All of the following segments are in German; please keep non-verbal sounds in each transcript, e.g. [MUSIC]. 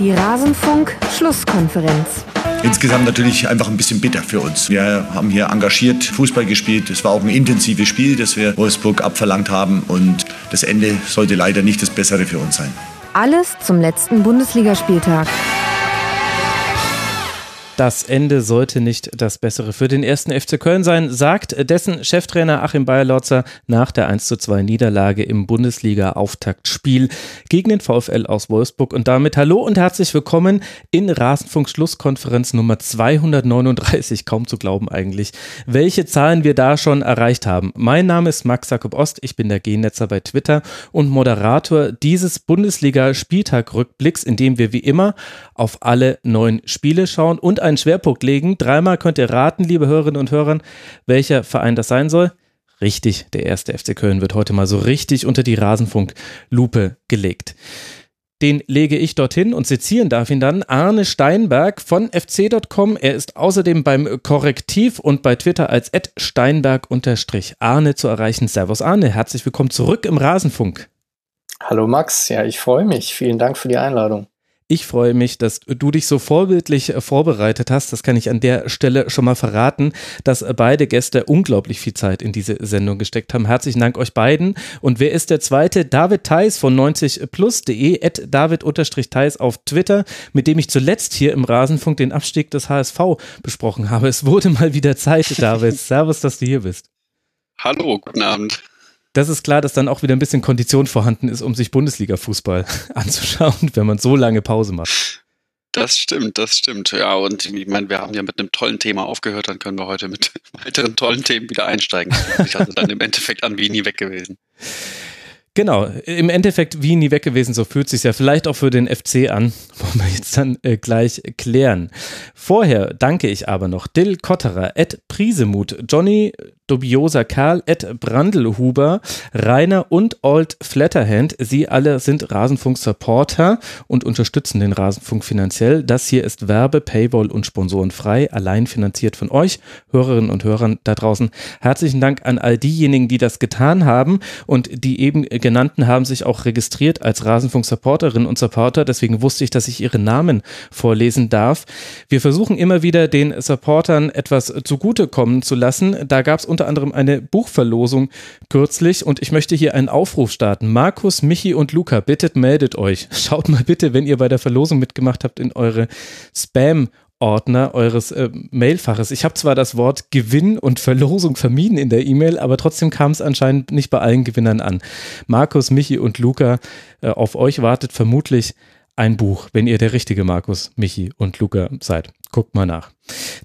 Die Rasenfunk-Schlusskonferenz. Insgesamt natürlich einfach ein bisschen bitter für uns. Wir haben hier engagiert Fußball gespielt. Es war auch ein intensives Spiel, das wir Wolfsburg abverlangt haben. Und das Ende sollte leider nicht das Bessere für uns sein. Alles zum letzten Bundesligaspieltag. Das Ende sollte nicht das Bessere für den ersten FC Köln sein, sagt dessen Cheftrainer Achim Bayerlotzer nach der 1 zu 2 Niederlage im Bundesliga-Auftaktspiel gegen den VfL aus Wolfsburg. Und damit hallo und herzlich willkommen in Rasenfunk Schlusskonferenz Nummer 239. Kaum zu glauben eigentlich, welche Zahlen wir da schon erreicht haben. Mein Name ist Max Jakob Ost, ich bin der Gennetzer bei Twitter und Moderator dieses Bundesliga-Spieltag-Rückblicks, in dem wir wie immer auf alle neun Spiele schauen und einen Schwerpunkt legen. Dreimal könnt ihr raten, liebe Hörerinnen und Hörer, welcher Verein das sein soll. Richtig, der erste FC Köln wird heute mal so richtig unter die Rasenfunk-Lupe gelegt. Den lege ich dorthin und sezieren darf ihn dann Arne Steinberg von fc.com. Er ist außerdem beim Korrektiv und bei Twitter als Steinberg-Arne zu erreichen. Servus Arne, herzlich willkommen zurück im Rasenfunk. Hallo Max, ja, ich freue mich. Vielen Dank für die Einladung. Ich freue mich, dass du dich so vorbildlich äh, vorbereitet hast. Das kann ich an der Stelle schon mal verraten, dass äh, beide Gäste unglaublich viel Zeit in diese Sendung gesteckt haben. Herzlichen Dank euch beiden. Und wer ist der zweite? David Theis von 90plus.de, at david-theis auf Twitter, mit dem ich zuletzt hier im Rasenfunk den Abstieg des HSV besprochen habe. Es wurde mal wieder Zeit, David. [LAUGHS] Servus, dass du hier bist. Hallo, guten Abend das ist klar, dass dann auch wieder ein bisschen Kondition vorhanden ist, um sich Bundesliga-Fußball [LAUGHS] anzuschauen, wenn man so lange Pause macht. Das stimmt, das stimmt. Ja, und ich meine, wir haben ja mit einem tollen Thema aufgehört, dann können wir heute mit [LAUGHS] weiteren tollen Themen wieder einsteigen. Ich hatte dann im Endeffekt an wie nie weg gewesen. Genau, im Endeffekt wie nie weg gewesen, so fühlt sich ja vielleicht auch für den FC an, [LAUGHS] wollen wir jetzt dann äh, gleich klären. Vorher danke ich aber noch Dill Kotterer, Ed Prisemut, Johnny dubioser Kerl, Ed Brandelhuber, Rainer und Old Flatterhand. Sie alle sind Rasenfunk-Supporter und unterstützen den Rasenfunk finanziell. Das hier ist Werbe, Paywall und Sponsoren frei, allein finanziert von euch, Hörerinnen und Hörern da draußen. Herzlichen Dank an all diejenigen, die das getan haben und die eben genannten haben sich auch registriert als Rasenfunk-Supporterinnen und Supporter. Deswegen wusste ich, dass ich ihre Namen vorlesen darf. Wir versuchen immer wieder den Supportern etwas zugutekommen zu lassen. Da gab es unter anderem eine Buchverlosung kürzlich und ich möchte hier einen Aufruf starten. Markus, Michi und Luca, bitte meldet euch. [LAUGHS] Schaut mal bitte, wenn ihr bei der Verlosung mitgemacht habt, in eure Spam- Ordner eures äh, Mailfaches. Ich habe zwar das Wort Gewinn und Verlosung vermieden in der E-Mail, aber trotzdem kam es anscheinend nicht bei allen Gewinnern an. Markus, Michi und Luca, äh, auf euch wartet vermutlich ein Buch, wenn ihr der richtige Markus, Michi und Luca seid. Guckt mal nach.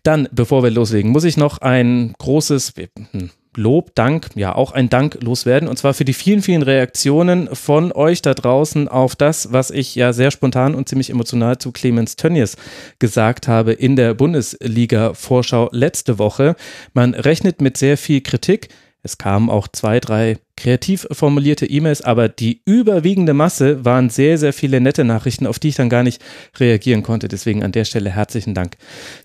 Dann, bevor wir loslegen, muss ich noch ein großes hm, Lob, Dank, ja auch ein Dank loswerden und zwar für die vielen, vielen Reaktionen von euch da draußen auf das, was ich ja sehr spontan und ziemlich emotional zu Clemens Tönnies gesagt habe in der Bundesliga-Vorschau letzte Woche. Man rechnet mit sehr viel Kritik. Es kamen auch zwei, drei kreativ formulierte E-Mails, aber die überwiegende Masse waren sehr, sehr viele nette Nachrichten, auf die ich dann gar nicht reagieren konnte. Deswegen an der Stelle herzlichen Dank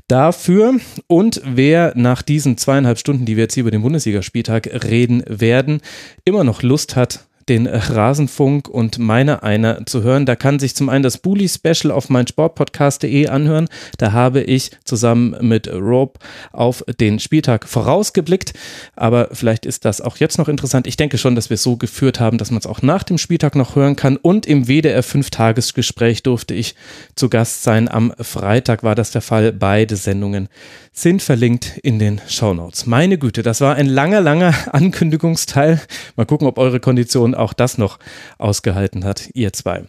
dafür. Und wer nach diesen zweieinhalb Stunden, die wir jetzt hier über den Bundesligaspieltag reden werden, immer noch Lust hat, den Rasenfunk und meine einer zu hören. Da kann sich zum einen das Bully Special auf meinsportpodcast.de anhören. Da habe ich zusammen mit Rob auf den Spieltag vorausgeblickt. Aber vielleicht ist das auch jetzt noch interessant. Ich denke schon, dass wir es so geführt haben, dass man es auch nach dem Spieltag noch hören kann. Und im WDR 5-Tagesgespräch durfte ich zu Gast sein. Am Freitag war das der Fall. Beide Sendungen sind verlinkt in den Shownotes. Meine Güte, das war ein langer, langer [LAUGHS] Ankündigungsteil. Mal gucken, ob eure Kondition auch das noch ausgehalten hat, ihr zwei.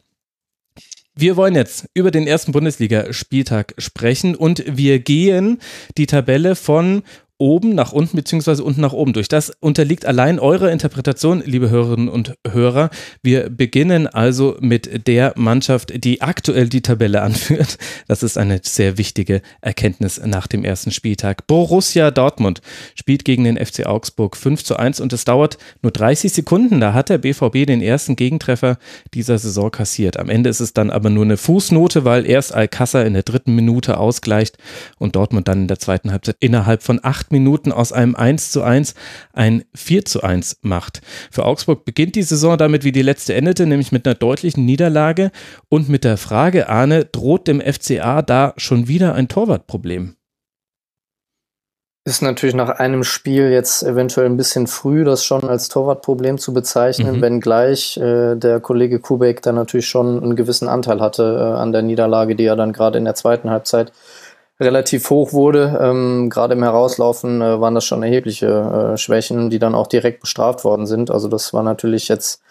Wir wollen jetzt über den ersten Bundesligaspieltag sprechen und wir gehen die Tabelle von oben nach unten beziehungsweise unten nach oben durch. Das unterliegt allein eurer Interpretation, liebe Hörerinnen und Hörer. Wir beginnen also mit der Mannschaft, die aktuell die Tabelle [LAUGHS] anführt. Das ist eine sehr wichtige Erkenntnis nach dem ersten Spieltag. Borussia Dortmund spielt gegen den FC Augsburg 5 zu 1 und es dauert nur 30 Sekunden. Da hat der BVB den ersten Gegentreffer dieser Saison kassiert. Am Ende ist es dann aber nur eine Fußnote, weil erst Alcázar in der dritten Minute ausgleicht und Dortmund dann in der zweiten Halbzeit innerhalb von acht acht Minuten aus einem 1 zu 1 ein 4 zu 1 macht. Für Augsburg beginnt die Saison damit, wie die letzte endete, nämlich mit einer deutlichen Niederlage und mit der Frage, Arne, droht dem FCA da schon wieder ein Torwartproblem? Ist natürlich nach einem Spiel jetzt eventuell ein bisschen früh, das schon als Torwartproblem zu bezeichnen, mhm. wenngleich äh, der Kollege Kubek da natürlich schon einen gewissen Anteil hatte äh, an der Niederlage, die er dann gerade in der zweiten Halbzeit relativ hoch wurde. Ähm, Gerade im Herauslaufen äh, waren das schon erhebliche äh, Schwächen, die dann auch direkt bestraft worden sind. Also das war natürlich jetzt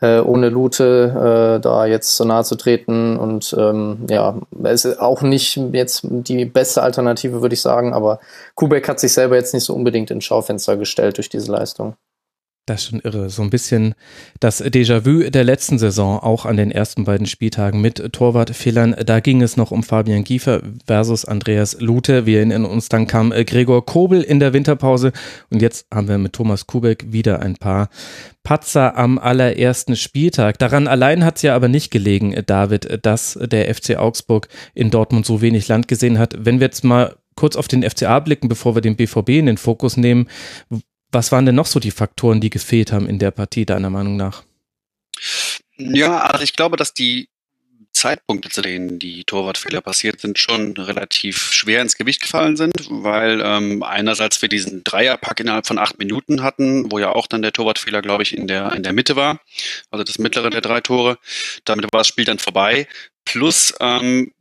äh, ohne Lute äh, da jetzt so nahe zu treten und ähm, ja, es ist auch nicht jetzt die beste Alternative, würde ich sagen, aber Kubek hat sich selber jetzt nicht so unbedingt ins Schaufenster gestellt durch diese Leistung. Das ist schon irre. So ein bisschen das Déjà-vu der letzten Saison, auch an den ersten beiden Spieltagen mit Torwartfehlern. Da ging es noch um Fabian Giefer versus Andreas Lute. Wir erinnern uns, dann kam äh, Gregor Kobel in der Winterpause und jetzt haben wir mit Thomas Kubek wieder ein paar Patzer am allerersten Spieltag. Daran allein hat es ja aber nicht gelegen, David, dass der FC Augsburg in Dortmund so wenig Land gesehen hat. Wenn wir jetzt mal kurz auf den FCA blicken, bevor wir den BVB in den Fokus nehmen. Was waren denn noch so die Faktoren, die gefehlt haben in der Partie, deiner Meinung nach? Ja, also ich glaube, dass die Zeitpunkte, zu denen die Torwartfehler passiert sind, schon relativ schwer ins Gewicht gefallen sind, weil ähm, einerseits wir diesen Dreierpack innerhalb von acht Minuten hatten, wo ja auch dann der Torwartfehler, glaube ich, in der, in der Mitte war, also das mittlere der drei Tore. Damit war das Spiel dann vorbei. Plus, ähm,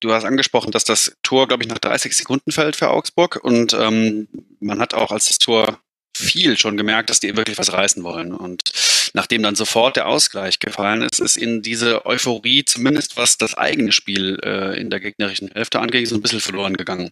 du hast angesprochen, dass das Tor, glaube ich, nach 30 Sekunden fällt für Augsburg und ähm, man hat auch, als das Tor viel schon gemerkt, dass die wirklich was reißen wollen. Und nachdem dann sofort der Ausgleich gefallen ist, ist in diese Euphorie, zumindest was das eigene Spiel äh, in der gegnerischen Hälfte angeht, so ein bisschen verloren gegangen.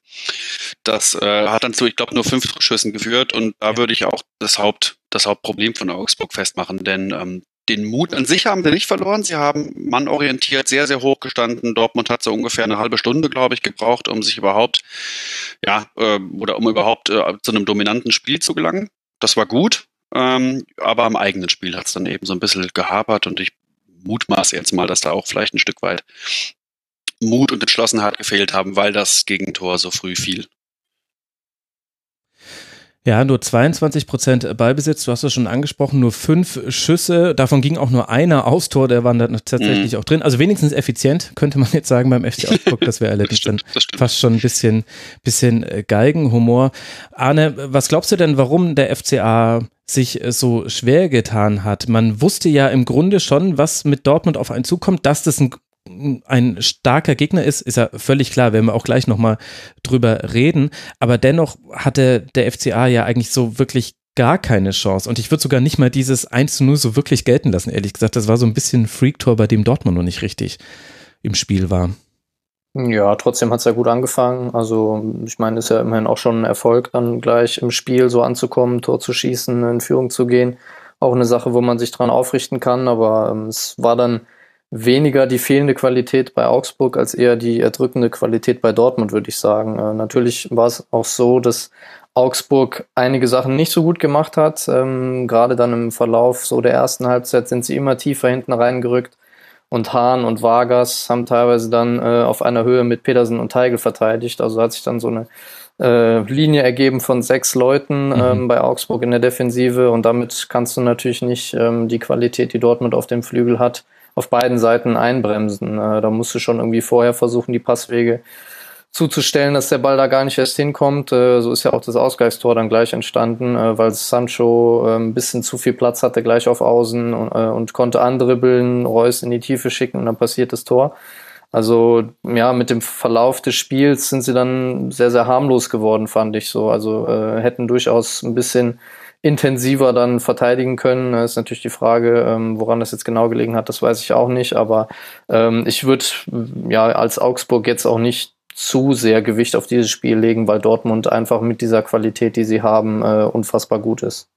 Das äh, hat dann zu, ich glaube, nur fünf Schüssen geführt und da würde ich auch das Haupt, das Hauptproblem von Augsburg festmachen, denn ähm, den Mut an sich haben sie nicht verloren. Sie haben mannorientiert sehr, sehr hoch gestanden. Dortmund hat so ungefähr eine halbe Stunde, glaube ich, gebraucht, um sich überhaupt, ja, äh, oder um überhaupt äh, zu einem dominanten Spiel zu gelangen. Das war gut, ähm, aber am eigenen Spiel hat es dann eben so ein bisschen gehapert und ich mutmaße jetzt mal, dass da auch vielleicht ein Stück weit Mut und Entschlossenheit gefehlt haben, weil das Gegentor so früh fiel. Ja, nur 22 Prozent Ballbesitz, du hast es schon angesprochen, nur fünf Schüsse, davon ging auch nur einer aufs Tor, der war dann tatsächlich mhm. auch drin. Also wenigstens effizient, könnte man jetzt sagen beim FC Augsburg, [LAUGHS] das wäre allerdings das stimmt, das fast schon ein bisschen, bisschen äh, Geigenhumor. Arne, was glaubst du denn, warum der FCA sich so schwer getan hat? Man wusste ja im Grunde schon, was mit Dortmund auf einen zukommt, dass das ein ein starker Gegner ist, ist ja völlig klar, werden wir auch gleich nochmal drüber reden. Aber dennoch hatte der FCA ja eigentlich so wirklich gar keine Chance. Und ich würde sogar nicht mal dieses 1 zu 0 so wirklich gelten lassen, ehrlich gesagt. Das war so ein bisschen ein Freak-Tor, bei dem Dortmund noch nicht richtig im Spiel war. Ja, trotzdem hat es ja gut angefangen. Also ich meine, ist ja immerhin auch schon ein Erfolg, dann gleich im Spiel so anzukommen, Tor zu schießen, in Führung zu gehen. Auch eine Sache, wo man sich dran aufrichten kann. Aber ähm, es war dann weniger die fehlende Qualität bei Augsburg als eher die erdrückende Qualität bei Dortmund, würde ich sagen. Äh, natürlich war es auch so, dass Augsburg einige Sachen nicht so gut gemacht hat. Ähm, gerade dann im Verlauf so der ersten Halbzeit sind sie immer tiefer hinten reingerückt. Und Hahn und Vargas haben teilweise dann äh, auf einer Höhe mit Pedersen und Teigel verteidigt. Also hat sich dann so eine äh, Linie ergeben von sechs Leuten mhm. ähm, bei Augsburg in der Defensive. Und damit kannst du natürlich nicht ähm, die Qualität, die Dortmund auf dem Flügel hat, auf beiden Seiten einbremsen. Äh, da musst du schon irgendwie vorher versuchen, die Passwege zuzustellen, dass der Ball da gar nicht erst hinkommt. Äh, so ist ja auch das Ausgleichstor dann gleich entstanden, äh, weil Sancho ein bisschen zu viel Platz hatte gleich auf Außen und, und konnte andribbeln, Reus in die Tiefe schicken und dann passiert das Tor. Also ja, mit dem Verlauf des Spiels sind sie dann sehr, sehr harmlos geworden, fand ich so. Also äh, hätten durchaus ein bisschen intensiver dann verteidigen können. Das ist natürlich die Frage, ähm, woran das jetzt genau gelegen hat, das weiß ich auch nicht. Aber ähm, ich würde ja als Augsburg jetzt auch nicht zu sehr Gewicht auf dieses Spiel legen, weil Dortmund einfach mit dieser Qualität, die sie haben, äh, unfassbar gut ist.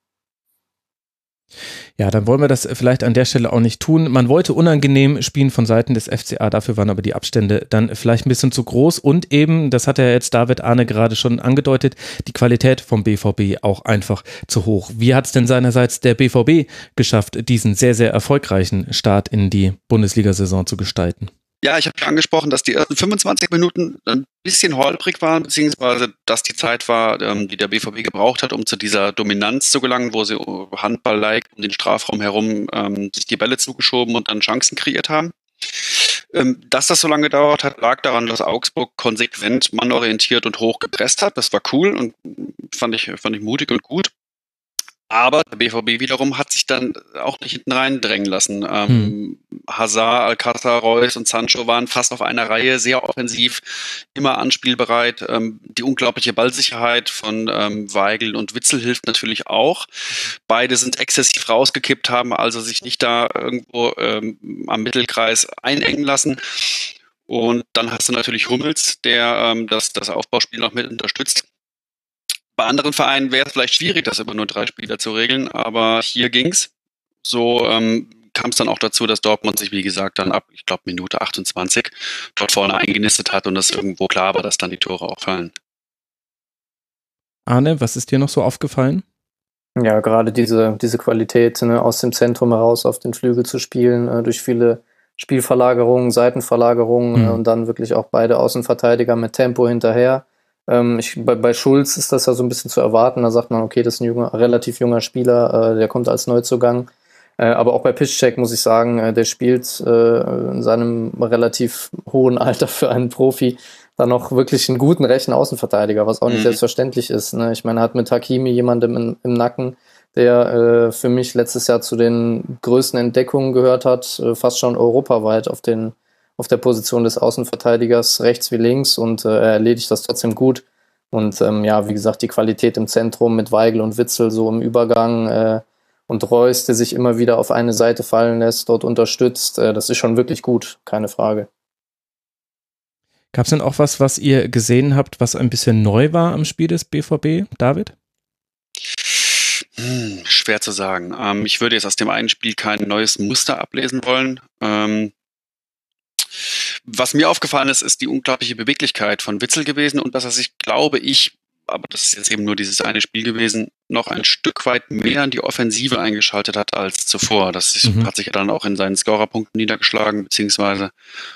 Ja, dann wollen wir das vielleicht an der Stelle auch nicht tun. Man wollte unangenehm spielen von Seiten des FCA, dafür waren aber die Abstände dann vielleicht ein bisschen zu groß und eben, das hat ja jetzt David Arne gerade schon angedeutet, die Qualität vom BVB auch einfach zu hoch. Wie hat es denn seinerseits der BVB geschafft, diesen sehr, sehr erfolgreichen Start in die Bundesliga-Saison zu gestalten? Ja, ich habe angesprochen, dass die ersten 25 Minuten ein bisschen holprig waren, beziehungsweise dass die Zeit war, ähm, die der BVB gebraucht hat, um zu dieser Dominanz zu gelangen, wo sie Handball-like um den Strafraum herum ähm, sich die Bälle zugeschoben und dann Chancen kreiert haben. Ähm, dass das so lange gedauert hat, lag daran, dass Augsburg konsequent mannorientiert und hoch gepresst hat. Das war cool und fand ich, fand ich mutig und gut. Aber der BVB wiederum hat sich dann auch nicht hinten reindrängen lassen. Ähm, hm. Hazard, Alcázar, Reus und Sancho waren fast auf einer Reihe, sehr offensiv, immer anspielbereit. Ähm, die unglaubliche Ballsicherheit von ähm, Weigel und Witzel hilft natürlich auch. Beide sind exzessiv rausgekippt, haben also sich nicht da irgendwo ähm, am Mittelkreis einengen lassen. Und dann hast du natürlich Hummels, der ähm, das, das Aufbauspiel noch mit unterstützt. Bei anderen Vereinen wäre es vielleicht schwierig, das immer nur drei Spieler zu regeln, aber hier ging's. So ähm, kam es dann auch dazu, dass Dortmund sich, wie gesagt, dann ab, ich glaube, Minute 28 dort vorne eingenistet hat und es irgendwo klar war, dass dann die Tore auch fallen. Arne, was ist dir noch so aufgefallen? Ja, gerade diese, diese Qualität, ne, aus dem Zentrum heraus auf den Flügel zu spielen, äh, durch viele Spielverlagerungen, Seitenverlagerungen mhm. äh, und dann wirklich auch beide Außenverteidiger mit Tempo hinterher. Ähm, ich, bei, bei Schulz ist das ja so ein bisschen zu erwarten. Da sagt man, okay, das ist ein junger, relativ junger Spieler, äh, der kommt als Neuzugang. Äh, aber auch bei Piszczek muss ich sagen, äh, der spielt äh, in seinem relativ hohen Alter für einen Profi dann noch wirklich einen guten rechten Außenverteidiger, was auch nicht mhm. selbstverständlich ist. Ne? Ich meine, er hat mit Hakimi jemandem im, im Nacken, der äh, für mich letztes Jahr zu den größten Entdeckungen gehört hat, äh, fast schon europaweit auf den auf der Position des Außenverteidigers rechts wie links und äh, er erledigt das trotzdem gut. Und ähm, ja, wie gesagt, die Qualität im Zentrum mit Weigel und Witzel so im Übergang äh, und Reus, der sich immer wieder auf eine Seite fallen lässt, dort unterstützt, äh, das ist schon wirklich gut, keine Frage. Gab es denn auch was, was ihr gesehen habt, was ein bisschen neu war am Spiel des BVB, David? Hm, schwer zu sagen. Ähm, ich würde jetzt aus dem einen Spiel kein neues Muster ablesen wollen. Ähm, was mir aufgefallen ist, ist die unglaubliche Beweglichkeit von Witzel gewesen und dass er sich, glaube ich, aber das ist jetzt eben nur dieses eine Spiel gewesen, noch ein Stück weit mehr in die Offensive eingeschaltet hat als zuvor. Das mhm. hat sich ja dann auch in seinen Scorerpunkten niedergeschlagen, beziehungsweise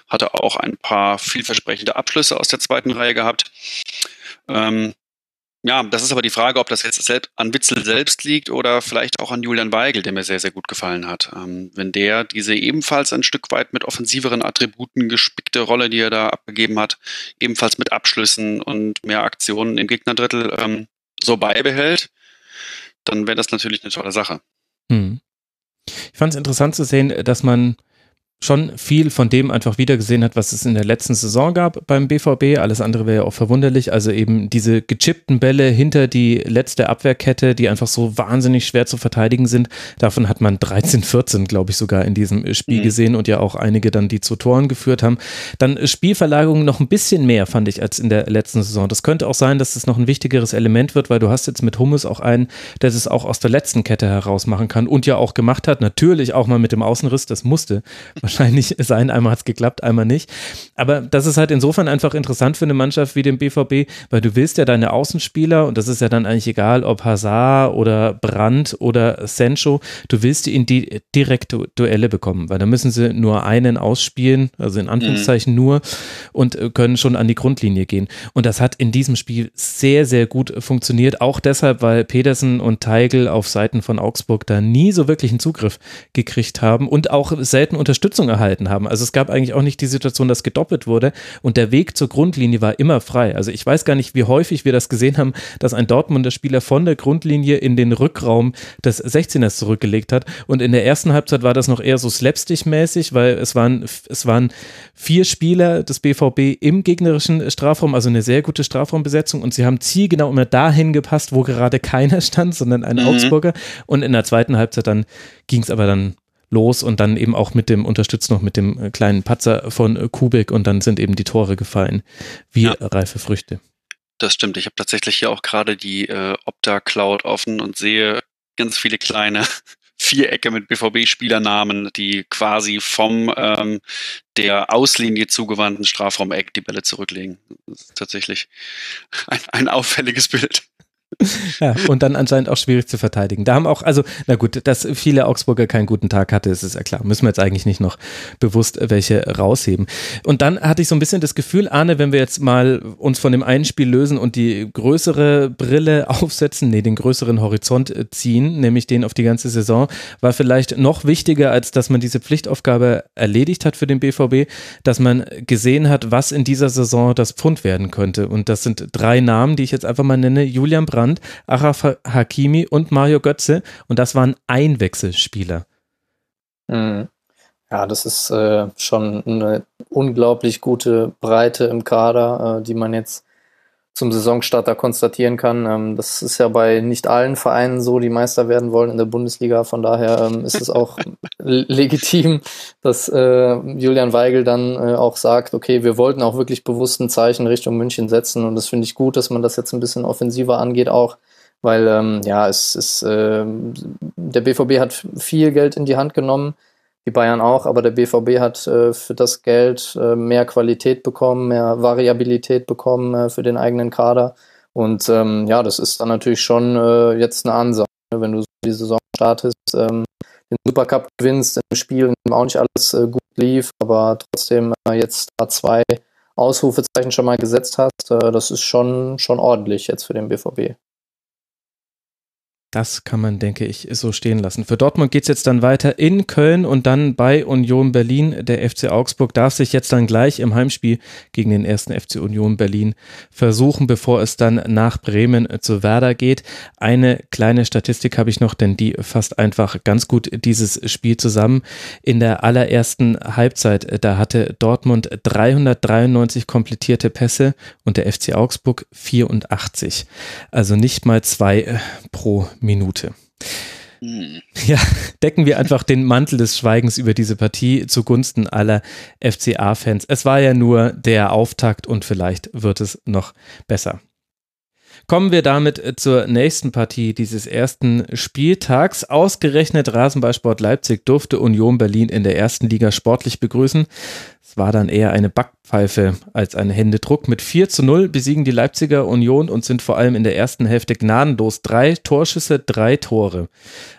hatte auch ein paar vielversprechende Abschlüsse aus der zweiten Reihe gehabt. Ähm, ja, das ist aber die Frage, ob das jetzt selbst an Witzel selbst liegt oder vielleicht auch an Julian Weigel, der mir sehr, sehr gut gefallen hat. Ähm, wenn der diese ebenfalls ein Stück weit mit offensiveren Attributen gespickte Rolle, die er da abgegeben hat, ebenfalls mit Abschlüssen und mehr Aktionen im Gegnerdrittel ähm, so beibehält, dann wäre das natürlich eine tolle Sache. Hm. Ich fand es interessant zu sehen, dass man schon viel von dem einfach wiedergesehen hat, was es in der letzten Saison gab beim BVB. Alles andere wäre ja auch verwunderlich. Also eben diese gechippten Bälle hinter die letzte Abwehrkette, die einfach so wahnsinnig schwer zu verteidigen sind. Davon hat man 13, 14, glaube ich, sogar in diesem Spiel mhm. gesehen und ja auch einige dann, die zu Toren geführt haben. Dann Spielverlagerung noch ein bisschen mehr, fand ich, als in der letzten Saison. Das könnte auch sein, dass es noch ein wichtigeres Element wird, weil du hast jetzt mit Hummus auch einen, der es auch aus der letzten Kette heraus machen kann und ja auch gemacht hat. Natürlich auch mal mit dem Außenriss, das musste wahrscheinlich [LAUGHS] sein. Einmal hat es geklappt, einmal nicht. Aber das ist halt insofern einfach interessant für eine Mannschaft wie den BVB, weil du willst ja deine Außenspieler, und das ist ja dann eigentlich egal, ob Hazard oder Brandt oder Sancho, du willst die in die direkte Duelle bekommen, weil da müssen sie nur einen ausspielen, also in Anführungszeichen mhm. nur, und äh, können schon an die Grundlinie gehen. Und das hat in diesem Spiel sehr, sehr gut funktioniert, auch deshalb, weil Pedersen und Teigl auf Seiten von Augsburg da nie so wirklich einen Zugriff gekriegt haben und auch selten Unterstützung Unterstützung erhalten haben. Also es gab eigentlich auch nicht die Situation, dass gedoppelt wurde und der Weg zur Grundlinie war immer frei. Also ich weiß gar nicht, wie häufig wir das gesehen haben, dass ein Dortmunder Spieler von der Grundlinie in den Rückraum des 16ers zurückgelegt hat und in der ersten Halbzeit war das noch eher so slapstick-mäßig, weil es waren, es waren vier Spieler des BVB im gegnerischen Strafraum, also eine sehr gute Strafraumbesetzung und sie haben zielgenau immer dahin gepasst, wo gerade keiner stand, sondern ein mhm. Augsburger und in der zweiten Halbzeit dann ging es aber dann los und dann eben auch mit dem unterstützt noch mit dem äh, kleinen Patzer von äh, Kubik und dann sind eben die Tore gefallen wie ja. reife Früchte. Das stimmt. Ich habe tatsächlich hier auch gerade die äh, Opta Cloud offen und sehe ganz viele kleine [LAUGHS] Vierecke mit BVB-Spielernamen, die quasi vom ähm, der Auslinie zugewandten Strafraum-Eck die Bälle zurücklegen. Tatsächlich [LAUGHS] ein, ein auffälliges Bild. Ja, und dann anscheinend auch schwierig zu verteidigen. Da haben auch, also, na gut, dass viele Augsburger keinen guten Tag hatte, ist es ja klar. Müssen wir jetzt eigentlich nicht noch bewusst welche rausheben. Und dann hatte ich so ein bisschen das Gefühl, Arne, wenn wir jetzt mal uns von dem einen Spiel lösen und die größere Brille aufsetzen, nee, den größeren Horizont ziehen, nämlich den auf die ganze Saison, war vielleicht noch wichtiger, als dass man diese Pflichtaufgabe erledigt hat für den BVB, dass man gesehen hat, was in dieser Saison das Pfund werden könnte. Und das sind drei Namen, die ich jetzt einfach mal nenne. Julian Brandt, Brandt, Achraf Hakimi und Mario Götze. Und das waren Einwechselspieler. Mhm. Ja, das ist äh, schon eine unglaublich gute Breite im Kader, äh, die man jetzt zum Saisonstarter konstatieren kann. Ähm, das ist ja bei nicht allen Vereinen so, die Meister werden wollen in der Bundesliga. Von daher ähm, ist es auch [LAUGHS] legitim, dass äh, Julian Weigel dann äh, auch sagt, okay, wir wollten auch wirklich bewusst ein Zeichen Richtung München setzen. Und das finde ich gut, dass man das jetzt ein bisschen offensiver angeht auch. Weil ähm, ja, es ist der BVB hat viel Geld in die Hand genommen die Bayern auch, aber der BVB hat äh, für das Geld äh, mehr Qualität bekommen, mehr Variabilität bekommen äh, für den eigenen Kader. Und ähm, ja, das ist dann natürlich schon äh, jetzt eine Ansage, ne? wenn du die Saison startest, ähm, den Supercup gewinnst, im Spiel, auch nicht alles äh, gut lief, aber trotzdem äh, jetzt da zwei Ausrufezeichen schon mal gesetzt hast, das ist schon, schon ordentlich jetzt für den BVB. Das kann man, denke ich, so stehen lassen. Für Dortmund geht es jetzt dann weiter in Köln und dann bei Union Berlin. Der FC Augsburg darf sich jetzt dann gleich im Heimspiel gegen den ersten FC Union Berlin versuchen, bevor es dann nach Bremen zu Werder geht. Eine kleine Statistik habe ich noch, denn die fasst einfach ganz gut dieses Spiel zusammen. In der allerersten Halbzeit, da hatte Dortmund 393 komplettierte Pässe und der FC Augsburg 84. Also nicht mal zwei pro Minute. Hm. Ja, decken wir einfach den Mantel des Schweigens über diese Partie zugunsten aller FCA-Fans. Es war ja nur der Auftakt und vielleicht wird es noch besser. Kommen wir damit zur nächsten Partie dieses ersten Spieltags. Ausgerechnet Rasenballsport Leipzig durfte Union Berlin in der ersten Liga sportlich begrüßen. Es war dann eher eine Backpfeife als ein Händedruck. Mit 4 zu 0 besiegen die Leipziger Union und sind vor allem in der ersten Hälfte gnadenlos. Drei Torschüsse, drei Tore.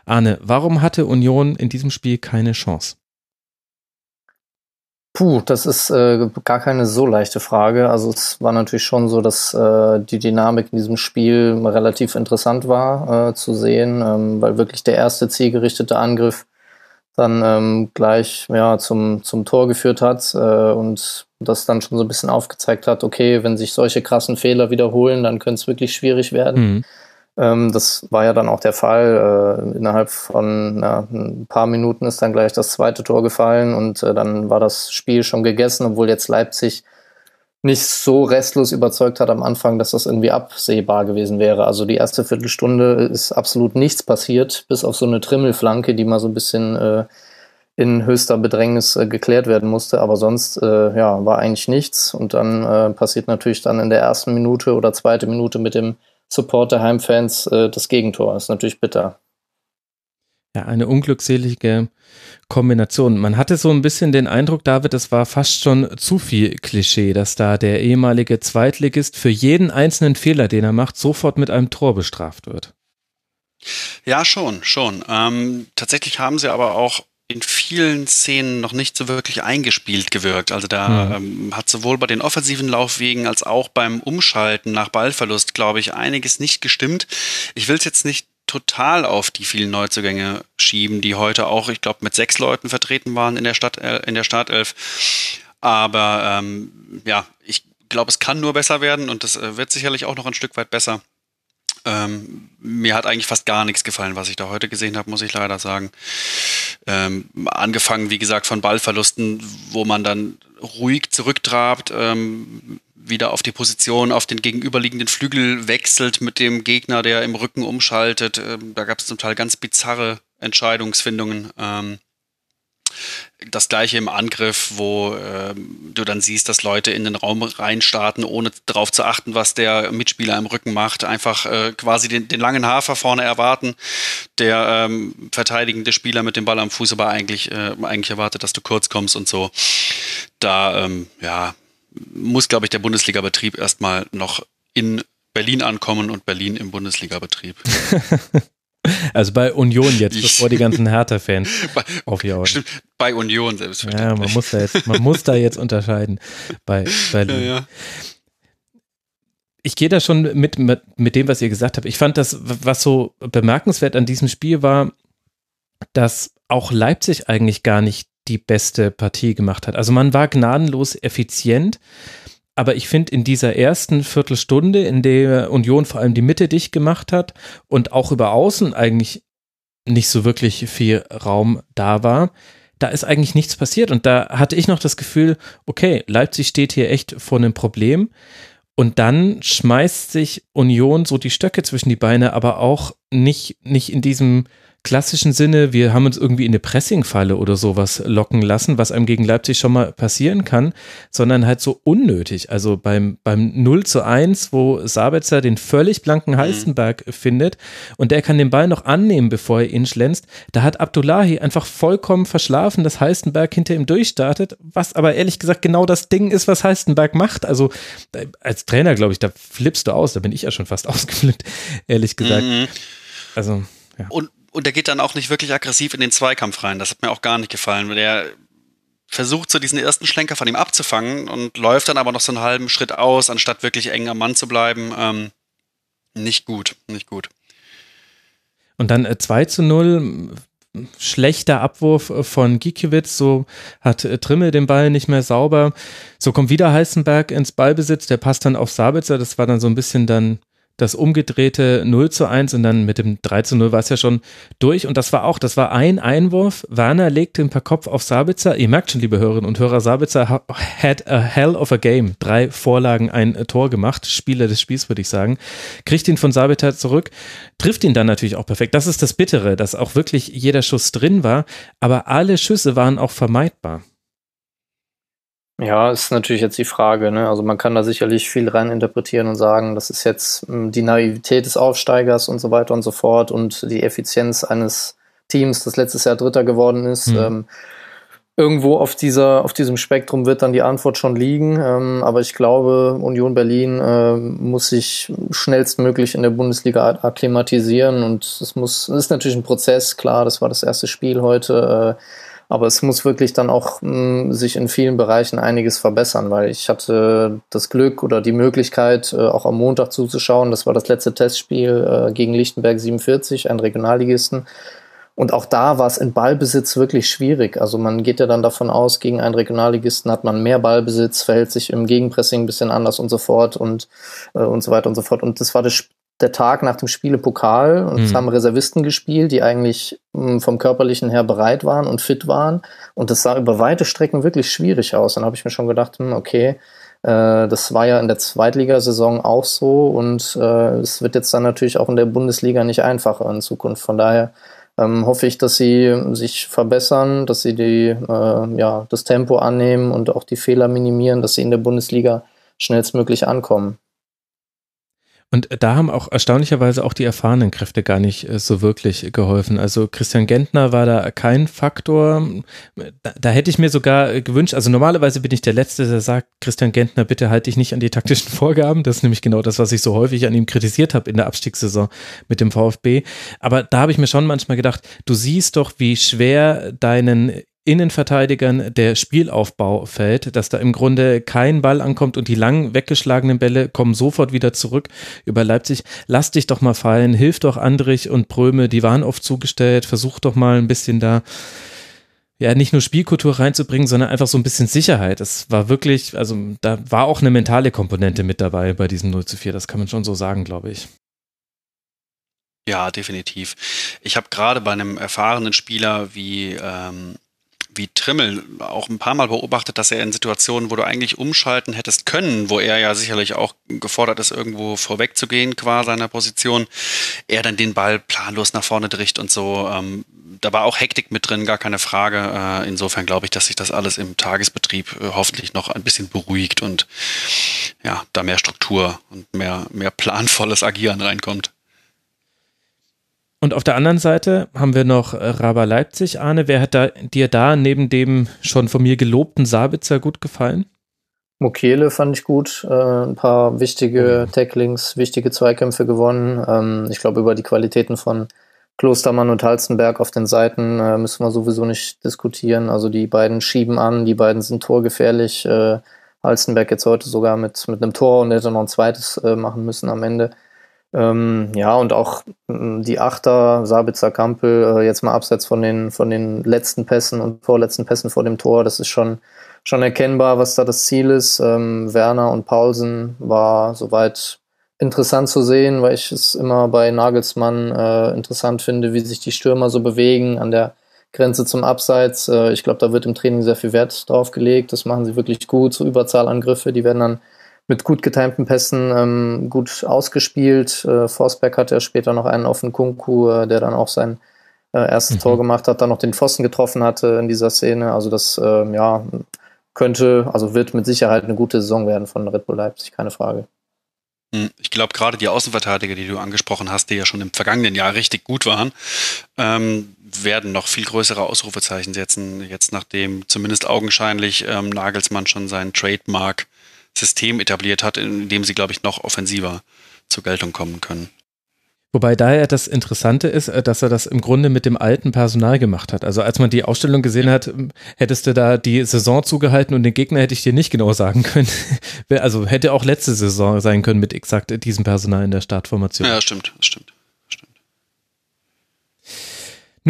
Arne, warum hatte Union in diesem Spiel keine Chance? Puh, das ist äh, gar keine so leichte Frage. Also es war natürlich schon so, dass äh, die Dynamik in diesem Spiel relativ interessant war äh, zu sehen, ähm, weil wirklich der erste zielgerichtete Angriff dann ähm, gleich ja, zum, zum Tor geführt hat äh, und das dann schon so ein bisschen aufgezeigt hat, okay, wenn sich solche krassen Fehler wiederholen, dann könnte es wirklich schwierig werden. Mhm. Ähm, das war ja dann auch der Fall. Äh, innerhalb von na, ein paar Minuten ist dann gleich das zweite Tor gefallen und äh, dann war das Spiel schon gegessen, obwohl jetzt Leipzig nicht so restlos überzeugt hat am Anfang, dass das irgendwie absehbar gewesen wäre. Also die erste Viertelstunde ist absolut nichts passiert, bis auf so eine Trimmelflanke, die mal so ein bisschen äh, in höchster Bedrängnis äh, geklärt werden musste. Aber sonst äh, ja, war eigentlich nichts. Und dann äh, passiert natürlich dann in der ersten Minute oder zweite Minute mit dem Support der Heimfans äh, das Gegentor. Das ist natürlich bitter. Ja, eine unglückselige Kombination. Man hatte so ein bisschen den Eindruck, David, es war fast schon zu viel Klischee, dass da der ehemalige Zweitligist für jeden einzelnen Fehler, den er macht, sofort mit einem Tor bestraft wird. Ja, schon, schon. Ähm, tatsächlich haben sie aber auch in vielen Szenen noch nicht so wirklich eingespielt gewirkt. Also da mhm. ähm, hat sowohl bei den offensiven Laufwegen als auch beim Umschalten nach Ballverlust, glaube ich, einiges nicht gestimmt. Ich will es jetzt nicht total auf die vielen Neuzugänge schieben, die heute auch, ich glaube, mit sechs Leuten vertreten waren in der Stadt, äh, in der Startelf. Aber ähm, ja, ich glaube, es kann nur besser werden und das äh, wird sicherlich auch noch ein Stück weit besser. Ähm, mir hat eigentlich fast gar nichts gefallen, was ich da heute gesehen habe, muss ich leider sagen. Ähm, angefangen, wie gesagt, von Ballverlusten, wo man dann ruhig zurücktrabt, ähm, wieder auf die Position, auf den gegenüberliegenden Flügel wechselt mit dem Gegner, der im Rücken umschaltet. Ähm, da gab es zum Teil ganz bizarre Entscheidungsfindungen. Das gleiche im Angriff, wo äh, du dann siehst, dass Leute in den Raum reinstarten, ohne darauf zu achten, was der Mitspieler im Rücken macht. Einfach äh, quasi den, den, langen Hafer vorne erwarten. Der ähm, verteidigende Spieler mit dem Ball am Fuß aber eigentlich, äh, eigentlich erwartet, dass du kurz kommst und so. Da, ähm, ja, muss, glaube ich, der Bundesliga-Betrieb erstmal noch in Berlin ankommen und Berlin im Bundesliga-Betrieb. [LAUGHS] Also bei Union jetzt, ich, bevor die ganzen [LAUGHS] Hertha-Fans aufjauen. Stimmt, bei Union selbstverständlich. Ja, man muss da jetzt, man muss da jetzt unterscheiden. Bei Berlin. Ja, ja. Ich gehe da schon mit, mit, mit dem, was ihr gesagt habt. Ich fand das, was so bemerkenswert an diesem Spiel war, dass auch Leipzig eigentlich gar nicht die beste Partie gemacht hat. Also man war gnadenlos effizient, aber ich finde in dieser ersten Viertelstunde, in der Union vor allem die Mitte dicht gemacht hat und auch über Außen eigentlich nicht so wirklich viel Raum da war, da ist eigentlich nichts passiert. Und da hatte ich noch das Gefühl, okay, Leipzig steht hier echt vor einem Problem. Und dann schmeißt sich Union so die Stöcke zwischen die Beine, aber auch nicht, nicht in diesem klassischen Sinne, wir haben uns irgendwie in eine Pressingfalle oder sowas locken lassen, was einem gegen Leipzig schon mal passieren kann, sondern halt so unnötig. Also beim, beim 0 zu 1, wo Sabitzer den völlig blanken mhm. Heistenberg mhm. findet und der kann den Ball noch annehmen, bevor er ihn schlänzt, da hat Abdullahi einfach vollkommen verschlafen, dass Heistenberg hinter ihm durchstartet, was aber ehrlich gesagt genau das Ding ist, was Heistenberg macht. Also äh, als Trainer, glaube ich, da flippst du aus, da bin ich ja schon fast [LAUGHS] ausgeflippt, ehrlich gesagt. Mhm. Also, ja. Und und der geht dann auch nicht wirklich aggressiv in den Zweikampf rein. Das hat mir auch gar nicht gefallen, weil der versucht so diesen ersten Schlenker von ihm abzufangen und läuft dann aber noch so einen halben Schritt aus, anstatt wirklich eng am Mann zu bleiben. Ähm, nicht gut, nicht gut. Und dann äh, 2 zu 0, schlechter Abwurf äh, von Gikiewicz, so hat äh, Trimmel den Ball nicht mehr sauber. So kommt wieder Heißenberg ins Ballbesitz, der passt dann auf Sabitzer, das war dann so ein bisschen dann das umgedrehte 0 zu 1 und dann mit dem 3 zu 0 war es ja schon durch. Und das war auch, das war ein Einwurf. Werner legte ein paar Kopf auf Sabitzer. Ihr merkt schon, liebe Hörerinnen und Hörer, Sabitzer had a hell of a game. Drei Vorlagen, ein Tor gemacht. Spieler des Spiels, würde ich sagen. Kriegt ihn von Sabitzer zurück, trifft ihn dann natürlich auch perfekt. Das ist das Bittere, dass auch wirklich jeder Schuss drin war. Aber alle Schüsse waren auch vermeidbar. Ja, ist natürlich jetzt die Frage. Ne? Also man kann da sicherlich viel rein interpretieren und sagen, das ist jetzt hm, die Naivität des Aufsteigers und so weiter und so fort und die Effizienz eines Teams, das letztes Jahr Dritter geworden ist. Mhm. Ähm, irgendwo auf dieser, auf diesem Spektrum wird dann die Antwort schon liegen. Ähm, aber ich glaube, Union Berlin äh, muss sich schnellstmöglich in der Bundesliga akklimatisieren und es muss, es ist natürlich ein Prozess, klar, das war das erste Spiel heute. Äh, aber es muss wirklich dann auch mh, hm, sich in vielen Bereichen einiges verbessern, weil ich hatte das Glück oder die Möglichkeit, äh, auch am Montag zuzuschauen. Das war das letzte Testspiel äh, gegen Lichtenberg 47, ein Regionalligisten. Und auch da war es in Ballbesitz wirklich schwierig. Also man geht ja dann davon aus, gegen einen Regionalligisten hat man mehr Ballbesitz, verhält sich im Gegenpressing ein bisschen anders und so fort und, äh, und so weiter und so fort. Und das war das der Tag nach dem Spiele Pokal und mhm. es haben Reservisten gespielt, die eigentlich mh, hm, vom körperlichen her bereit waren und fit waren. Und das sah über weite Strecken wirklich schwierig aus. Dann habe ich mir schon gedacht, hm, okay, äh, das war ja in der Zweitligasaison auch so und äh, es wird jetzt dann natürlich auch in der Bundesliga nicht einfacher in Zukunft. Von daher ähm, hoffe ich, dass sie sich verbessern, dass sie die, äh, ja, das Tempo annehmen und auch die Fehler minimieren, dass sie in der Bundesliga schnellstmöglich ankommen. Und da haben auch erstaunlicherweise auch die erfahrenen Kräfte gar nicht äh, so wirklich geholfen. Also Christian Gentner war da kein Faktor. Da, da, hätte ich mir sogar äh, gewünscht, also normalerweise bin ich der Letzte, der sagt, Christian Gentner, bitte halte dich nicht an die taktischen [LAUGHS] Vorgaben. Das ist nämlich genau das, was ich so häufig an ihm kritisiert habe in der Abstiegssaison mit dem VfB. Aber da habe ich mir schon manchmal gedacht, du siehst doch, wie schwer deinen Innenverteidigern der Spielaufbau fällt, dass da im Grunde kein Ball ankommt und die lang weggeschlagenen Bälle kommen sofort wieder zurück über Leipzig. Lass dich doch mal fallen, hilf doch Andrich und Pröme, die waren oft zugestellt, versuch doch mal ein bisschen da ja, nicht nur Spielkultur reinzubringen, sondern einfach so ein bisschen Sicherheit. Es war wirklich, also da war auch eine mentale Komponente mit dabei bei diesem 0 zu 4, das kann man schon so sagen, glaube ich. Ja, definitiv. Ich habe gerade bei einem erfahrenen Spieler wie ähm, wie Trimmel auch ein paar Mal beobachtet, dass er in Situationen, wo du eigentlich umschalten hättest können, wo er ja sicherlich auch gefordert ist, irgendwo vorwegzugehen qua seiner Position, er dann den Ball planlos nach vorne dricht und so. Ähm, da war auch Hektik mit drin, gar keine Frage. Äh, insofern glaube ich, dass sich das alles im Tagesbetrieb äh, hoffentlich noch ein bisschen beruhigt und ja, da mehr Struktur und mehr, mehr planvolles Agieren reinkommt. Und auf der anderen Seite haben wir noch Raba Leipzig. Arne, wer hat da, dir da neben dem schon von mir gelobten Sabitzer gut gefallen? Mokele fand ich gut. Äh, ein paar wichtige Tacklings, wichtige Zweikämpfe gewonnen. Ähm, ich glaube, über die Qualitäten von Klostermann und Halstenberg auf den Seiten äh, müssen wir sowieso nicht diskutieren. Also die beiden schieben an, die beiden sind torgefährlich. Äh, Halstenberg jetzt heute sogar mit, mit einem Tor und hätte noch ein zweites äh, machen müssen am Ende. Ähm, ja, und auch ähm, die Achter, Sabitzer Kampel, äh, jetzt mal abseits von den, von den letzten Pässen und vorletzten Pässen vor dem Tor, das ist schon, schon erkennbar, was da das Ziel ist. Ähm, Werner und Paulsen war soweit interessant zu sehen, weil ich es immer bei Nagelsmann äh, interessant finde, wie sich die Stürmer so bewegen an der Grenze zum Abseits. Äh, ich glaube, da wird im Training sehr viel Wert drauf gelegt. Das machen sie wirklich gut. So Überzahlangriffe, die werden dann mit gut getimten Pässen ähm, gut ausgespielt. Äh, Forsberg hatte ja später noch einen auf den Kunku, äh, der dann auch sein äh, erstes mhm. Tor gemacht hat, dann noch den Pfosten getroffen hatte in dieser Szene. Also das äh, ja könnte, also wird mit Sicherheit eine gute Saison werden von Red Bull Leipzig, keine Frage. Hm, ich glaube, gerade die Außenverteidiger, die du angesprochen hast, die ja schon im vergangenen Jahr richtig gut waren, ähm, werden noch viel größere Ausrufezeichen setzen, jetzt nachdem zumindest augenscheinlich ähm, Nagelsmann schon seinen Trademark System etabliert hat, in dem sie, glaube ich, noch offensiver zur Geltung kommen können. Wobei daher das Interessante ist, äh, dass er das im Grunde mit dem alten Personal gemacht hat. Also als man die Ausstellung gesehen hat, hättest du da die Saison zugehalten und den Gegner hätte ich dir nicht genau sagen können. [LAUGHS] Also hätte auch letzte Saison sein können mit exakt diesem Personal in der Startformation. Ja, stimmt, stimmt.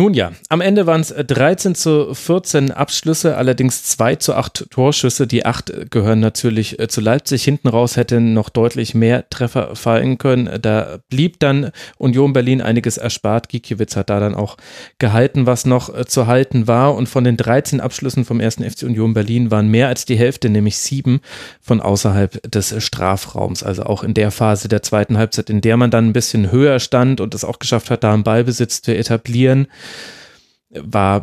Nun ja, am Ende waren es 13 zu 14 Abschlüsse, allerdings 2 zu 8 Torschüsse. Die 8 gehören natürlich äh, zu Leipzig. Hinten raus hätten noch deutlich mehr Treffer fallen können. Da blieb dann Union Berlin einiges erspart. Gikiewicz hat da dann auch gehalten, was noch äh, zu halten war. Und von den 13 Abschlüssen vom ersten FC Union Berlin waren mehr als die Hälfte, nämlich sieben von außerhalb des Strafraums. Also auch in der Phase der zweiten Halbzeit, in der man dann ein bisschen höher stand und es auch geschafft hat, da einen Ballbesitz zu etablieren war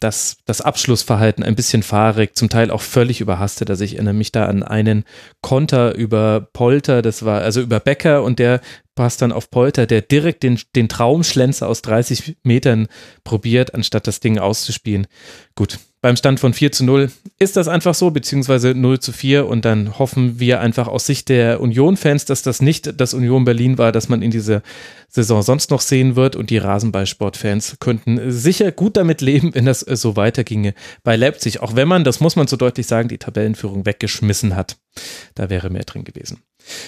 das, das Abschlussverhalten ein bisschen fahrig, zum Teil auch völlig überhastet. Also ich erinnere mich da an einen Konter über Polter, das war also über Becker und der passt dann auf Polter, der direkt den, den Traumschlenzer aus 30 Metern probiert, anstatt das Ding auszuspielen. Gut, beim Stand von 4 zu 0 ist das einfach so, beziehungsweise 0 zu 4 und dann hoffen wir einfach aus Sicht der Union-Fans, dass das nicht das Union Berlin war, das man in dieser Saison sonst noch sehen wird und die Rasenballsport-Fans könnten sicher gut damit leben, wenn das so weiterginge bei Leipzig, auch wenn man, das muss man so deutlich sagen, die Tabellenführung weggeschmissen hat. Da wäre mehr drin gewesen.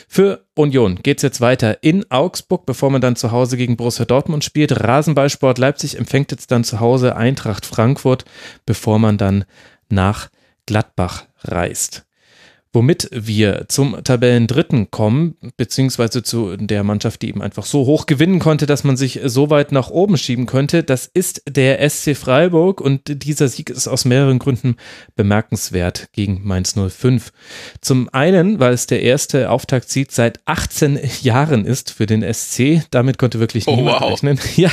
Für Union geht es jetzt weiter in Augsburg, bevor man dann zu Hause gegen Borussia Dortmund spielt. Rasenballsport Leipzig empfängt jetzt dann zu Hause Eintracht Frankfurt, bevor man dann nach Gladbach reist womit wir zum Tabellendritten kommen, beziehungsweise zu der Mannschaft, die eben einfach so hoch gewinnen konnte, dass man sich so weit nach oben schieben könnte. Das ist der SC Freiburg und dieser Sieg ist aus mehreren Gründen bemerkenswert gegen Mainz 05. Zum einen, weil es der erste Auftaktsieg seit 18 Jahren ist für den SC. Damit konnte wirklich oh, niemand wow. rechnen. [LAUGHS] Ja,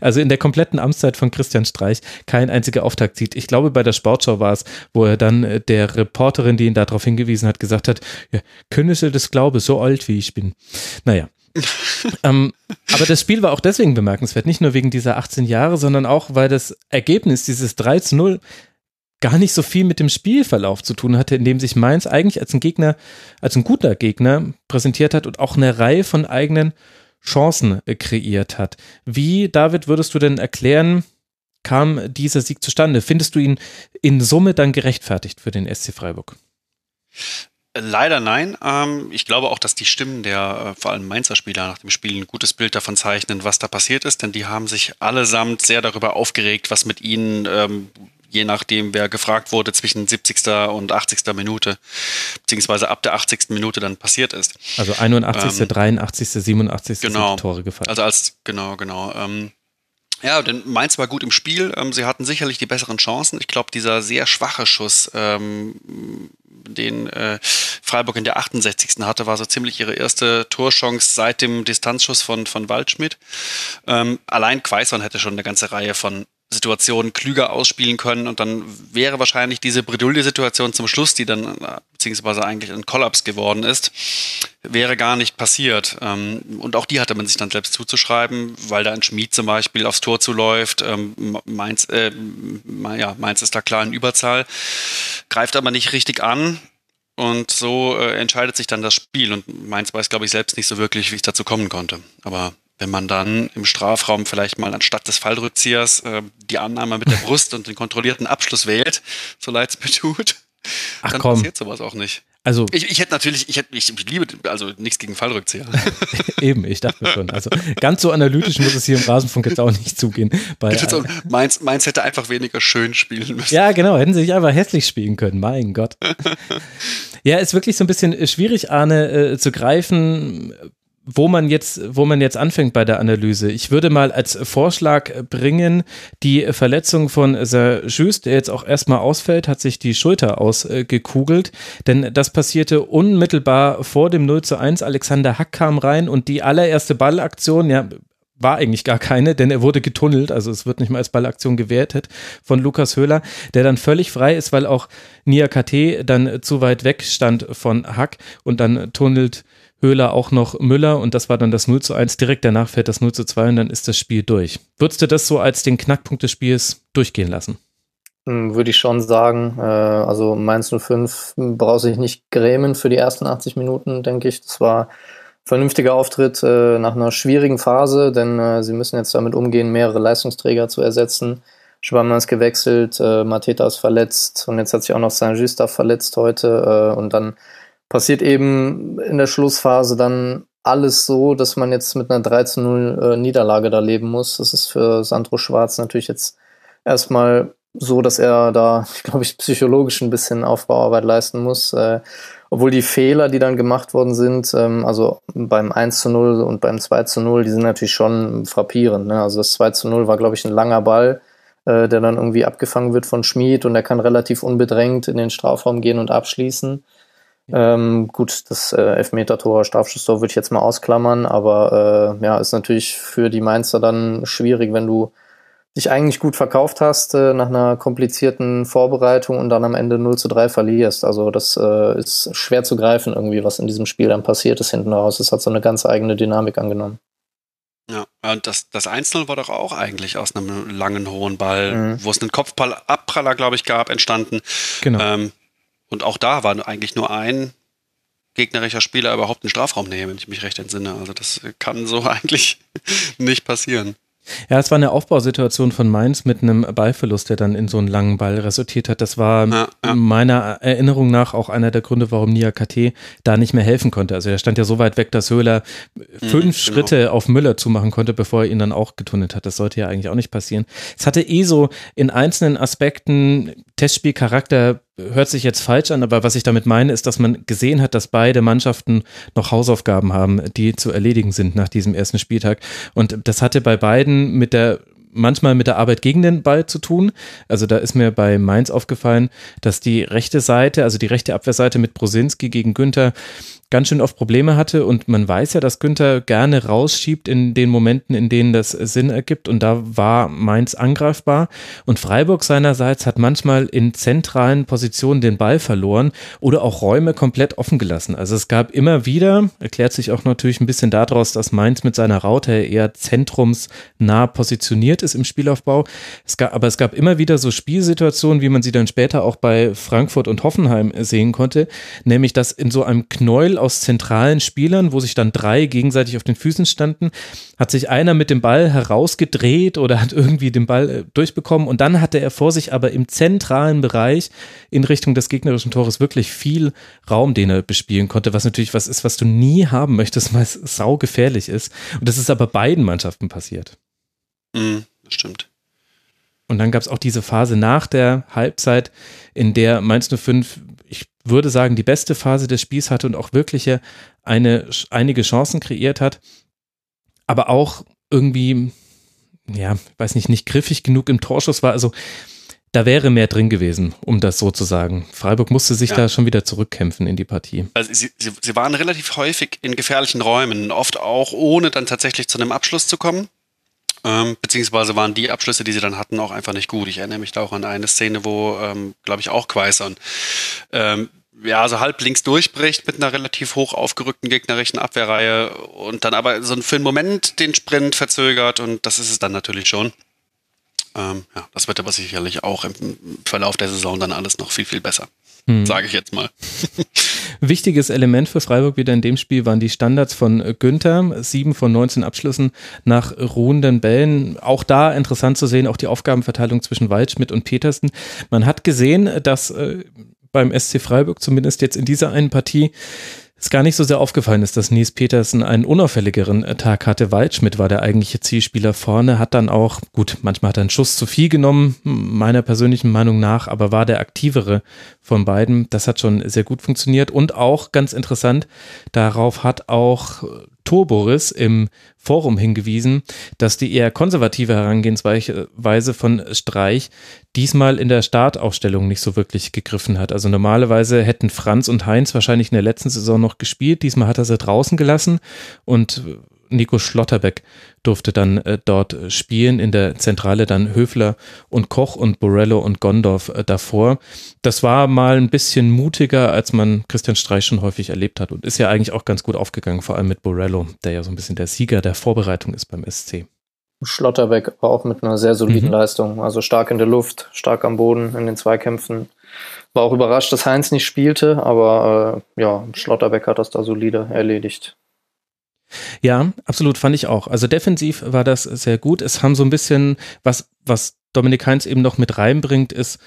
also in der kompletten Amtszeit von Christian Streich kein einziger Auftaktsieg. Ich glaube, bei der Sportschau war es, wo er dann der Reporterin, die ihn darauf hingewiesen hat, gesagt hat, ja, können Sie das glauben, so alt wie ich bin. Naja. [LAUGHS] ähm, aber das Spiel war auch deswegen bemerkenswert, nicht nur wegen dieser 18 Jahre, sondern auch, weil das Ergebnis, dieses 3 zu 0, gar nicht so viel mit dem Spielverlauf zu tun hatte, in dem sich Mainz eigentlich als ein Gegner, als ein guter Gegner präsentiert hat und auch eine Reihe von eigenen Chancen äh, kreiert hat. Wie, David, würdest du denn erklären, kam dieser Sieg zustande? Findest du ihn in Summe dann gerechtfertigt für den SC Freiburg? Leider nein. Ähm, ich glaube auch, dass die Stimmen der äh, vor allem Mainzer Spieler nach dem Spiel ein gutes Bild davon zeichnen, was da passiert ist, denn die haben sich allesamt sehr darüber aufgeregt, was mit ihnen, ähm, je nachdem, wer gefragt wurde, zwischen 70. und 80. Minute, beziehungsweise ab der 80. Minute dann passiert ist. Also 81., ähm, 83., 87. Genau, Tore gefallen. Also als, genau, genau. Ähm, ja, denn Mainz war gut im Spiel. Ähm, sie hatten sicherlich die besseren Chancen. Ich glaube, dieser sehr schwache Schuss, ähm, den äh, Freiburg in der 68. hatte, war so ziemlich ihre erste Torchance seit dem Distanzschuss von, von Waldschmidt. Ähm, allein Quaison hätte schon eine ganze Reihe von Situationen klüger ausspielen können und dann wäre wahrscheinlich diese Bredouille-Situation zum Schluss, die dann beziehungsweise eigentlich ein Kollaps geworden ist, wäre gar nicht passiert. Ähm, und auch die hatte man sich dann selbst zuzuschreiben, weil da ein Schmied zum Beispiel aufs Tor zuläuft. Ähm, Mainz, äh, ja, Mainz ist da klar in Überzahl, greift aber nicht richtig an. Und so äh, entscheidet sich dann das Spiel. Und Mainz weiß, glaube ich, selbst nicht so wirklich, wie es dazu kommen konnte. Aber wenn man dann im Strafraum vielleicht mal anstatt des Fallrückziehers äh, die Annahme mit der [LAUGHS] Brust und den kontrollierten Abschluss wählt, so leid es mir tut, Ach, dann komm. passiert sowas auch nicht. Also ich, ich hätte natürlich, ich hätte, ich, ich liebe, also nichts gegen Fallrückzieher. [LAUGHS] Eben, ich dachte schon. Also ganz so analytisch muss es hier im Rasenfunk jetzt auch nicht zugehen. Bei, auch, Mainz, Mainz hätte einfach weniger schön spielen müssen. Ja, genau, hätten sie sich einfach hässlich spielen können. Mein Gott. [LAUGHS] ja, ist wirklich so ein bisschen schwierig, Arne, äh, zu greifen wo man jetzt, wo man jetzt anfängt bei der Analyse. Ich würde mal als Vorschlag bringen, die Verletzung von Serjus, der jetzt auch erstmal ausfällt, hat sich die Schulter ausgekugelt, denn das passierte unmittelbar vor dem 0 zu 1. Alexander Hack kam rein und die allererste Ballaktion, ja, war eigentlich gar keine, denn er wurde getunnelt, also es wird nicht mal als Ballaktion gewertet von Lukas Höhler, der dann völlig frei ist, weil auch Nia KT dann zu weit weg stand von Hack und dann tunnelt Höhler auch noch Müller und das war dann das 0 zu 1. Direkt danach fällt das 0 zu 2 und dann ist das Spiel durch. Würdest du das so als den Knackpunkt des Spiels durchgehen lassen? Hm, würde ich schon sagen. Äh, also Mainz 05 braucht sich nicht grämen für die ersten 80 Minuten, denke ich. Das war ein vernünftiger Auftritt äh, nach einer schwierigen Phase, denn äh, sie müssen jetzt damit umgehen, mehrere Leistungsträger zu ersetzen. Schwammer ist gewechselt, Mateta ist verletzt und jetzt hat sich auch noch Saint-Just verletzt heute und dann passiert eben in der Schlussphase dann alles so, dass man jetzt mit einer 13-0 äh, Niederlage da leben muss. Das ist für Sandro Schwarz natürlich jetzt erstmal so, dass er da, [LAUGHS] glaube ich, psychologisch ein bisschen Aufbauarbeit leisten muss. Äh, obwohl die Fehler, die dann gemacht worden sind, ähm, also beim 1 zu 0 und beim 2 zu 0, die sind natürlich schon frappierend. Ne? Also das 2 zu 0 war, glaube ich, ein langer Ball, äh, der dann irgendwie abgefangen wird von Schmid und er kann relativ unbedrängt in den Strafraum gehen und abschließen. Ähm, gut, das äh, Elfmeter-Tor, Strafschusstor würde ich jetzt mal ausklammern, aber äh, ja, ist natürlich für die Mainzer dann schwierig, wenn du dich eigentlich gut verkauft hast äh, nach einer komplizierten Vorbereitung und dann am Ende 0 zu 3 verlierst. Also das äh, ist schwer zu greifen irgendwie, was in diesem Spiel dann passiert ist hinten raus. Es hat so eine ganz eigene Dynamik angenommen. Ja, und das, das Einzel war doch auch eigentlich aus einem langen, hohen Ball, mhm. wo es einen Kopfballabpraller, glaube ich, gab, entstanden. Genau. Ähm, und auch da war eigentlich nur ein gegnerischer Spieler überhaupt einen Strafraum nehmen, wenn ich mich recht entsinne. Also das kann so [LAUGHS] eigentlich nicht passieren. Ja, es war eine Aufbausituation von Mainz mit einem Ballverlust, der dann in so einen langen Ball resultiert hat. Das war ja, ja. meiner Erinnerung nach auch einer der Gründe, warum Nia KT da nicht mehr helfen konnte. Also er stand ja so weit weg, dass Höhler mhm, fünf genau. Schritte auf Müller zumachen konnte, bevor er ihn dann auch getunnelt hat. Das sollte ja eigentlich auch nicht passieren. Es hatte eh so in einzelnen Aspekten Testspielcharakter hört sich jetzt falsch an, aber was ich damit meine, ist, dass man gesehen hat, dass beide Mannschaften noch Hausaufgaben haben, die zu erledigen sind nach diesem ersten Spieltag. Und das hatte bei beiden mit der manchmal mit der Arbeit gegen den Ball zu tun. Also da ist mir bei Mainz aufgefallen, dass die rechte Seite, also die rechte Abwehrseite mit Brosinski gegen Günther ganz schön oft Probleme hatte und man weiß ja, dass Günther gerne rausschiebt in den Momenten, in denen das Sinn ergibt und da war Mainz angreifbar und Freiburg seinerseits hat manchmal in zentralen Positionen den Ball verloren oder auch Räume komplett offen gelassen. Also es gab immer wieder, erklärt sich auch natürlich ein bisschen daraus, dass Mainz mit seiner Raute eher zentrumsnah positioniert ist im Spielaufbau. Es gab, aber es gab immer wieder so Spielsituationen, wie man sie dann später auch bei Frankfurt und Hoffenheim sehen konnte, nämlich dass in so einem Knäuel aus zentralen Spielern, wo sich dann drei gegenseitig auf den Füßen standen, hat sich einer mit dem Ball herausgedreht oder hat irgendwie den Ball äh, durchbekommen und dann hatte er vor sich aber im zentralen Bereich in Richtung des gegnerischen Tores wirklich viel Raum, den er bespielen konnte, was natürlich was ist, was du nie haben möchtest, weil es saugefährlich ist. Und das ist aber beiden Mannschaften passiert. Mhm, das stimmt. Und dann gab es auch diese Phase nach der Halbzeit, in der Mainz 05 ich würde sagen, die beste Phase des Spiels hatte und auch wirklich eine, einige Chancen kreiert hat, aber auch irgendwie, ja, weiß nicht, nicht griffig genug im Torschuss war. Also da wäre mehr drin gewesen, um das so zu sagen. Freiburg musste sich ja. da schon wieder zurückkämpfen in die Partie. Also sie, sie, sie waren relativ häufig in gefährlichen Räumen, oft auch ohne dann tatsächlich zu einem Abschluss zu kommen. Ähm, beziehungsweise waren die Abschlüsse, die sie dann hatten, auch einfach nicht gut. Ich erinnere mich da auch an eine Szene, wo, ähm, glaube ich, auch Quaison ähm, ja, so halb links durchbricht mit einer relativ hoch aufgerückten gegnerischen Abwehrreihe und dann aber so für einen Moment den Sprint verzögert und das ist es dann natürlich schon. Ähm, ja, das wird aber sicherlich auch im Verlauf der Saison dann alles noch viel, viel besser. Hm. Sage ich jetzt mal. [LAUGHS] Wichtiges Element für Freiburg wieder in dem Spiel waren die Standards von Günther. Sieben von 19 Abschlüssen nach ruhenden Bällen. Auch da interessant zu sehen, auch die Aufgabenverteilung zwischen Waldschmidt und Petersen. Man hat gesehen, dass äh, beim SC Freiburg, zumindest jetzt in dieser einen Partie, es gar nicht so sehr aufgefallen ist, dass Nies Petersen einen unauffälligeren Tag hatte. Waldschmidt war der eigentliche Zielspieler vorne, hat dann auch, gut, manchmal hat er einen Schuss zu viel genommen, meiner persönlichen Meinung nach, aber war der aktivere von beiden. Das hat schon sehr gut funktioniert und auch ganz interessant, darauf hat auch Turboris im Forum hingewiesen, dass die eher konservative Herangehensweise von Streich diesmal in der Startaufstellung nicht so wirklich gegriffen hat. Also normalerweise hätten Franz und Heinz wahrscheinlich in der letzten Saison noch gespielt. Diesmal hat er sie draußen gelassen und Nico Schlotterbeck durfte dann äh, dort spielen, in der Zentrale dann Höfler und Koch und Borello und Gondorf äh, davor. Das war mal ein bisschen mutiger, als man Christian Streich schon häufig erlebt hat und ist ja eigentlich auch ganz gut aufgegangen, vor allem mit Borello, der ja so ein bisschen der Sieger der Vorbereitung ist beim SC. Schlotterbeck auch mit einer sehr soliden mhm. Leistung, also stark in der Luft, stark am Boden in den Zweikämpfen. War auch überrascht, dass Heinz nicht spielte, aber äh, ja, Schlotterbeck hat das da solide erledigt. Ja, absolut, fand ich auch. Also defensiv war das sehr gut. Es haben so ein bisschen, was, was Dominik Heinz eben noch mit reinbringt, ist,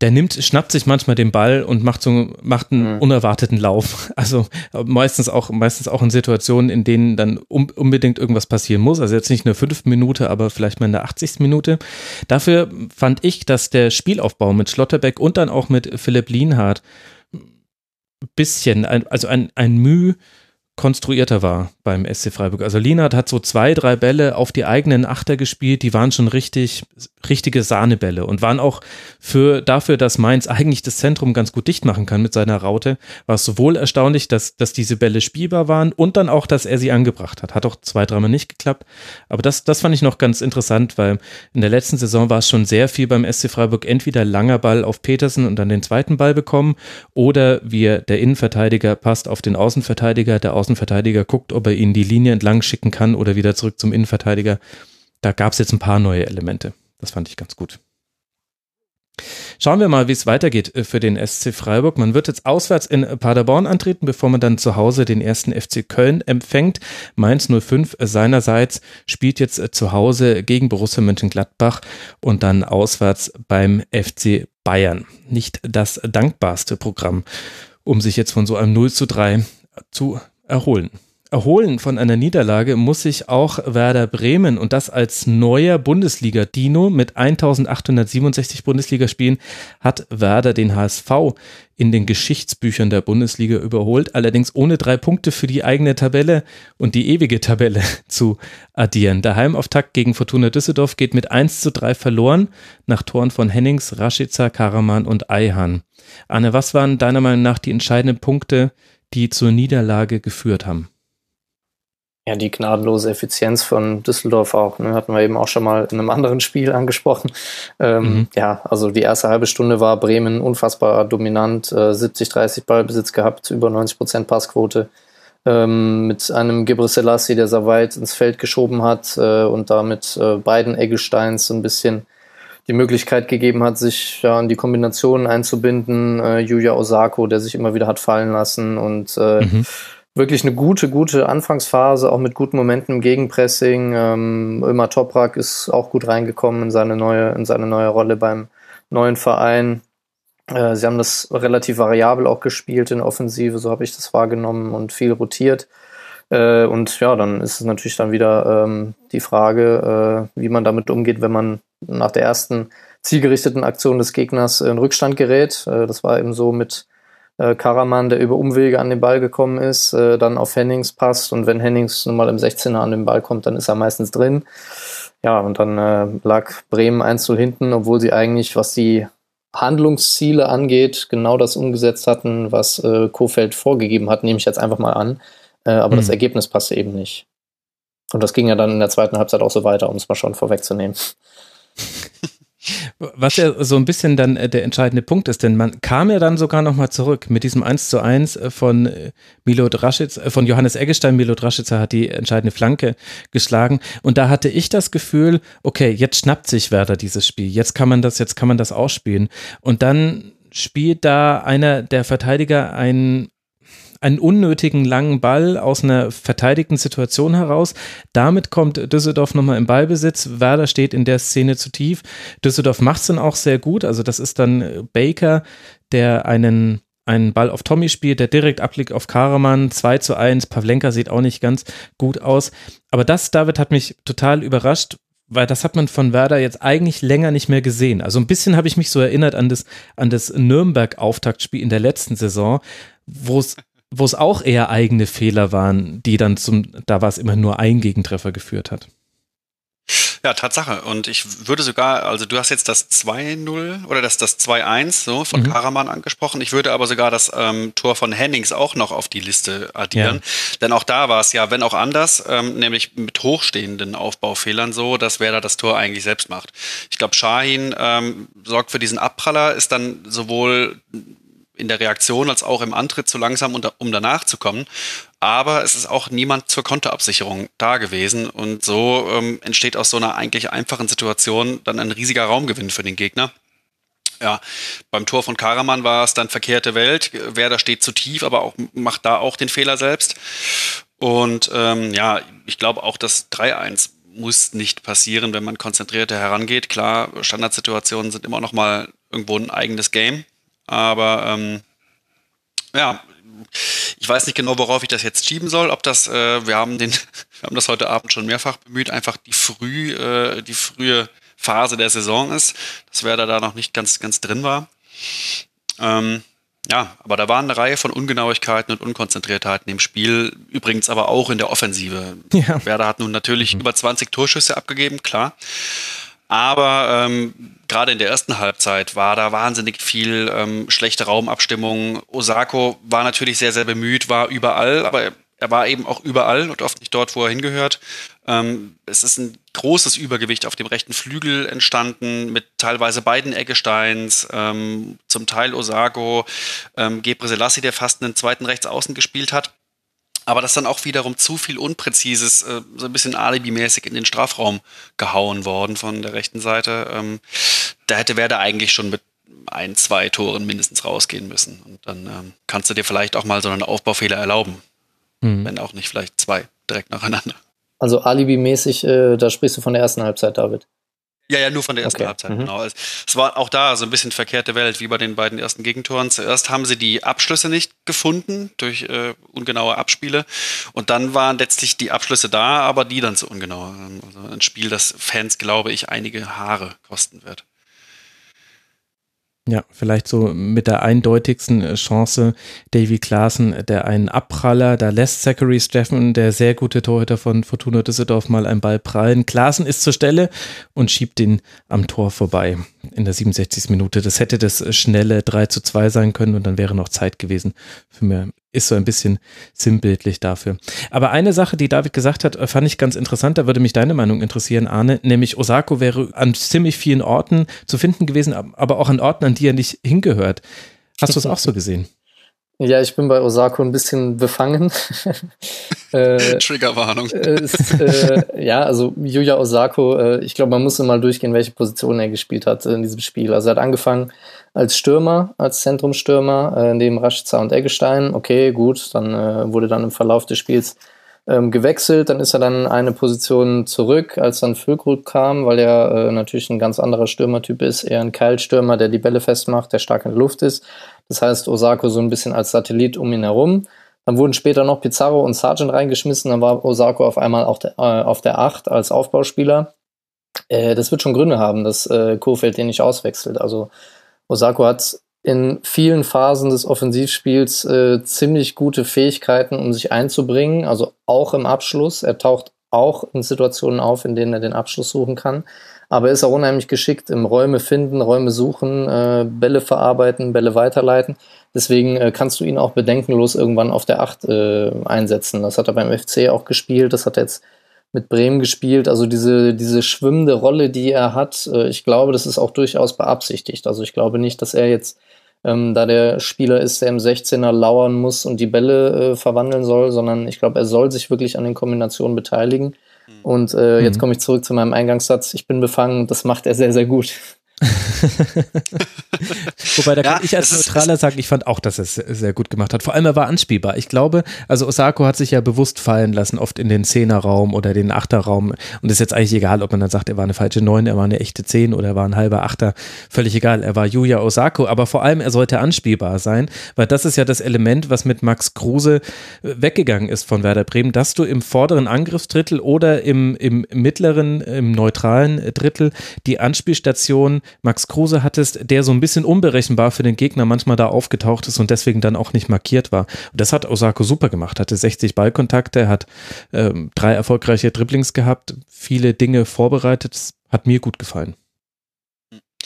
der nimmt, schnappt sich manchmal den Ball und macht so, macht einen mhm. unerwarteten Lauf. [LAUGHS] Also meistens auch, meistens auch in Situationen, in denen dann um, unbedingt irgendwas passieren muss. Also jetzt nicht nur fünf Minute, aber vielleicht mal in der 80. Minute. Dafür fand ich, dass der Spielaufbau mit Schlotterbeck und dann auch mit Philipp Lienhardt bisschen, also ein, ein Mühe konstruierter war beim SC Freiburg. Also Lienert hat so zwei, drei Bälle auf die eigenen Achter gespielt, die waren schon richtig, richtige Sahnebälle und waren auch für, dafür, dass Mainz eigentlich das Zentrum ganz gut dicht machen kann mit seiner Raute, war es sowohl erstaunlich, dass, dass diese Bälle spielbar waren und dann auch, dass er sie angebracht hat. Hat auch zwei, dreimal nicht geklappt. Aber das, das fand ich noch ganz interessant, weil in der letzten Saison war es schon sehr viel beim SC Freiburg, entweder langer Ball auf Petersen und dann den zweiten Ball bekommen oder wir, der Innenverteidiger passt auf den Außenverteidiger, der Außen Außenverteidiger guckt, ob er ihn die Linie entlang schicken kann oder wieder zurück zum Innenverteidiger. Da gab es jetzt ein paar neue Elemente. Das fand ich ganz gut. Schauen wir mal, wie es weitergeht äh, für den SC Freiburg. Man wird jetzt auswärts in Paderborn antreten, bevor man dann zu Hause den ersten FC Köln empfängt. Mainz 05 seinerseits spielt jetzt äh, zu Hause gegen Borussia Mönchengladbach und dann auswärts beim FC Bayern. Nicht das dankbarste Programm, um sich jetzt von so einem 0 zu 3 zu erholen. Erholen von einer Niederlage muss sich auch Werder Bremen und das als neuer Bundesliga-Dino mit 1867 Bundesligaspielen hat Werder den HSV in den Geschichtsbüchern der Bundesliga überholt, allerdings ohne drei Punkte für die eigene Tabelle und die ewige Tabelle [LAUGHS] zu addieren. Der Heimauftakt gegen Fortuna Düsseldorf geht mit 1 zu 3 verloren, nach Toren von Hennings, Rashica, Karaman und Eihan. Anne, was waren deiner Meinung nach die entscheidenden Punkte, die zur Niederlage geführt haben. Ja, die gnadenlose Effizienz von Düsseldorf auch, ne, hatten wir eben auch schon mal in einem anderen Spiel angesprochen. Ähm, mhm. Ja, also die erste halbe Stunde war Bremen unfassbar dominant, äh, 70-30 Ballbesitz gehabt, über 90 Prozent Passquote. Ähm, mit einem Gebre Selassie, der sehr weit ins Feld geschoben hat äh, und damit äh, beiden Eggesteins so ein bisschen die Möglichkeit gegeben hat, sich ja in die Kombinationen einzubinden. Äh, Yuya Osako, der sich immer wieder hat fallen lassen und äh, mhm. Wirklich eine gute, gute Anfangsphase, auch mit guten Momenten im Gegenpressing. Ähm, Ömer Toprak ist auch gut reingekommen in seine neue, in seine neue Rolle beim neuen Verein. Äh, sie haben das relativ variabel auch gespielt in Offensive, so habe ich das wahrgenommen und viel rotiert. Äh, und ja, dann ist es natürlich dann wieder ähm, die Frage, äh, wie man damit umgeht, wenn man nach der ersten zielgerichteten Aktion des Gegners in Rückstand gerät. Äh, das war eben so mit äh, Karaman, der über Umwege an den Ball gekommen ist, äh, dann auf Hennings passt und wenn Hennings nun mal im 16er an den Ball kommt, dann ist er meistens drin. Ja, und dann äh, lag Bremen 1 zu hinten, obwohl sie eigentlich, was die Handlungsziele angeht, genau das umgesetzt hatten, was äh, Kofeld vorgegeben hat, nehme ich jetzt einfach mal an. Äh, aber mhm. das Ergebnis passte eben nicht. Und das ging ja dann in der zweiten Halbzeit auch so weiter, um es mal schon vorwegzunehmen. [LAUGHS] Was ja so ein bisschen dann äh, der entscheidende Punkt ist, denn man kam ja dann sogar nochmal zurück mit diesem 1 zu 1 äh, von äh, Milo Draschitz, von Johannes Eggestein. Milo Draschitzer hat die entscheidende Flanke geschlagen. Und da hatte ich das Gefühl, okay, jetzt schnappt sich Werder dieses Spiel. Jetzt kann man das, jetzt kann man das ausspielen. Und dann spielt da einer der Verteidiger einen einen unnötigen langen Ball aus einer verteidigten Situation heraus. Damit kommt Düsseldorf nochmal im Ballbesitz. Werder steht in der Szene zu tief. Düsseldorf macht es dann auch sehr gut. Also das ist dann Baker, der einen einen Ball auf Tommy spielt, der direkt abliegt auf Karaman, 2 zu 1, Pavlenka sieht auch nicht ganz gut aus. Aber das, David, hat mich total überrascht, weil das hat man von Werder jetzt eigentlich länger nicht mehr gesehen. Also ein bisschen habe ich mich so erinnert an das, an das Nürnberg-Auftaktspiel in der letzten Saison, wo es wo es auch eher eigene Fehler waren, die dann zum, da war es immer nur ein Gegentreffer geführt hat. Ja, Tatsache. Und ich würde sogar, also du hast jetzt das 2-0 oder das, das 2-1 so von mhm. Karaman angesprochen. Ich würde aber sogar das ähm, Tor von Hennings auch noch auf die Liste addieren. Ja. Denn auch da war es ja, wenn auch anders, ähm, nämlich mit hochstehenden Aufbaufehlern so, dass wer da das Tor eigentlich selbst macht. Ich glaube, Shahin ähm, sorgt für diesen Abpraller, ist dann sowohl in der Reaktion als auch im Antritt zu langsam, um danach zu kommen. Aber es ist auch niemand zur Konterabsicherung da gewesen. Und so ähm, entsteht aus so einer eigentlich einfachen Situation dann ein riesiger Raumgewinn für den Gegner. Ja, beim Tor von Karaman war es dann verkehrte Welt. Werder steht zu tief, aber auch macht da auch den Fehler selbst. Und ähm, ja, ich glaube auch das 3-1 muss nicht passieren, wenn man konzentrierter herangeht. Klar, Standardsituationen sind immer noch mal irgendwo ein eigenes Game. Aber ähm, ja, ich weiß nicht genau, worauf ich das jetzt schieben soll. Ob das, äh, wir haben den, [LAUGHS] wir haben das heute Abend schon mehrfach bemüht, einfach die früh, äh, die frühe Phase der Saison ist, dass wer da noch nicht ganz, ganz drin war. Ähm, ja, aber da waren eine Reihe von Ungenauigkeiten und Unkonzentriertheiten im Spiel, übrigens aber auch in der Offensive. Ja. Werder hat nun natürlich mhm. über 20 Torschüsse abgegeben, klar. Aber ähm, gerade in der ersten Halbzeit war da wahnsinnig viel ähm, schlechte Raumabstimmung. Osako war natürlich sehr, sehr bemüht, war überall, aber er war eben auch überall und oft nicht dort, wo er hingehört. Ähm, es ist ein großes Übergewicht auf dem rechten Flügel entstanden, mit teilweise beiden Eggesteins, ähm, zum Teil Osako, ähm, Gebre Selassie, der fast einen zweiten Rechtsaußen gespielt hat aber das dann auch wiederum zu viel Unpräzises, äh, so ein bisschen alibimäßig in den Strafraum gehauen worden von der rechten Seite. Ähm, da hätte Werder eigentlich schon mit ein, zwei Toren mindestens rausgehen müssen. Und dann ähm, kannst du dir vielleicht auch mal so einen Aufbaufehler erlauben. Mhm. Wenn auch nicht vielleicht zwei direkt nacheinander. Also alibimäßig, äh, da sprichst du von der ersten Halbzeit, David. Ja, ja, nur von der ersten okay. Halbzeit, mhm. genau. Es war auch da so ein bisschen verkehrte Welt, wie bei den beiden ersten Gegentoren. Zuerst haben sie die Abschlüsse nicht gefunden durch äh, ungenaue Abspiele und dann waren letztlich die Abschlüsse da, aber die dann zu ungenau. Also ein Spiel, das Fans, glaube ich, einige Haare kosten wird. Ja, vielleicht so mit der eindeutigsten äh, Chance Davy Klaassen, der einen Abpraller, da lässt Zachary Steffen, der sehr gute Torhüter von Fortuna Düsseldorf, mal einen Ball prallen. Klaassen ist zur Stelle und schiebt ihn am Tor vorbei in der 67. Minute. Das hätte das schnelle 3 zu 2 sein können und dann wäre noch Zeit gewesen für mehr ist so ein bisschen sinnbildlich dafür. Aber eine Sache, die David gesagt hat, fand ich ganz interessant, da würde mich deine Meinung interessieren, Arne, nämlich Osako wäre an ziemlich vielen Orten zu finden gewesen, aber auch an Orten, an die er nicht hingehört. Hast du es auch so gesehen? Ja, ich bin bei Osako ein bisschen befangen. [LAUGHS] äh, Triggerwarnung. Äh, ja, also Yuya Osako, äh, ich glaube, man muss mal durchgehen, welche Position er gespielt hat in diesem Spiel. Also er hat angefangen als Stürmer, als Zentrumstürmer, äh, neben Rashica und Eggestein. Okay, gut, dann äh, wurde dann im Verlauf des Spiels ähm, gewechselt. Dann ist er dann eine Position zurück, als dann Füllkrug kam, weil er äh, natürlich ein ganz anderer Stürmertyp ist, eher ein Keilstürmer, der die Bälle festmacht, der stark in der Luft ist. Das heißt, Osako so ein bisschen als Satellit um ihn herum. Dann wurden später noch Pizarro und Sargent reingeschmissen. Dann war Osako auf einmal auf der, äh, auf der 8 als Aufbauspieler. Äh, das wird schon Gründe haben, dass äh, Kofeld den nicht auswechselt. Also Osako hat in vielen Phasen des Offensivspiels äh, ziemlich gute Fähigkeiten, um sich einzubringen, also auch im Abschluss. Er taucht auch in Situationen auf, in denen er den Abschluss suchen kann. Aber er ist auch unheimlich geschickt im Räume finden, Räume suchen, äh, Bälle verarbeiten, Bälle weiterleiten. Deswegen äh, kannst du ihn auch bedenkenlos irgendwann auf der Acht äh, einsetzen. Das hat er beim FC auch gespielt. Das hat er jetzt mit Bremen gespielt. Also diese, diese schwimmende Rolle, die er hat, äh, ich glaube, das ist auch durchaus beabsichtigt. Also ich glaube nicht, dass er jetzt ähm, da der Spieler ist, der im 16er lauern muss und die Bälle äh, verwandeln soll, sondern ich glaube, er soll sich wirklich an den Kombinationen beteiligen. Mhm. Und äh, mhm. jetzt komme ich zurück zu meinem Eingangssatz. Ich bin befangen, das macht er sehr, sehr gut. [LAUGHS] Wobei, da ja, kann ich als Neutraler sagen, ich fand auch, dass er es sehr gut gemacht hat. Vor allem, er war anspielbar. Ich glaube, also Osako hat sich ja bewusst fallen lassen, oft in den Zehnerraum oder den Achterraum. Und es ist jetzt eigentlich egal, ob man dann sagt, er war eine falsche Neun, er war eine echte Zehn oder er war ein halber Achter. Völlig egal. Er war Yuya Osako. Aber vor allem, er sollte anspielbar sein, weil das ist ja das Element, was mit Max Kruse äh, weggegangen ist von Werder Bremen, dass du im vorderen Angriffsdrittel oder im, im mittleren, im neutralen Drittel die Anspielstation Max Kruse hattest, der so ein bisschen unberechenbar für den Gegner manchmal da aufgetaucht ist und deswegen dann auch nicht markiert war. Und das hat Osako super gemacht, hatte 60 Ballkontakte, hat ähm, drei erfolgreiche Dribblings gehabt, viele Dinge vorbereitet, das hat mir gut gefallen.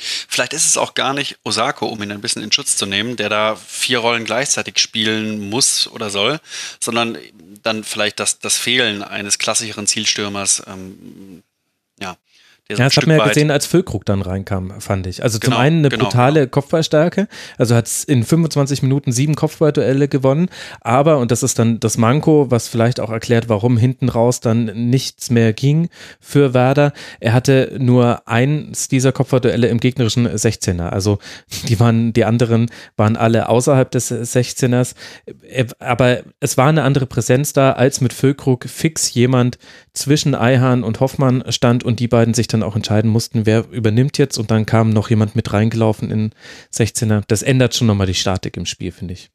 Vielleicht ist es auch gar nicht Osako, um ihn ein bisschen in Schutz zu nehmen, der da vier Rollen gleichzeitig spielen muss oder soll, sondern dann vielleicht das, das Fehlen eines klassischeren Zielstürmers ähm, ja, ja, das hat man ja gesehen, als Füllkrug dann reinkam, fand ich. Also genau, zum einen eine genau, brutale genau. Kopfballstärke, also hat es in 25 Minuten sieben Kopfballduelle gewonnen, aber, und das ist dann das Manko, was vielleicht auch erklärt, warum hinten raus dann nichts mehr ging für Werder, er hatte nur eins dieser Kopfballduelle im gegnerischen 16er, also die waren, die anderen waren alle außerhalb des 16ers, aber es war eine andere Präsenz da, als mit Füllkrug fix jemand zwischen Eihahn und Hoffmann stand und die beiden sich dann auch entscheiden mussten, wer übernimmt jetzt und dann kam noch jemand mit reingelaufen in 16er. Das ändert schon nochmal die Statik im Spiel, finde ich.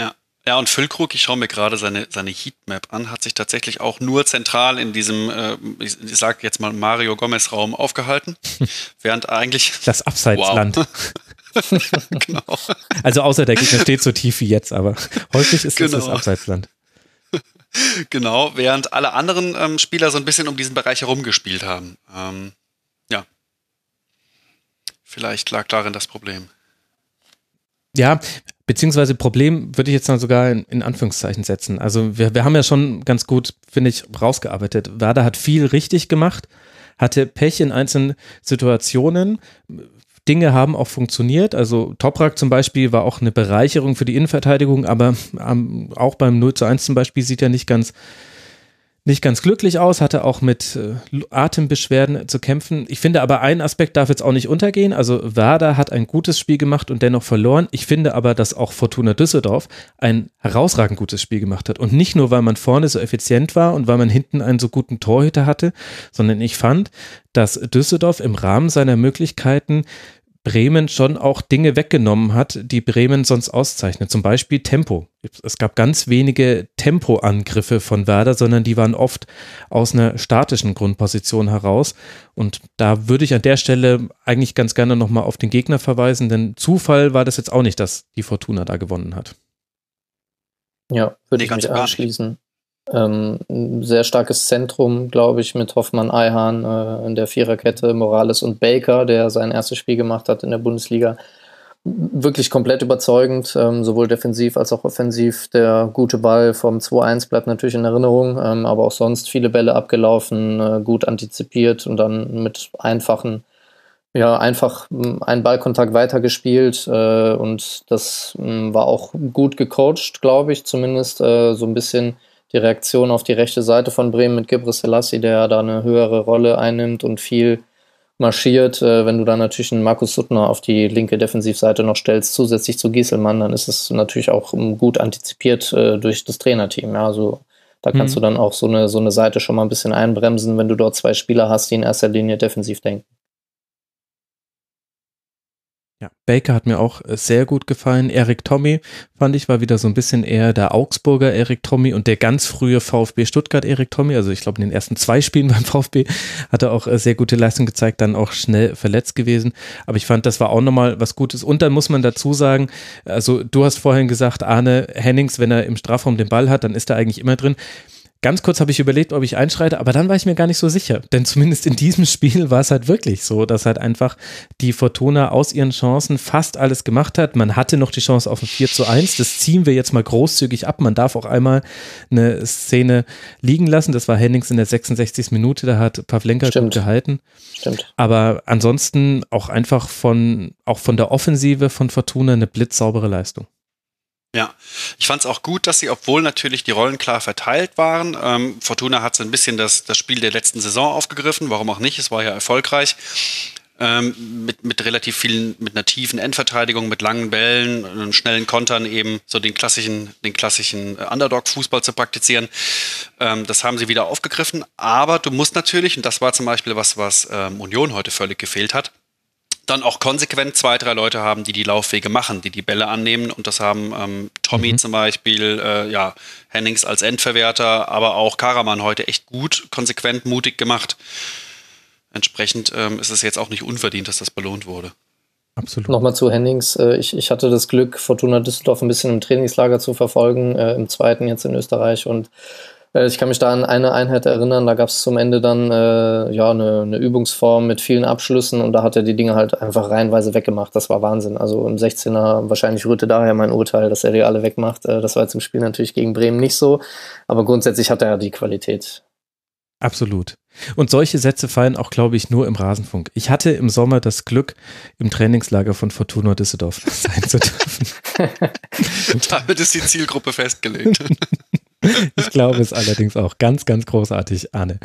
Ja. Ja, und Füllkrug, ich schaue mir gerade seine, seine Heatmap an, hat sich tatsächlich auch nur zentral in diesem, äh, ich, ich sag jetzt mal Mario Gomez-Raum aufgehalten, [LAUGHS] während eigentlich. Das Abseitsland. Wow. [LAUGHS] [LAUGHS] genau. Also außer der Gegner steht so tief wie jetzt, aber häufig ist genau. das das Abseitsland. Genau, während alle anderen ähm, Spieler so ein bisschen um diesen Bereich herumgespielt haben. Ähm, ja. Vielleicht lag darin das Problem. Ja, beziehungsweise Problem würde ich jetzt dann sogar in, in, Anführungszeichen setzen. Also wir, wir haben ja schon ganz gut, finde ich, rausgearbeitet. Werder hat viel richtig gemacht, hatte Pech in einzelnen Situationen, Dinge haben auch funktioniert. Also Toprak zum Beispiel war auch eine Bereicherung für die Innenverteidigung, aber ähm, auch beim 0 zu 1 zum Beispiel sieht er nicht ganz nicht ganz glücklich aus, hatte auch mit äh, Atembeschwerden zu kämpfen. Ich finde aber, ein Aspekt darf jetzt auch nicht untergehen. Also Werder hat ein gutes Spiel gemacht und dennoch verloren. Ich finde aber, dass auch Fortuna Düsseldorf ein herausragend gutes Spiel gemacht hat. Und nicht nur, weil man vorne so effizient war und weil man hinten einen so guten Torhüter hatte, sondern ich fand, dass Düsseldorf im Rahmen seiner Möglichkeiten Bremen schon auch Dinge weggenommen hat, die Bremen sonst auszeichnet. Zum Beispiel Tempo. Es gab ganz wenige Tempoangriffe von Werder, sondern die waren oft aus einer statischen Grundposition heraus. Und da würde ich an der Stelle eigentlich ganz gerne nochmal auf den Gegner verweisen, denn Zufall war das jetzt auch nicht, dass die Fortuna da gewonnen hat. Ja, würde nee, ich mich anschließen. Ähm, ein sehr starkes Zentrum, glaube ich, mit Hoffmann, Eihahn äh, in der Viererkette, Morales und Baker, der sein erstes Spiel gemacht hat in der Bundesliga. Wirklich komplett überzeugend, ähm, sowohl defensiv als auch offensiv. Der gute Ball vom 2-1 bleibt natürlich in Erinnerung, ähm, aber auch sonst viele Bälle abgelaufen, äh, gut antizipiert und dann mit einfachen, ja, einfach ähm, einen Ballkontakt weitergespielt äh, und das ähm, war auch gut gecoacht, glaube ich, zumindest äh, so ein bisschen die Reaktion auf die rechte Seite von Bremen mit Gibris Selassie, der da eine höhere Rolle einnimmt und viel marschiert. Äh, wenn du dann natürlich einen Markus Suttner auf die linke Defensivseite noch stellst, zusätzlich zu Gieselmann, dann ist es natürlich auch ähm, gut antizipiert äh, durch das Trainerteam. Ja, also da kannst mhm. du dann auch so eine, so eine Seite schon mal ein bisschen einbremsen, wenn du dort zwei Spieler hast, die in erster Linie defensiv denken. Ja, Baker hat mir auch äh, sehr gut gefallen. Erik Tommy fand ich war wieder so ein bisschen eher der Augsburger Erik Tommy und der ganz frühe VfB Stuttgart Erik Tommy. Also ich glaube in den ersten zwei Spielen [LAUGHS] beim VfB hat er auch äh, sehr gute Leistung gezeigt, dann auch schnell verletzt gewesen. Aber ich fand, das war auch nochmal was Gutes. Und dann muss man dazu sagen, also du hast vorhin gesagt, Arne Hennings, wenn er im Strafraum den Ball hat, dann ist er eigentlich immer drin Ganz kurz habe ich überlegt, ob ich einschreite, aber dann war ich mir gar nicht so sicher. Denn zumindest in diesem [LAUGHS] Spiel war es halt wirklich so, dass halt einfach die Fortuna aus ihren Chancen fast alles gemacht hat. Man hatte noch die Chance auf ein 4 zu 1. Das ziehen wir jetzt mal großzügig ab. Man darf auch einmal eine Szene liegen lassen. Das war Hennings in der 66. Minute. Da hat Pavlenka Stimmt. gut gehalten. Stimmt. Aber ansonsten auch einfach von, auch von der Offensive von Fortuna eine blitzsaubere Leistung. Ja, ich fand es auch gut, dass sie, obwohl natürlich die Rollen klar verteilt waren, ähm, Fortuna hat so ein bisschen das, das Spiel der letzten Saison aufgegriffen, warum auch nicht, es war ja erfolgreich. Ähm, mit, mit relativ vielen, mit einer tiefen Endverteidigung, mit langen Bällen, schnellen Kontern eben so den klassischen, den klassischen Underdog-Fußball zu praktizieren. Ähm, das haben sie wieder aufgegriffen. Aber du musst natürlich, und das war zum Beispiel was, was ähm, Union heute völlig gefehlt hat, dann auch konsequent zwei, drei Leute haben, die die Laufwege machen, die die Bälle annehmen. Und das haben ähm, Tommy mhm. zum Beispiel, äh, ja, Hennings als Endverwerter, aber auch Karaman heute echt gut, konsequent, mutig gemacht. Entsprechend ähm, ist es jetzt auch nicht unverdient, dass das belohnt wurde. Absolut. Nochmal zu Hennings. Äh, ich, ich hatte das Glück, Fortuna Düsseldorf ein bisschen im Trainingslager zu verfolgen, äh, im zweiten jetzt in Österreich. Und ich kann mich da an eine Einheit erinnern, da gab es zum Ende dann äh, ja eine, eine, Übungsform mit vielen Abschlüssen und da hat er die Dinge halt einfach reihenweise weggemacht. Das war Wahnsinn. Also im 16er, wahrscheinlich rührte daher mein Urteil, dass er die alle wegmacht. Äh, das war jetzt im Spiel natürlich gegen Bremen nicht so, aber grundsätzlich hat er die Qualität. Absolut. Und solche Sätze fallen auch, glaube ich, nur im Rasenfunk. Ich hatte im Sommer das Glück, im Trainingslager von Fortuna Düsseldorf [LAUGHS] sein zu dürfen. Damit ist die Zielgruppe festgelegt. [LAUGHS] Ich glaube es allerdings auch. Ganz, ganz großartig, Arne.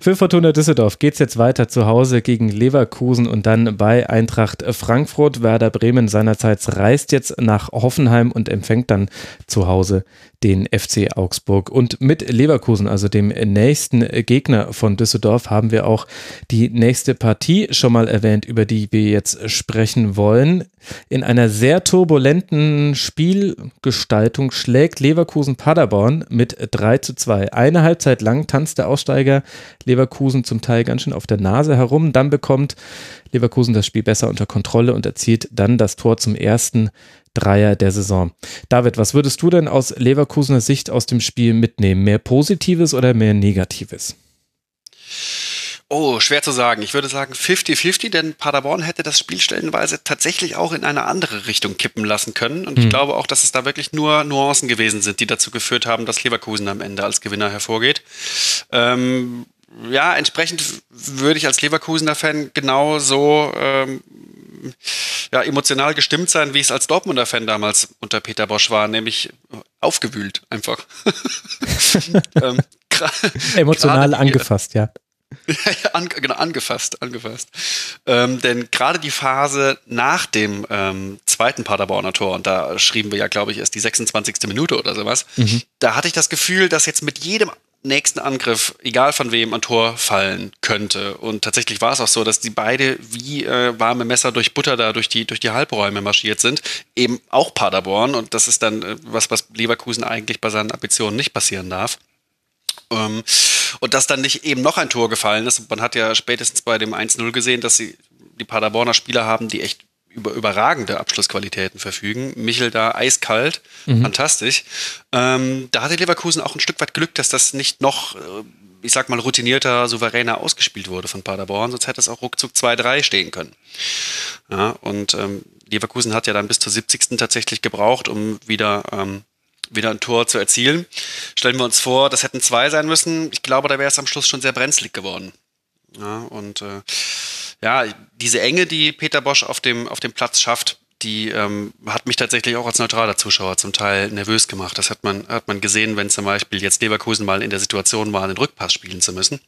Für Fortuna Düsseldorf geht es jetzt weiter zu Hause gegen Leverkusen und dann bei Eintracht Frankfurt. Werder Bremen seinerseits reist jetzt nach Hoffenheim und empfängt dann zu Hause den FC Augsburg. Und mit Leverkusen, also dem nächsten Gegner von Düsseldorf, haben wir auch die nächste Partie schon mal erwähnt, über die wir jetzt sprechen wollen. In einer sehr turbulenten Spielgestaltung schlägt Leverkusen Paderborn mit 3 zu 2. Eine Halbzeit lang tanzt der Aussteiger Leverkusen zum Teil ganz schön auf der Nase herum. Dann bekommt Leverkusen das Spiel besser unter Kontrolle und erzielt dann das Tor zum ersten Dreier der Saison. David, was würdest du denn aus Leverkusener Sicht aus dem Spiel mitnehmen? Mehr Positives oder mehr Negatives? Oh, schwer zu sagen. Ich würde sagen 50-50, denn Paderborn hätte das Spiel stellenweise tatsächlich auch in eine andere Richtung kippen lassen können. Und hm. ich glaube auch, dass es da wirklich nur Nuancen gewesen sind, die dazu geführt haben, dass Leverkusen am Ende als Gewinner hervorgeht. Ähm, ja, entsprechend würde ich als Leverkusener Fan genauso ähm, ja, emotional gestimmt sein, wie ich es als Dortmunder Fan damals unter Peter Bosch war, nämlich aufgewühlt einfach. [LAUGHS] ähm, Emotional angefasst, ja. ja, [LAUGHS] an, genau, angefasst, angefasst. Ähm, denn gerade die Phase nach dem ähm, zweiten Paderborner Tor, und da schrieben wir ja, glaube ich, erst die 26. Minute oder sowas, mhm. da hatte ich das Gefühl, dass jetzt mit jedem nächsten Angriff, egal von wem, ein Tor fallen könnte. Und tatsächlich war es auch so, dass die beide wie äh, warme Messer durch Butter da durch die, durch die Halbräume marschiert sind. Eben auch Paderborn. Und das ist dann äh, was, was Leverkusen eigentlich bei seinen Ambitionen nicht passieren darf. Ähm, und dass dann nicht eben noch ein Tor gefallen ist. Man hat ja spätestens bei dem 1-0 gesehen, dass sie die Paderborner Spieler haben, die echt über überragende Abschlussqualitäten verfügen. Michel da eiskalt, mhm. fantastisch. Ähm, da hatte Leverkusen auch ein Stück weit Glück, dass das nicht noch, äh, ich sag mal, routinierter, souveräner ausgespielt wurde von Paderborn, sonst hätte es auch ruckzuck 2-3 stehen können. Ja, und ähm, Leverkusen hat ja dann bis zur 70. tatsächlich gebraucht, um wieder ähm, wieder ein Tor zu erzielen. Stellen wir uns vor, das hätten zwei sein müssen. Ich glaube, da wäre es am Schluss schon sehr brenzlig geworden. Ja, und äh, ja, diese Enge, die Peter Bosch auf dem, auf dem Platz schafft, die ähm, hat mich tatsächlich auch als neutraler Zuschauer zum Teil nervös gemacht. Das hat man, hat man gesehen, wenn zum Beispiel jetzt Leverkusen mal in der Situation war, einen Rückpass spielen zu müssen.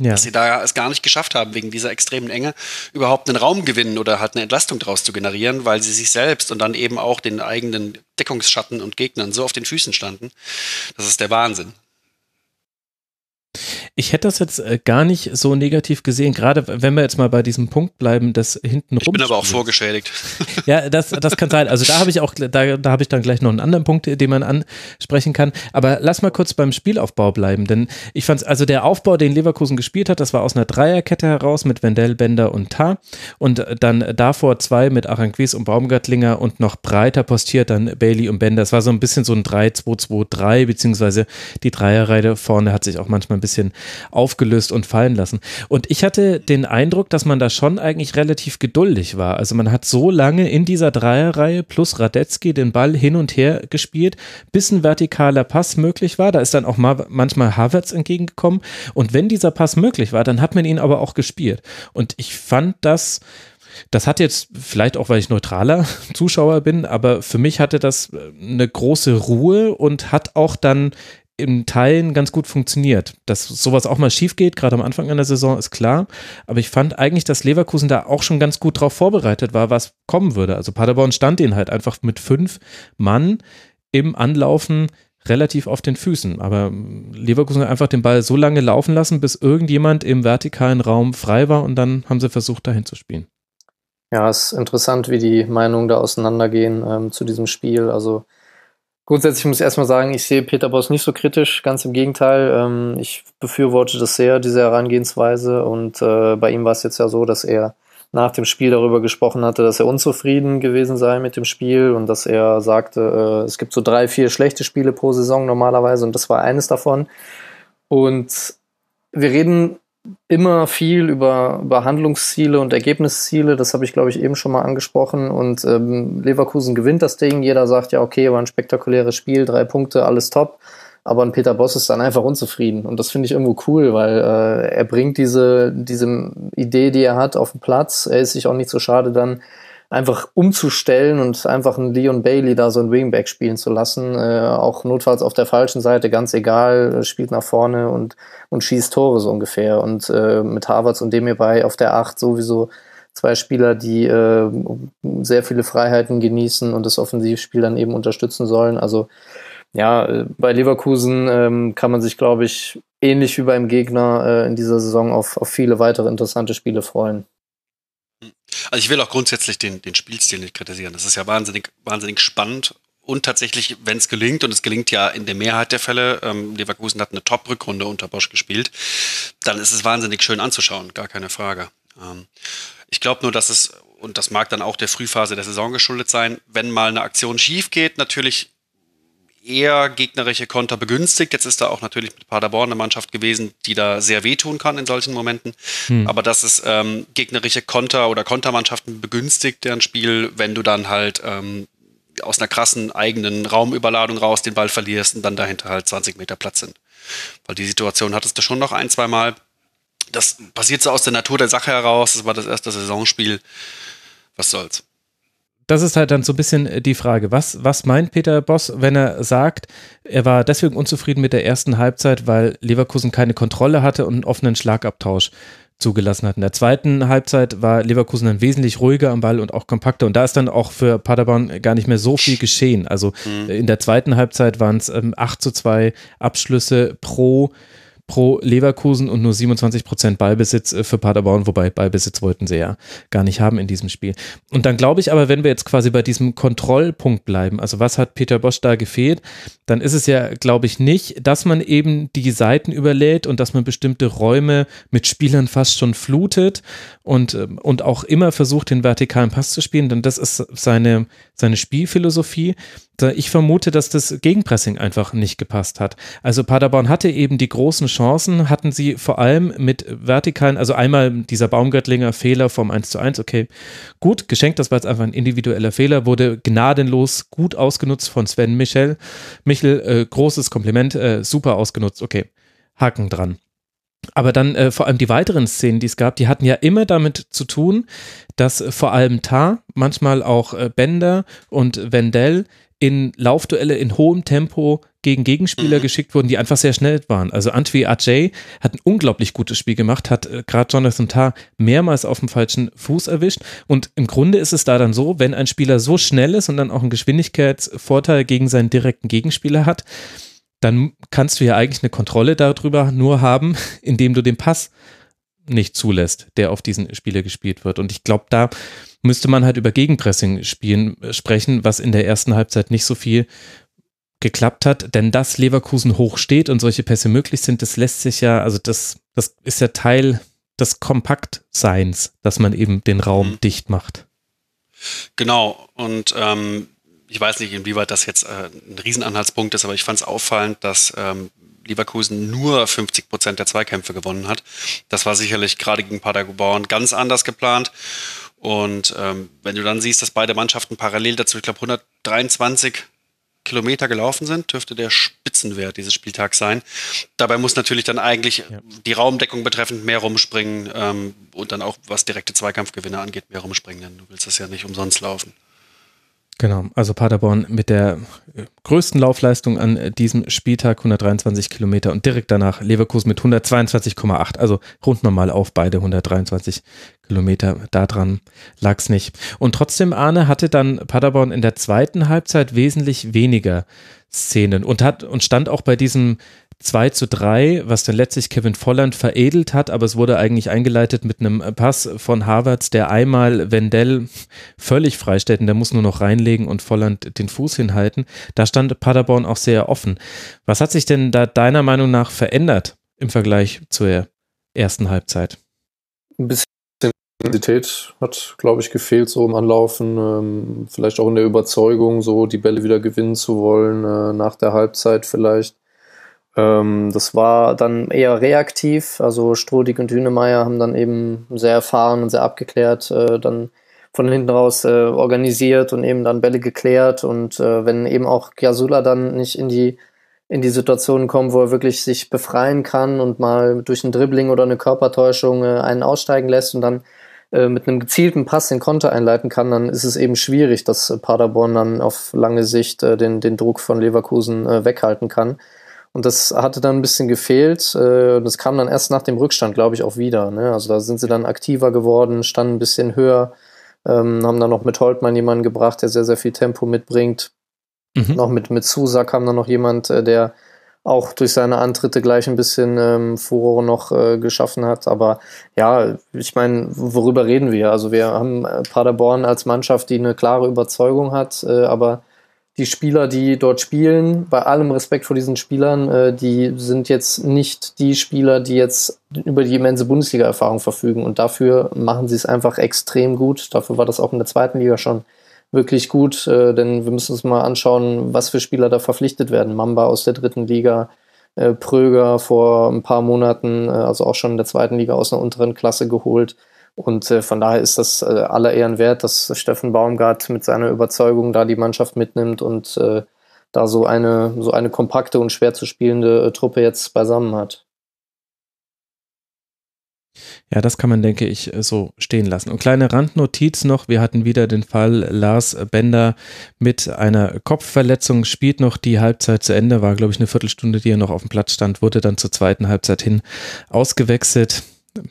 Ja. Dass sie da es gar nicht geschafft haben, wegen dieser extremen Enge überhaupt einen Raum gewinnen oder halt eine Entlastung daraus zu generieren, weil sie sich selbst und dann eben auch den eigenen Deckungsschatten und Gegnern so auf den Füßen standen. Das ist der Wahnsinn. Ich hätte das jetzt äh, gar nicht so negativ gesehen, gerade wenn wir jetzt mal bei diesem Punkt bleiben, das hinten rum. Ich bin aber auch vorgeschädigt. [LAUGHS] Ja, das, das kann sein. Also da habe ich auch, da, da habe ich dann gleich noch einen anderen Punkt, den man ansprechen kann. Aber lass mal kurz beim Spielaufbau bleiben, denn ich fand also der Aufbau, den Leverkusen gespielt hat, das war aus einer Dreierkette heraus mit Wendell, Bender und Tar und dann davor zwei mit Aranquis und Baumgartlinger und noch breiter postiert dann Bailey und Bender. Das war so ein bisschen so ein 3-2-2-3, beziehungsweise die Dreierreihe vorne hat sich auch manchmal ein bisschen aufgelöst und fallen lassen. Und ich hatte den Eindruck, dass man da schon eigentlich relativ geduldig war. Also man hat so lange in dieser Dreierreihe plus Radetzky den Ball hin und her gespielt, bis ein vertikaler Pass möglich war. Da ist dann auch mal manchmal Havertz entgegengekommen. Und wenn dieser Pass möglich war, dann hat man ihn aber auch gespielt. Und ich fand das, das hat jetzt vielleicht auch, weil ich neutraler [LAUGHS] Zuschauer bin, aber für mich hatte das eine große Ruhe und hat auch dann in Teilen ganz gut funktioniert. Dass sowas auch mal schief geht, gerade am Anfang einer Saison, ist klar. Aber ich fand eigentlich, dass Leverkusen da auch schon ganz gut drauf vorbereitet war, was kommen würde. Also Paderborn stand ihnen halt einfach mit fünf Mann im Anlaufen relativ auf den Füßen. Aber Leverkusen hat einfach den Ball so lange laufen lassen, bis irgendjemand im vertikalen Raum frei war und dann haben sie versucht, dahin zu spielen. Ja, es ist interessant, wie die Meinungen da auseinandergehen ähm, zu diesem Spiel. Also Grundsätzlich muss ich erstmal sagen, ich sehe Peter Boss nicht so kritisch, ganz im Gegenteil. Ähm, ich befürworte das sehr, diese Herangehensweise. Und äh, bei ihm war es jetzt ja so, dass er nach dem Spiel darüber gesprochen hatte, dass er unzufrieden gewesen sei mit dem Spiel und dass er sagte, äh, es gibt so drei, vier schlechte Spiele pro Saison normalerweise und das war eines davon. Und wir reden immer viel über, über Handlungsziele und Ergebnisziele. Das habe ich, glaube ich, eben schon mal angesprochen. Und ähm, Leverkusen gewinnt das Ding. Jeder sagt ja, okay, war ein spektakuläres Spiel, drei Punkte, alles top. Aber ein Peter Boss ist dann einfach unzufrieden. Und das finde ich irgendwo cool, weil äh, er bringt diese, diese Idee, die er hat, auf den Platz. Er ist sich auch nicht so schade, dann einfach umzustellen und einfach einen Leon Bailey da so ein Wingback spielen zu lassen. Äh, auch notfalls auf der falschen Seite, ganz egal, spielt nach vorne und, und schießt Tore so ungefähr. Und äh, mit Harvards und dem hierbei auf der Acht sowieso zwei Spieler, die äh, sehr viele Freiheiten genießen und das Offensivspiel dann eben unterstützen sollen. Also ja, äh, bei Leverkusen ähm, kann man sich, glaube ich, ähnlich wie beim Gegner äh, in dieser Saison auf, auf viele weitere interessante Spiele freuen. Also ich will auch grundsätzlich den, den Spielstil nicht kritisieren. Das ist ja wahnsinnig, wahnsinnig spannend. Und tatsächlich, wenn es gelingt, und es gelingt ja in der Mehrheit der Fälle, ähm, Leverkusen hat eine Top-Rückrunde unter Bosch gespielt, dann ist es wahnsinnig schön anzuschauen, gar keine Frage. Ähm, ich glaube nur, dass es, und das mag dann auch der Frühphase der Saison geschuldet sein, wenn mal eine Aktion schief geht, natürlich eher gegnerische Konter begünstigt. Jetzt ist da auch natürlich mit Paderborn eine Mannschaft gewesen, die da sehr wehtun kann in solchen Momenten. Hm. Aber dass es ähm, gegnerische Konter oder Kontermannschaften begünstigt, deren Spiel, wenn du dann halt ähm, aus einer krassen eigenen Raumüberladung raus den Ball verlierst und dann dahinter halt 20 Meter Platz sind. Weil die Situation hattest du schon noch ein, zwei Mal. Das passiert so aus der Natur der Sache heraus. Das war das erste Saisonspiel. Was soll's? Das ist halt dann so ein bisschen äh, die Frage, was, was meint Peter Boss, wenn er sagt, er war deswegen unzufrieden mit der ersten Halbzeit, weil Leverkusen keine Kontrolle hatte und einen offenen Schlagabtausch zugelassen hat. In der zweiten Halbzeit war Leverkusen dann wesentlich ruhiger am Ball und auch kompakter und da ist dann auch für Paderborn gar nicht mehr so viel geschehen. Also mhm. in der zweiten Halbzeit waren es ähm, 8 zu 2 Abschlüsse pro pro Leverkusen und nur 27 Prozent Ballbesitz äh, für Paderborn, wobei Ballbesitz wollten sie ja gar nicht haben in diesem Spiel. Und dann glaube ich aber, wenn wir jetzt quasi bei diesem Kontrollpunkt bleiben, also was hat Peter Bosch da gefehlt, dann ist es ja, glaube ich, nicht, dass man eben die Seiten überlädt und dass man bestimmte Räume mit Spielern fast schon flutet und, ähm, und auch immer versucht, den vertikalen Pass zu spielen, denn das ist seine, seine Spielphilosophie. Ich vermute, dass das Gegenpressing einfach nicht gepasst hat. Also Paderborn hatte eben die großen Chancen, hatten sie vor allem mit vertikalen, also einmal dieser Baumgärtlinger Fehler vom 1 zu 1, okay, gut, geschenkt, das war jetzt einfach ein individueller Fehler, wurde gnadenlos gut ausgenutzt von Sven Michel. Michel, äh, großes Kompliment, äh, super ausgenutzt, okay, Haken dran. Aber dann äh, vor allem die weiteren Szenen, die es gab, die hatten ja immer damit zu tun, dass äh, vor allem Tar, manchmal auch äh, Bender und Wendell in Laufduelle in hohem Tempo gegen Gegenspieler mhm. geschickt wurden, die einfach sehr schnell waren. Also Antwi Ajay hat ein unglaublich gutes Spiel gemacht, hat äh, gerade Jonathan Tah mehrmals auf dem falschen Fuß erwischt. Und im Grunde ist es da dann so, wenn ein Spieler so schnell ist und dann auch einen Geschwindigkeitsvorteil gegen seinen direkten Gegenspieler hat, dann kannst du ja eigentlich eine Kontrolle darüber nur haben, [LAUGHS] indem du den Pass nicht zulässt, der auf diesen Spieler gespielt wird. Und ich glaube, da müsste man halt über Gegenpressing spielen, äh, sprechen, was in der ersten Halbzeit nicht so viel geklappt hat, denn dass Leverkusen hoch steht und solche Pässe möglich sind, das lässt sich ja, also das, das ist ja Teil des Kompaktseins, dass man eben den Raum mhm. dicht macht. Genau, und ähm, ich weiß nicht, inwieweit das jetzt äh, ein Riesenanhaltspunkt ist, aber ich fand es auffallend, dass ähm, Leverkusen nur 50 Prozent der Zweikämpfe gewonnen hat. Das war sicherlich gerade gegen Paderborn ganz anders geplant. Und ähm, wenn du dann siehst, dass beide Mannschaften parallel dazu, ich glaube, 123 Kilometer gelaufen sind, dürfte der Spitzenwert dieses Spieltags sein. Dabei muss natürlich dann eigentlich ja. die Raumdeckung betreffend mehr rumspringen ähm, und dann auch was direkte Zweikampfgewinne angeht, mehr rumspringen, denn du willst das ja nicht umsonst laufen. Genau, also Paderborn mit der äh, größten Laufleistung an diesem Spieltag, 123 Kilometer und direkt danach Leverkusen mit 122,8. Also runden wir mal auf beide 123 Kilometer. Daran lag es nicht. Und trotzdem, Arne, hatte dann Paderborn in der zweiten Halbzeit wesentlich weniger Szenen und hat und stand auch bei diesem 2 zu 3, was dann letztlich Kevin Volland veredelt hat, aber es wurde eigentlich eingeleitet mit einem Pass von Harvards, der einmal Wendell völlig freistellt und der muss nur noch reinlegen und Volland den Fuß hinhalten. Da stand Paderborn auch sehr offen. Was hat sich denn da deiner Meinung nach verändert im Vergleich zur ersten Halbzeit? Ein bisschen Intensität hat, glaube ich, gefehlt so im Anlaufen. Ähm, vielleicht auch in der Überzeugung, so die Bälle wieder gewinnen zu wollen, äh, nach der Halbzeit vielleicht. Ähm, das war dann eher reaktiv. Also Strodig und Hünemeyer haben dann eben sehr erfahren und sehr abgeklärt äh, dann von hinten raus äh, organisiert und eben dann Bälle geklärt. Und äh, wenn eben auch Kiasula dann nicht in die in die Situation kommt, wo er wirklich sich befreien kann und mal durch ein Dribbling oder eine Körpertäuschung äh, einen aussteigen lässt und dann äh, mit einem gezielten Pass den Konter einleiten kann, dann ist es eben schwierig, dass Paderborn dann auf lange Sicht äh, den, den Druck von Leverkusen äh, weghalten kann. Und das hatte dann ein bisschen gefehlt. Äh, das kam dann erst nach dem Rückstand, glaube ich, auch wieder. Ne? Also da sind sie dann aktiver geworden, standen ein bisschen höher, ähm, haben dann noch mit Holtmann jemanden gebracht, der sehr, sehr viel Tempo mitbringt. Mhm. Noch mit, mit Susa kam dann noch jemand, äh, der auch durch seine Antritte gleich ein bisschen ähm, Furore noch äh, geschaffen hat. Aber ja, ich meine, worüber reden wir? Also wir haben äh, Paderborn als Mannschaft, die eine klare Überzeugung hat, äh, aber die Spieler, die dort spielen, bei allem Respekt vor diesen Spielern, äh, die sind jetzt nicht die Spieler, die jetzt über die immense Bundesliga-Erfahrung verfügen. Und dafür machen sie es einfach extrem gut. Dafür war das auch in der zweiten Liga schon wirklich gut, äh, denn wir müssen uns mal anschauen, was für Spieler da verpflichtet werden. Mamba aus der dritten Liga, äh, Pröger vor ein paar Monaten, äh, also auch schon in der zweiten Liga aus einer unteren Klasse geholt. Und äh, von daher ist das äh, aller Ehren wert, dass Steffen Baumgart mit seiner Überzeugung da die Mannschaft mitnimmt und äh, da so eine, so eine kompakte und schwer zu spielende äh, Truppe jetzt beisammen hat. Ja, das kann man, denke ich, so stehen lassen. Und kleine Randnotiz noch, wir hatten wieder den Fall Lars Bender mit einer Kopfverletzung, spielt noch die Halbzeit zu Ende, war, glaube ich, eine Viertelstunde, die er noch auf dem Platz stand, wurde dann zur zweiten Halbzeit hin ausgewechselt.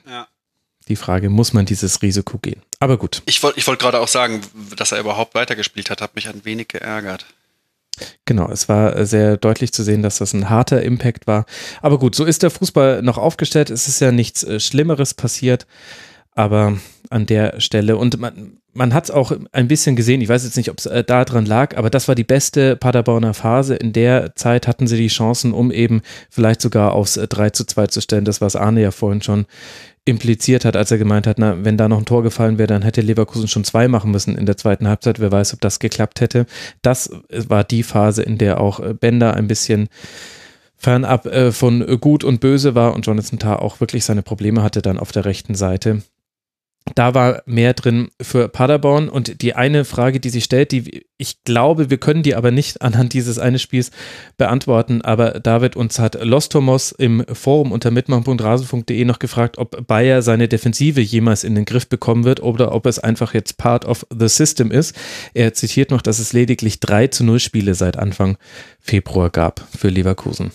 Ja die Frage, muss man dieses Risiko gehen? Aber gut. Ich wollte ich wollt gerade auch sagen, dass er überhaupt weitergespielt hat, hat mich ein wenig geärgert. Genau, es war sehr deutlich zu sehen, dass das ein harter Impact war. Aber gut, so ist der Fußball noch aufgestellt. Es ist ja nichts äh, Schlimmeres passiert. Aber an der Stelle, und man, man hat es auch ein bisschen gesehen, ich weiß jetzt nicht, ob es äh, da dran lag, aber das war die beste Paderborner Phase. In der Zeit hatten sie die Chancen, um eben vielleicht sogar aufs 3 äh, zu 2 zu stellen. Das, was Arne ja vorhin schon impliziert hat, als er gemeint hat, na, wenn da noch ein Tor gefallen wäre, dann hätte Leverkusen schon zwei machen müssen in der zweiten Halbzeit. Wer weiß, ob das geklappt hätte. Das war die Phase, in der auch äh, Bender ein bisschen fernab äh, von Gut und Böse war und Jonathan Tah auch wirklich seine Probleme hatte dann auf der rechten Seite da war mehr drin für Paderborn. Und die eine Frage, die sich stellt, die ich glaube, wir können die aber nicht anhand dieses einen Spiels beantworten. Aber David, uns hat Los Tomos im Forum unter mitmachen.rasen.de noch gefragt, ob Bayer seine Defensive jemals in den Griff bekommen wird oder ob es einfach jetzt part of the system ist. Er zitiert noch, dass es lediglich 3 zu 0 Spiele seit Anfang Februar gab für Leverkusen.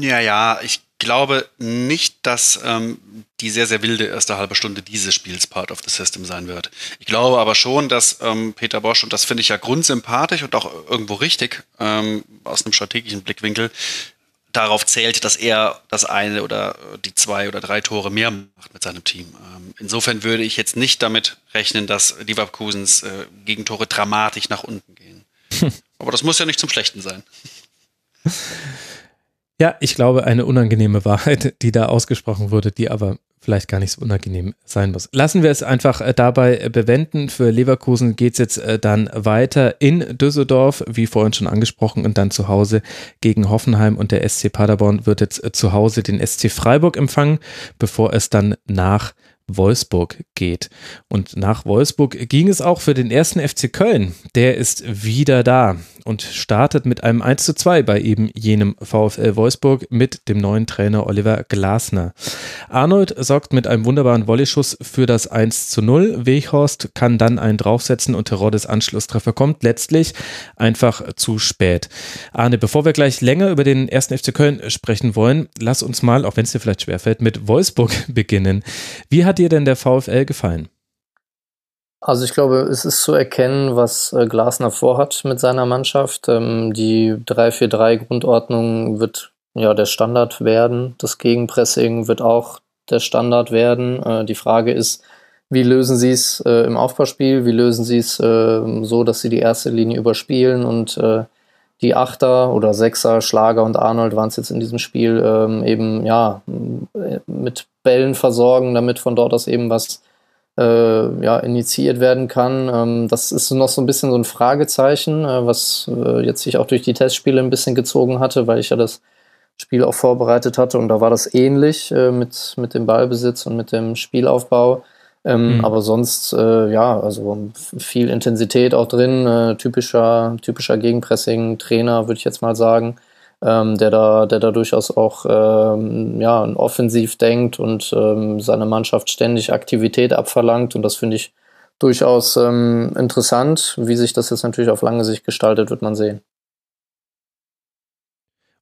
Ja, ja, ich glaube nicht, dass ähm, die sehr, sehr wilde erste halbe Stunde dieses Spiels Part of the System sein wird. Ich glaube aber schon, dass ähm, Peter Bosch, und das finde ich ja grundsympathisch und auch irgendwo richtig ähm, aus einem strategischen Blickwinkel, darauf zählt, dass er das eine oder die zwei oder drei Tore mehr macht mit seinem Team. Ähm, insofern würde ich jetzt nicht damit rechnen, dass Leverkusens äh, Gegentore dramatisch nach unten gehen. [LAUGHS] aber das muss ja nicht zum Schlechten sein. [LAUGHS] Ja, ich glaube, eine unangenehme Wahrheit, [LAUGHS] die da ausgesprochen wurde, die aber vielleicht gar nicht so unangenehm sein muss. Lassen wir es einfach äh, dabei bewenden. Für Leverkusen geht es jetzt äh, dann weiter in Düsseldorf, wie vorhin schon angesprochen, und dann zu Hause gegen Hoffenheim und der SC Paderborn wird jetzt äh, zu Hause den SC Freiburg empfangen, bevor es dann nach Wolfsburg geht. Und nach Wolfsburg ging es auch für den ersten FC Köln. Der ist wieder da und startet mit einem 1 zu 2 bei eben jenem VfL Wolfsburg mit dem neuen Trainer Oliver Glasner. Arnold sorgt mit einem wunderbaren Volley-Schuss für das 1 zu 0. Weghorst kann dann einen draufsetzen und Teroddes Anschlusstreffer kommt letztlich einfach zu spät. Arne, bevor wir gleich länger über den ersten FC Köln sprechen wollen, lass uns mal, auch wenn es dir vielleicht schwerfällt, mit Wolfsburg [LAUGHS] beginnen. Wie hat dir denn der VfL gefallen? Also ich glaube, es ist zu erkennen, was äh, Glasner vorhat mit seiner Mannschaft. Ähm, die 3-4-3-Grundordnung wird ja der Standard werden. Das Gegenpressing wird auch der Standard werden. Äh, die Frage ist, wie lösen sie es äh, im Aufbauspiel? Wie lösen sie es äh, so, dass sie die erste Linie überspielen und die Achter oder Sechser, Schlager und Arnold waren es jetzt in diesem Spiel ähm, eben ja mit Bällen versorgen, damit von dort aus eben was äh, ja, initiiert werden kann. Ähm, das ist noch so ein bisschen so ein Fragezeichen, äh, was äh, jetzt sich auch durch die Testspiele ein bisschen gezogen hatte, weil ich ja das Spiel auch vorbereitet hatte und da war das ähnlich äh, mit, mit dem Ballbesitz und mit dem Spielaufbau. Ähm, mhm. Aber sonst, äh, ja, also viel Intensität auch drin, äh, typischer, typischer Gegenpressing-Trainer, würde ich jetzt mal sagen, ähm, der, da, der da durchaus auch ähm, ja, offensiv denkt und ähm, seine Mannschaft ständig Aktivität abverlangt. Und das finde ich durchaus ähm, interessant. Wie sich das jetzt natürlich auf lange Sicht gestaltet, wird man sehen.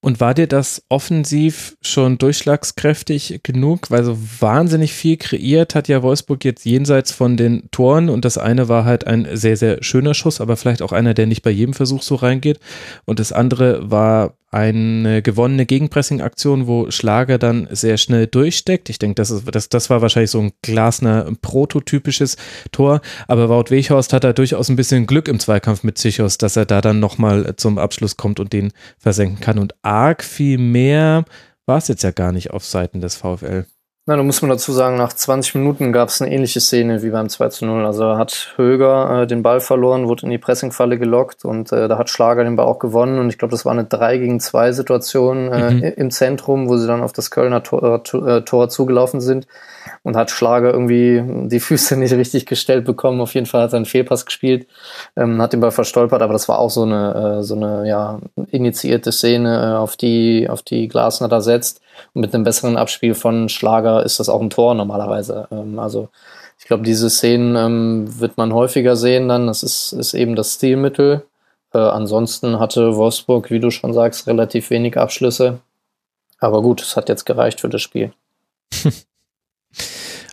Und war dir das offensiv schon durchschlagskräftig genug? Weil so wahnsinnig viel kreiert hat ja Wolfsburg jetzt jenseits von den Toren und das eine war halt ein sehr, sehr schöner Schuss, aber vielleicht auch einer, der nicht bei jedem Versuch so reingeht. Und das andere war eine gewonnene Gegenpressing-Aktion, wo Schlager dann sehr schnell durchsteckt. Ich denke, das, das, das war wahrscheinlich so ein Glasner prototypisches Tor. Aber Wout Weghorst hat da durchaus ein bisschen Glück im Zweikampf mit Zichos, dass er da dann nochmal zum Abschluss kommt und den versenken kann. Und arg viel mehr war es jetzt ja gar nicht auf Seiten des VfL. Na, da muss man dazu sagen, nach 20 Minuten gab es eine ähnliche Szene wie beim 2 zu 0. Also hat Höger äh, den Ball verloren, wurde in die Pressingfalle gelockt und äh, da hat Schlager den Ball auch gewonnen. Und ich glaube, das war eine 3 gegen 2 Situation äh, mhm. im Zentrum, wo sie dann auf das Kölner Tor, äh, Tor zugelaufen sind und hat Schlager irgendwie die Füße [LAUGHS] nicht richtig gestellt bekommen. Auf jeden Fall hat er einen Fehlpass gespielt, ähm, hat den Ball verstolpert, aber das war auch so eine, äh, so eine ja, initiierte Szene, äh, auf die, auf die Glasner da setzt. Und mit einem besseren Abspiel von Schlager ist das auch ein Tor normalerweise. Ähm, also ich glaube, diese Szenen ähm, wird man häufiger sehen dann. Das ist, ist eben das Stilmittel. Äh, ansonsten hatte Wolfsburg, wie du schon sagst, relativ wenig Abschlüsse. Aber gut, es hat jetzt gereicht für das Spiel. [LAUGHS]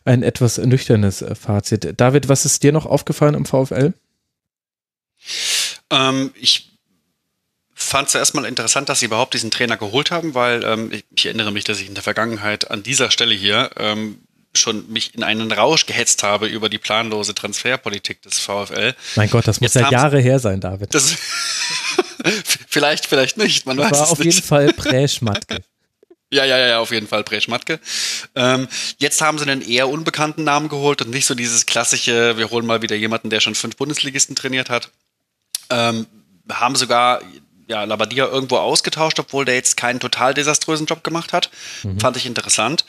Ein etwas nüchternes äh, Fazit. David, was ist dir noch aufgefallen im VfL? Ähm, ich fand es erstmal interessant, dass sie überhaupt diesen Trainer geholt haben, weil ähm, ich, ich, erinnere mich, dass ich in der Vergangenheit an dieser Stelle hier ähm, schon mich in einen Rausch gehetzt habe über die planlose Transferpolitik des VfL. Mein Gott, das muss Jetzt ja Jahre her sein, David. Das [LAUGHS] vielleicht, vielleicht nicht. Man das weiß war auf nicht. jeden Fall Präschmatke. [LAUGHS] Ja, ja, ja, auf jeden Fall Breschmatke. Ähm, jetzt haben sie einen eher unbekannten Namen geholt und nicht so dieses klassische, wir holen mal wieder jemanden, der schon fünf Bundesligisten trainiert hat. Ähm, haben sogar ja, Labadia irgendwo ausgetauscht, obwohl der jetzt keinen total desaströsen Job gemacht hat. Mhm. Fand ich interessant.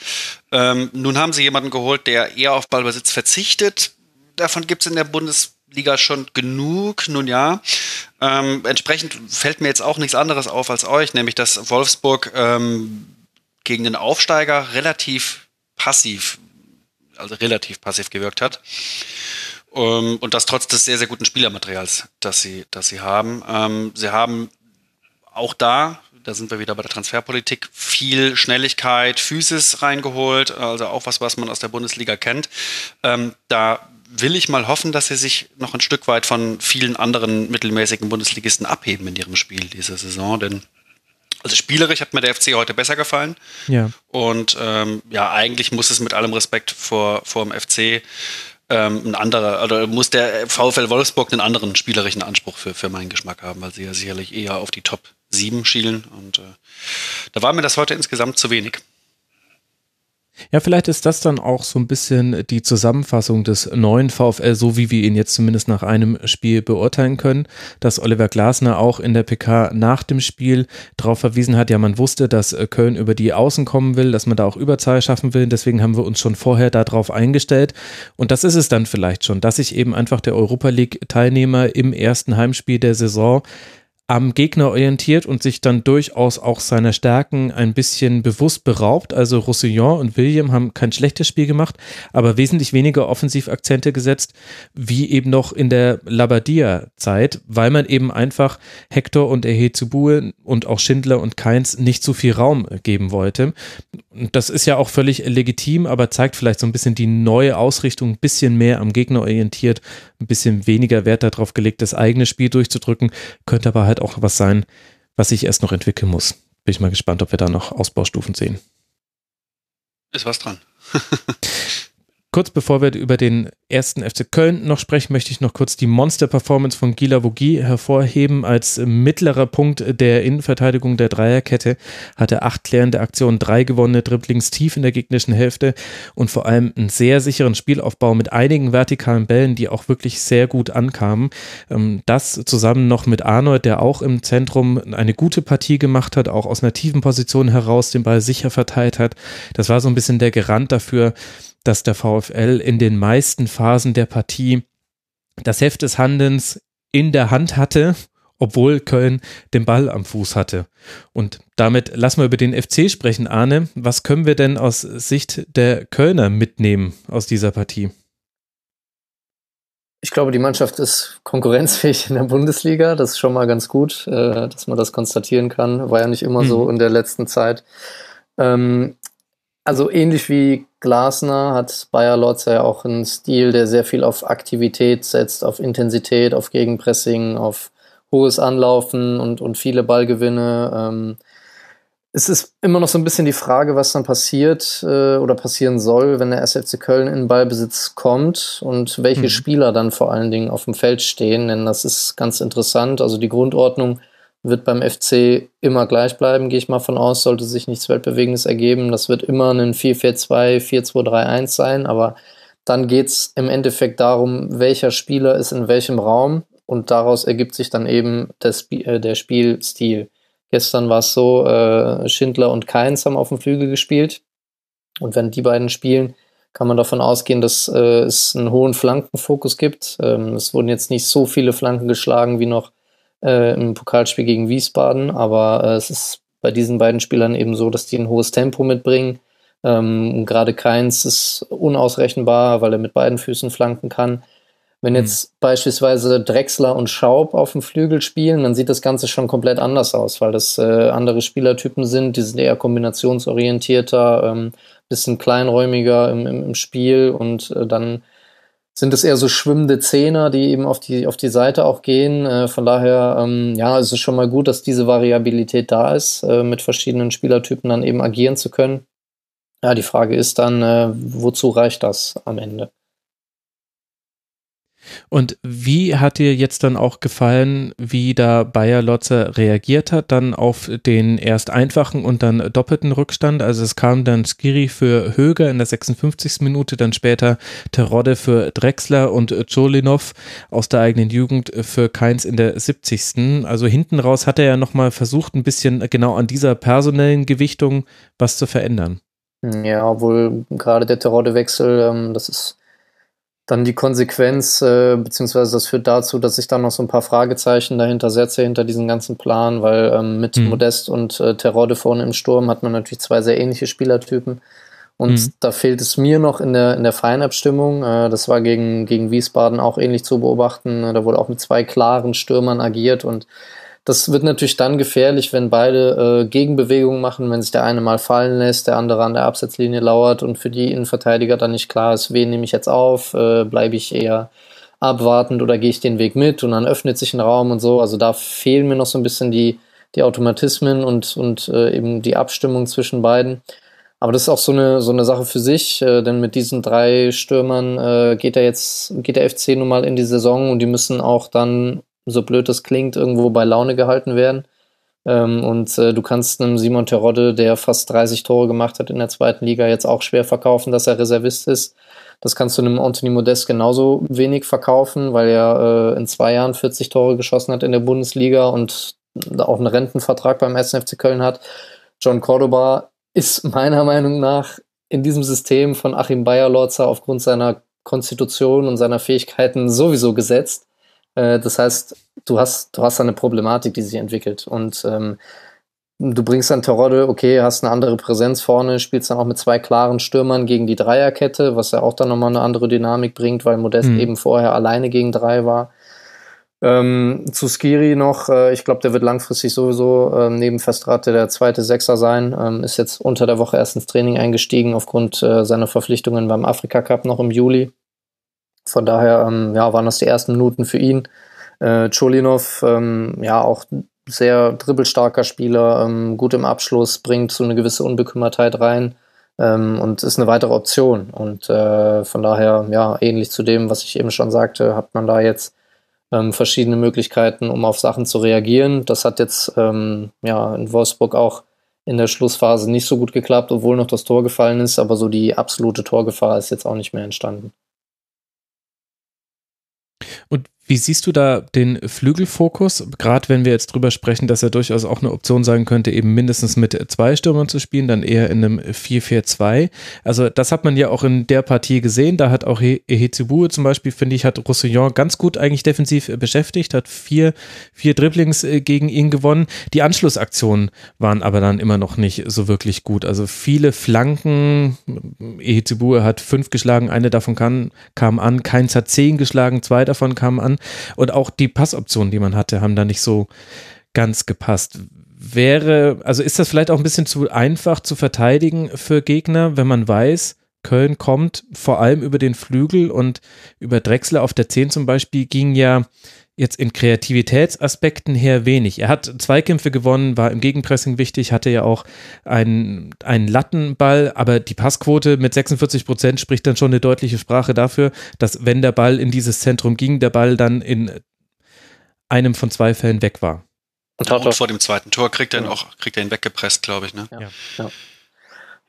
Ähm, nun haben sie jemanden geholt, der eher auf Ballbesitz verzichtet. Davon gibt es in der Bundesliga schon genug. Nun ja. Ähm, entsprechend fällt mir jetzt auch nichts anderes auf als euch, nämlich dass Wolfsburg ähm, gegen den Aufsteiger relativ passiv, also relativ passiv gewirkt hat. Ähm, und das trotz des sehr, sehr guten Spielermaterials, das sie, das sie haben. Ähm, sie haben auch da da sind wir wieder bei der Transferpolitik, viel Schnelligkeit, Physis reingeholt, also auch was, was man aus der Bundesliga kennt. Ähm, da will ich mal hoffen, dass sie sich noch ein Stück weit von vielen anderen mittelmäßigen Bundesligisten abheben in ihrem Spiel diese Saison, denn also spielerisch hat mir der FC heute besser gefallen. Ja. Und ähm, ja, eigentlich muss es mit allem Respekt vor, vor dem FC ähm, ein anderer, oder muss der VfL Wolfsburg einen anderen spielerischen Anspruch für, für meinen Geschmack haben, weil sie ja sicherlich eher auf die Top 7 schielen. Und äh, da war mir das heute insgesamt zu wenig. Ja, vielleicht ist das dann auch so ein bisschen die Zusammenfassung des neuen VfL, so wie wir ihn jetzt zumindest nach einem Spiel beurteilen können, dass Oliver Glasner auch in der PK nach dem Spiel darauf verwiesen hat, ja, man wusste, dass Köln über die Außen kommen will, dass man da auch Überzahl schaffen will, deswegen haben wir uns schon vorher darauf eingestellt. Und das ist es dann vielleicht schon, dass sich eben einfach der Europa League Teilnehmer im ersten Heimspiel der Saison am Gegner orientiert und sich dann durchaus auch seiner Stärken ein bisschen bewusst beraubt. Also Roussillon und William haben kein schlechtes Spiel gemacht, aber wesentlich weniger Offensivakzente gesetzt, wie eben noch in der Labadia-Zeit, weil man eben einfach Hector und Ehezubue und auch Schindler und Keins nicht so viel Raum geben wollte. Das ist ja auch völlig legitim, aber zeigt vielleicht so ein bisschen die neue Ausrichtung, ein bisschen mehr am Gegner orientiert, ein bisschen weniger Wert darauf gelegt, das eigene Spiel durchzudrücken, könnte aber halt auch was sein, was sich erst noch entwickeln muss. Bin ich mal gespannt, ob wir da noch Ausbaustufen sehen. Ist was dran. [LAUGHS] Kurz bevor wir über den ersten FC Köln noch sprechen, möchte ich noch kurz die Monster-Performance von Gila Vogie hervorheben. Als mittlerer Punkt der Innenverteidigung der Dreierkette hatte acht klärende Aktionen, drei gewonnene Dribblings tief in der gegnerischen Hälfte und vor allem einen sehr sicheren Spielaufbau mit einigen vertikalen Bällen, die auch wirklich sehr gut ankamen. Ähm, das zusammen noch mit Arnold, der auch im Zentrum eine gute Partie gemacht hat, auch aus einer tiefen Position heraus den Ball sicher verteilt hat. Das war so ein bisschen der Garant dafür, dass der VfL in den meisten Phasen der Partie das Heft des Handelns in der Hand hatte, obwohl Köln den Ball am Fuß hatte. Und damit lassen wir über den FC sprechen, Arne. Was können wir denn aus Sicht der Kölner mitnehmen aus dieser Partie? Ich glaube, die Mannschaft ist konkurrenzfähig in der Bundesliga. Das ist schon mal ganz gut, äh, dass man das konstatieren kann. War ja nicht immer mhm. so in der letzten Zeit. Ähm, also ähnlich wie Glasner hat Bayer Lotz ja auch einen Stil, der sehr viel auf Aktivität setzt, auf Intensität, auf Gegenpressing, auf hohes Anlaufen und, und viele Ballgewinne. Ähm, es ist immer noch so ein bisschen die Frage, was dann passiert äh, oder passieren soll, wenn der SFC Köln in Ballbesitz kommt und welche mhm. Spieler dann vor allen Dingen auf dem Feld stehen, denn das ist ganz interessant. Also die Grundordnung wird beim FC immer gleich bleiben, gehe ich mal von aus, sollte sich nichts Weltbewegendes ergeben. Das wird immer ein 4-4-2, 4-2-3-1 sein, aber dann geht es im Endeffekt darum, welcher Spieler ist in welchem Raum und daraus ergibt sich dann eben der, Sp äh, der Spielstil. Gestern war es so, äh, Schindler und Keins haben auf dem Flügel gespielt und wenn die beiden spielen, kann man davon ausgehen, dass äh, es einen hohen Flankenfokus gibt. Ähm, es wurden jetzt nicht so viele Flanken geschlagen wie noch äh, im Pokalspiel gegen Wiesbaden, aber äh, es ist bei diesen beiden Spielern eben so, dass die ein hohes Tempo mitbringen. Ähm, gerade Keins ist unausrechenbar, weil er mit beiden Füßen flanken kann. Wenn jetzt mhm. beispielsweise Drexler und Schaub auf dem Flügel spielen, dann sieht das Ganze schon komplett anders aus, weil das äh, andere Spielertypen sind, die sind eher kombinationsorientierter, ähm, bisschen kleinräumiger im, im, im Spiel und äh, dann sind es eher so schwimmende Zehner, die eben auf die, auf die Seite auch gehen. Äh, von daher, ähm, ja, es ist schon mal gut, dass diese Variabilität da ist, äh, mit verschiedenen Spielertypen dann eben agieren zu können. Ja, die Frage ist dann, äh, wozu reicht das am Ende? Und wie hat dir jetzt dann auch gefallen, wie da Bayer Lotzer reagiert hat, dann auf den erst einfachen und dann doppelten Rückstand? Also es kam dann Skiri für Höger in der 56. Minute, dann später Terodde für Drexler und Cholinov aus der eigenen Jugend für Keins in der 70. Also hinten raus hat er ja nochmal versucht, ein bisschen genau an dieser personellen Gewichtung was zu verändern. Ja, obwohl gerade der Terodde-Wechsel, ähm, das ist dann die Konsequenz, äh, beziehungsweise das führt dazu, dass ich dann noch so ein paar Fragezeichen dahinter setze, hinter diesem ganzen Plan, weil ähm, mit mhm. Modest und äh, Terodde vorne im Sturm hat man natürlich zwei sehr ähnliche Spielertypen. Und mhm. da fehlt es mir noch in der, in der Feinabstimmung. Äh, das war gegen, gegen Wiesbaden auch ähnlich zu beobachten. Da wurde auch mit zwei klaren Stürmern agiert und Das wird natürlich dann gefährlich, wenn beide äh, Gegenbewegungen machen, wenn sich der eine mal fallen lässt, der andere an der Absetzlinie lauert und für die Innenverteidiger dann nicht klar ist, wen nehme ich jetzt auf, äh, bleibe ich eher abwartend oder gehe ich den Weg mit und dann öffnet sich ein Raum und so. Also da fehlen mir noch so ein bisschen die, die Automatismen und, und äh, eben die Abstimmung zwischen beiden. Aber das ist auch so eine, so eine Sache für sich, äh, denn mit diesen drei Stürmern äh, geht er jetzt, geht der FC nun mal in die Saison und die müssen auch dann so blöd das klingt, irgendwo bei Laune gehalten werden. Ähm, und äh, du kannst einem Simon Terodde, der fast 30 Tore gemacht hat in der zweiten Liga, jetzt auch schwer verkaufen, dass er Reservist ist. Das kannst du einem Anthony Modest genauso wenig verkaufen, weil er äh, in zwei Jahren 40 Tore geschossen hat in der Bundesliga und auch einen Rentenvertrag beim SFC Köln hat. John Cordoba ist [LAUGHS] meiner Meinung nach in diesem System von Achim Bayerlorzer aufgrund seiner Konstitution und seiner Fähigkeiten sowieso gesetzt. Äh, das heißt, du hast, du hast eine Problematik, die sich entwickelt. Und ähm, du bringst dann Terodde, okay, hast eine andere Präsenz vorne, spielst dann auch mit zwei klaren Stürmern gegen die Dreierkette, was ja auch dann nochmal eine andere Dynamik bringt, weil Modest mhm. eben vorher alleine gegen drei war. Ähm, zu Skiri noch, äh, ich glaube, der wird langfristig sowieso äh, neben Festrate der zweite Sechser sein. Ähm, ist jetzt unter der Woche erst ins Training eingestiegen aufgrund äh, seiner Verpflichtungen beim Afrika Cup noch im Juli. Von daher ähm, ja, waren das die ersten Minuten für ihn. Äh, Cholinov, ähm, ja, auch sehr dribbelstarker Spieler, ähm, gut im Abschluss, bringt so eine gewisse Unbekümmertheit rein ähm, und ist eine weitere Option. Und äh, von daher, ja, ähnlich zu dem, was ich eben schon sagte, hat man da jetzt ähm, verschiedene Möglichkeiten, um auf Sachen zu reagieren. Das hat jetzt ähm, ja in Wolfsburg auch in der Schlussphase nicht so gut geklappt, obwohl noch das Tor gefallen ist, aber so die absolute Torgefahr ist jetzt auch nicht mehr entstanden. Und wie siehst du da den Flügelfokus? Gerade wenn wir jetzt drüber sprechen, dass er durchaus auch eine Option sein könnte, eben mindestens mit zwei Stürmern zu spielen, dann eher in einem 4-4-2. Also das hat man ja auch in der Partie gesehen. Da hat auch Ehezibue zum Beispiel, finde ich, hat Roussillon ganz gut eigentlich defensiv beschäftigt, hat vier, vier Dribblings äh, gegen ihn gewonnen. Die Anschlussaktionen waren aber dann immer noch nicht so wirklich gut. Also viele Flanken. Ehezibue hat fünf geschlagen, eine davon kam, kam an. Keins hat zehn geschlagen, zwei davon kamen an. Und auch die Passoptionen, die man hatte, haben da nicht so ganz gepasst. Wäre, also ist das vielleicht auch ein bisschen zu einfach zu verteidigen für Gegner, wenn man weiß, Köln kommt vor allem über den Flügel und über Drechsler auf der 10 zum Beispiel ging ja jetzt in Kreativitätsaspekten her wenig. Er hat Zweikämpfe gewonnen, war im Gegenpressing wichtig, hatte ja auch einen, einen Lattenball, aber die Passquote mit 46 Prozent spricht dann schon eine deutliche Sprache dafür, dass wenn der Ball in dieses Zentrum ging, der Ball dann in einem von zwei Fällen weg war. Und, und vor dem zweiten Tor kriegt er ihn auch, kriegt er ihn weggepresst, glaube ich, ne? Ja. ja.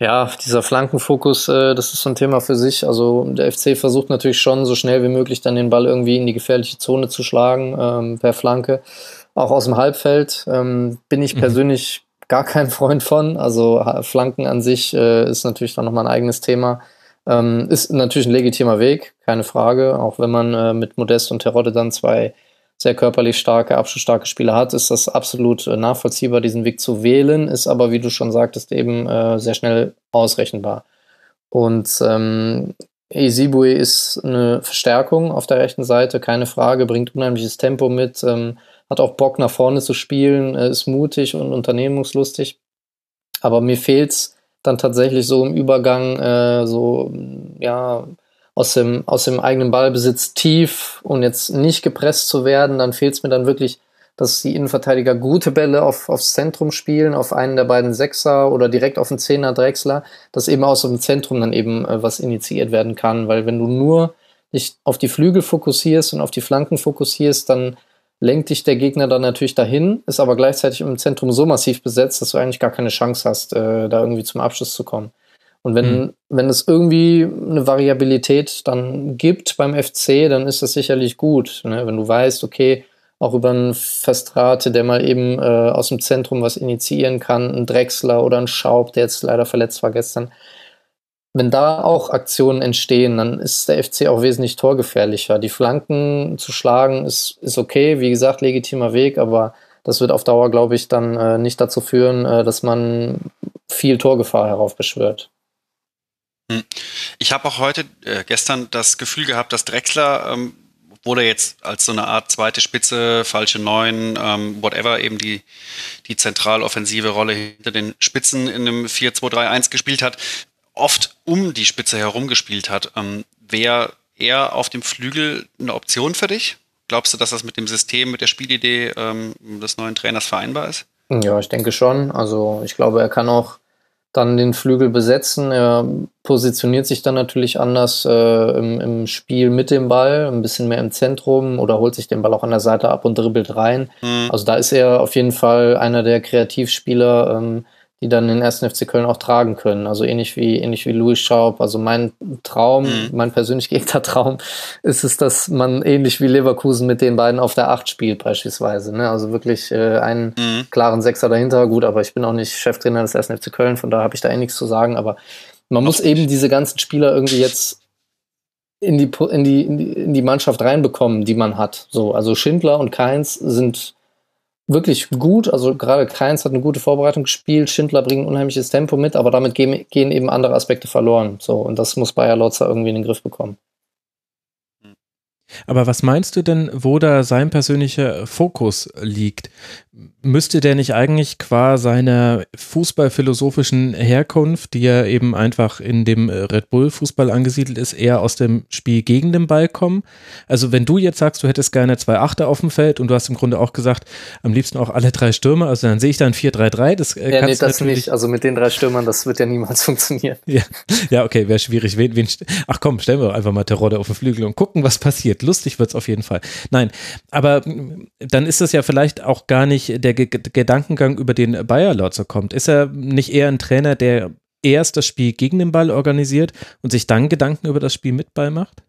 Ja, dieser Flankenfokus, äh, das ist so ein Thema für sich. Also der FC versucht natürlich schon so schnell wie möglich dann den Ball irgendwie in die gefährliche Zone zu schlagen ähm, per Flanke. Auch aus dem Halbfeld ähm, bin ich mhm. persönlich gar kein Freund von. Also Flanken an sich äh, ist natürlich dann nochmal ein eigenes Thema. Ähm, ist natürlich ein legitimer Weg, keine Frage. Auch wenn man äh, mit Modest und Terodde dann zwei sehr körperlich starke, abschlussstarke Spieler hat, ist das absolut äh, nachvollziehbar, diesen Weg zu wählen, ist aber, wie du schon sagtest, eben äh, sehr schnell ausrechenbar. Und ähm, Isibue ist eine Verstärkung auf der rechten Seite, keine Frage, bringt unheimliches Tempo mit, ähm, hat auch Bock nach vorne zu spielen, äh, ist mutig und unternehmungslustig. Aber mir fehlt's dann tatsächlich so im Übergang, äh, so, ja, aus dem, aus dem eigenen Ballbesitz tief und jetzt nicht gepresst zu werden, dann fehlt es mir dann wirklich, dass die Innenverteidiger gute Bälle auf, aufs Zentrum spielen, auf einen der beiden Sechser oder direkt auf den Zehner Drechsler, dass eben aus dem Zentrum dann eben äh, was initiiert werden kann, weil wenn du nur dich auf die Flügel fokussierst und auf die Flanken fokussierst, dann lenkt dich der Gegner dann natürlich dahin, ist aber gleichzeitig im Zentrum so massiv besetzt, dass du eigentlich gar keine Chance hast, äh, da irgendwie zum Abschluss zu kommen. Und wenn, mhm. wenn es irgendwie eine Variabilität dann gibt beim FC, dann ist das sicherlich gut. Ne? Wenn du weißt, okay, auch über einen Festrate, der mal eben äh, aus dem Zentrum was initiieren kann, ein Drechsler oder ein Schaub, der jetzt leider verletzt war gestern. Wenn da auch Aktionen entstehen, dann ist der FC auch wesentlich torgefährlicher. Die Flanken zu schlagen ist, ist okay, wie gesagt, legitimer Weg, aber das wird auf Dauer, glaube ich, dann äh, nicht dazu führen, äh, dass man viel Torgefahr heraufbeschwört. Hm. Ich habe auch heute, äh, gestern das Gefühl gehabt, dass Drexler ähm, obwohl er jetzt als so eine Art zweite Spitze, falsche Neun, ähm, whatever, eben die, die zentraloffensive Rolle hinter den Spitzen in einem 4-2-3-1 gespielt hat, oft um die Spitze herum gespielt hat. Ähm, Wäre er auf dem Flügel eine Option für dich? Glaubst du, dass das mit dem System, mit der Spielidee ähm, des neuen Trainers vereinbar ist? Ja, ich denke schon. Also ich glaube, er kann auch dann den Flügel besetzen. Er positioniert sich dann natürlich anders äh, im, im, Spiel mit dem Ball, ein bisschen mehr im Zentrum oder holt sich den Ball auch an der Seite ab und dribbelt rein. Mhm. Also da ist er auf jeden Fall einer der Kreativspieler, ähm, die dann den ersten FC Köln auch tragen können. Also ähnlich wie, ähnlich wie Louis Schaub. Also mein Traum, mhm. mein persönlich gehegter Traum ist es, dass man ähnlich wie Leverkusen mit den beiden auf der Acht spielt beispielsweise. Ne? Also wirklich äh, einen mhm. klaren Sechser dahinter. Gut, aber ich bin auch nicht Cheftrainer des ersten FC Köln, von daher habe ich da eh nichts zu sagen. Aber man muss eben diese ganzen Spieler irgendwie jetzt in die, in die, in die Mannschaft reinbekommen, die man hat. So, also Schindler und Keins sind wirklich gut. Also gerade Keins hat eine gute Vorbereitung gespielt. Schindler bringt ein unheimliches Tempo mit, aber damit gehen, gehen eben andere Aspekte verloren. So, und das muss Bayer Lotzer irgendwie in den Griff bekommen. Aber was meinst du denn, wo da sein persönlicher Fokus liegt? Müsste der nicht eigentlich qua seiner fußballphilosophischen Herkunft, die ja eben einfach in dem Red Bull Fußball angesiedelt ist, eher aus dem Spiel gegen den Ball kommen? Also wenn du jetzt sagst, du hättest gerne zwei Achter auf dem Feld und du hast im Grunde auch gesagt, am liebsten auch alle drei Stürmer, also dann sehe ich da ein 4-3-3. Das äh, ja, nee, das nicht. Also mit den drei Stürmern, das wird ja niemals [LAUGHS] funktionieren. Ja, ja okay, wäre schwierig. Wen, wen, ach komm, stellen wir einfach mal Terodde auf den Flügel und gucken, was passiert lustig wird es auf jeden Fall. Nein, aber dann ist das ja vielleicht auch gar nicht der G Gedankengang, über den Bayer Lotzer kommt. Ist er nicht eher ein Trainer, der erst das Spiel gegen den Ball organisiert und sich dann Gedanken über das Spiel mit Ball macht?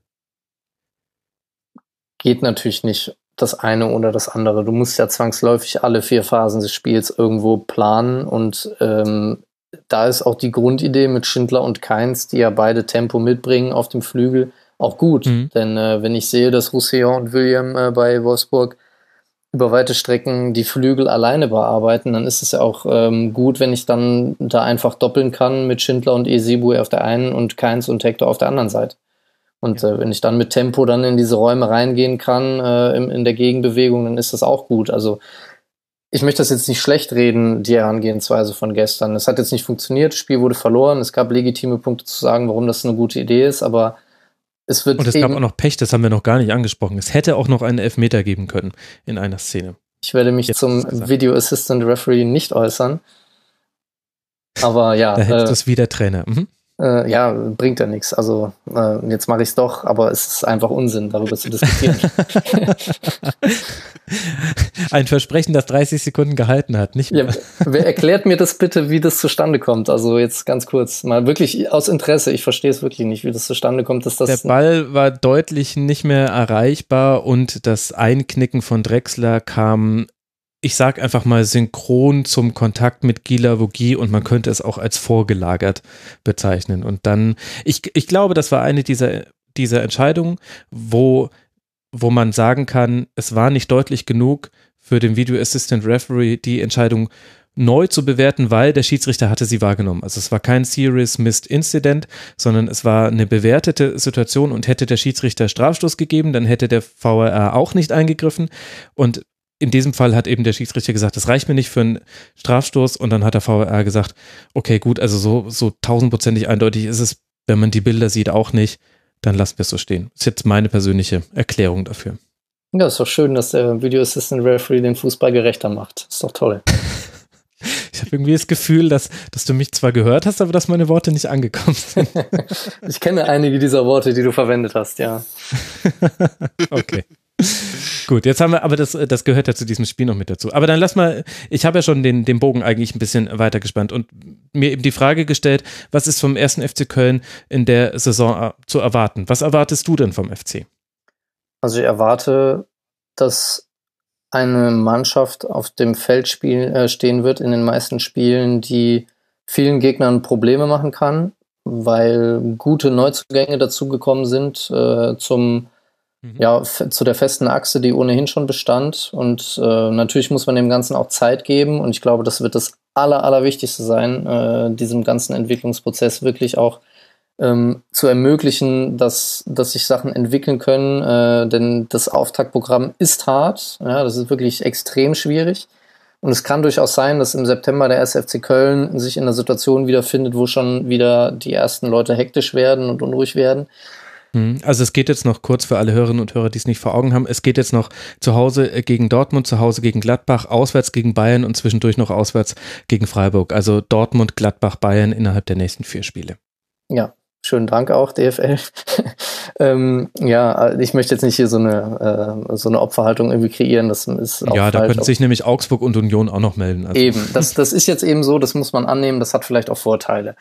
Geht natürlich nicht das eine oder das andere. Du musst ja zwangsläufig alle vier Phasen des Spiels irgendwo planen und ähm, da ist auch die Grundidee mit Schindler und Keins, die ja beide Tempo mitbringen auf dem Flügel, auch gut. Mhm. Denn äh, wenn ich sehe, dass Roussillon und William äh, bei Wolfsburg über weite Strecken die Flügel alleine bearbeiten, dann ist es ja auch ähm, gut, wenn ich dann da einfach doppeln kann mit Schindler und Esibu auf der einen und Keins und Hector auf der anderen Seite. Und ja. äh, wenn ich dann mit Tempo dann in diese Räume reingehen kann, äh, in, in der Gegenbewegung, dann ist das auch gut. Also ich möchte das jetzt nicht schlecht reden, die Herangehensweise von gestern. Es hat jetzt nicht funktioniert, das Spiel wurde verloren. Es gab legitime Punkte zu sagen, warum das eine gute Idee ist, aber es wird Und es gab auch noch Pech, das haben wir noch gar nicht angesprochen. Es hätte auch noch einen Elfmeter geben können in einer Szene. Ich werde mich Jetzt zum Video Assistant Referee nicht äußern. Aber ja. Da hättest äh, das wieder Trainer. Mhm. Äh, ja, bringt ja nichts. Also äh, jetzt mache ich es doch, aber es ist einfach Unsinn, darüber zu diskutieren. [LAUGHS] Ein Versprechen, das 30 Sekunden gehalten hat, nicht. Ja, wer erklärt mir das bitte, wie das zustande kommt? Also jetzt ganz kurz, mal wirklich aus Interesse. Ich verstehe es wirklich nicht, wie das zustande kommt. Dass das Der Ball war deutlich nicht mehr erreichbar und das Einknicken von Drexler kam ich sag einfach mal synchron zum Kontakt mit Gila Vogie und man könnte es auch als vorgelagert bezeichnen. Und dann, ich, ich glaube, das war eine dieser, dieser Entscheidungen, wo, wo man sagen kann, es war nicht deutlich genug für den Video Assistant Referee die Entscheidung neu zu bewerten, weil der Schiedsrichter hatte sie wahrgenommen. Also es war kein Serious Missed Incident, sondern es war eine bewertete Situation und hätte der Schiedsrichter Strafstoß gegeben, dann hätte der VRR auch nicht eingegriffen und in diesem Fall hat eben der Schiedsrichter gesagt, das reicht mir nicht für einen Strafstoß und dann hat der VAR gesagt, okay, gut, also so, so tausendprozentig eindeutig ist es, wenn man die Bilder sieht, auch nicht, dann lassen wir es so stehen. Das ist jetzt meine persönliche Erklärung dafür. Ja, ist doch schön, dass der Video Assistant Referee den Fußball gerechter macht. Ist doch toll. [LAUGHS] Ich habe irgendwie das Gefühl, dass, dass du mich zwar gehört hast, aber dass meine Worte nicht angekommen sind. [LAUGHS] ich kenne einige dieser Worte, die du verwendet hast, ja. [LAUGHS] okay. [LAUGHS] Gut, jetzt haben wir, aber das, das gehört ja zu diesem Spiel noch mit dazu. Aber dann lass mal, ich habe ja schon den, den Bogen eigentlich ein bisschen weiter gespannt und mir eben die Frage gestellt, was ist vom ersten FC Köln in der Saison zu erwarten? Was erwartest du denn vom FC? Also ich erwarte, dass eine Mannschaft auf dem Feld spiel, äh, stehen wird in den meisten Spielen, die vielen Gegnern Probleme machen kann, weil gute Neuzugänge dazugekommen sind äh, zum Mhm. ja, zu der festen Achse, die ohnehin schon bestand. Und äh, natürlich muss man dem Ganzen auch Zeit geben. Und ich glaube, das wird das Aller, Allerwichtigste sein, äh, diesem ganzen Entwicklungsprozess wirklich auch ähm, zu ermöglichen, dass, dass sich Sachen entwickeln können. Äh, denn das Auftaktprogramm ist hart. Ja, das ist wirklich extrem schwierig. Und es kann durchaus sein, dass im September der SFC Köln sich in einer Situation wiederfindet, wo schon wieder die ersten Leute hektisch werden und unruhig werden. Mhm. Also es geht jetzt noch kurz für alle Hörerinnen und Hörer, die es nicht vor Augen haben. Es geht jetzt noch zu Hause äh, gegen Dortmund, zu Hause gegen Gladbach, auswärts gegen Bayern und zwischendurch noch auswärts gegen Freiburg. Also Dortmund, Gladbach, Bayern innerhalb der nächsten vier Spiele. Ja, schönen Dank auch, DFL. [LAUGHS] ähm, ja, ich möchte jetzt nicht hier so eine, äh, so eine Opferhaltung irgendwie kreieren. Das ist Ja, da könnten sich nämlich Augsburg und Union auch noch melden. Also. Eben, das, das ist jetzt eben so, das muss man annehmen, das hat vielleicht auch Vorteile.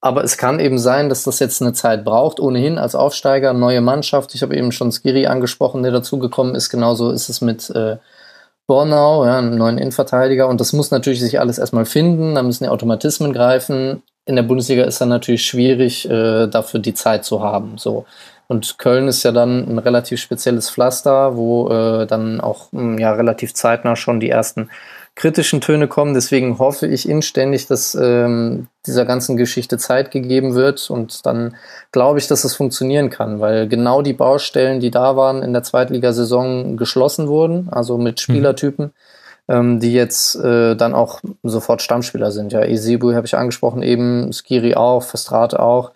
Aber es kann eben sein, dass das jetzt eine Zeit braucht, ohnehin als Aufsteiger, neue Mannschaft. Ich habe eben schon Skiri angesprochen, der dazugekommen ist. Genauso ist es mit äh, Bornau, ja, einem neuen Innenverteidiger. Und das muss natürlich sich alles erstmal finden. Da müssen die Automatismen greifen. In der Bundesliga ist dann natürlich schwierig, äh, dafür die Zeit zu haben. So. Und Köln ist ja dann ein relativ spezielles Pflaster, wo äh, dann auch ja relativ zeitnah schon die ersten kritischen Töne kommen. Deswegen hoffe ich inständig, dass ähm, dieser ganzen Geschichte Zeit gegeben wird und dann glaube ich, dass es funktionieren kann, weil genau die Baustellen, die da waren in der Zweitligasaison geschlossen wurden, also mit mhm. Spielertypen, mhm. ähm, die jetzt äh, dann auch sofort Stammspieler sind. Ja, Esebu habe ich angesprochen, eben Skiri auch, Verstrate auch.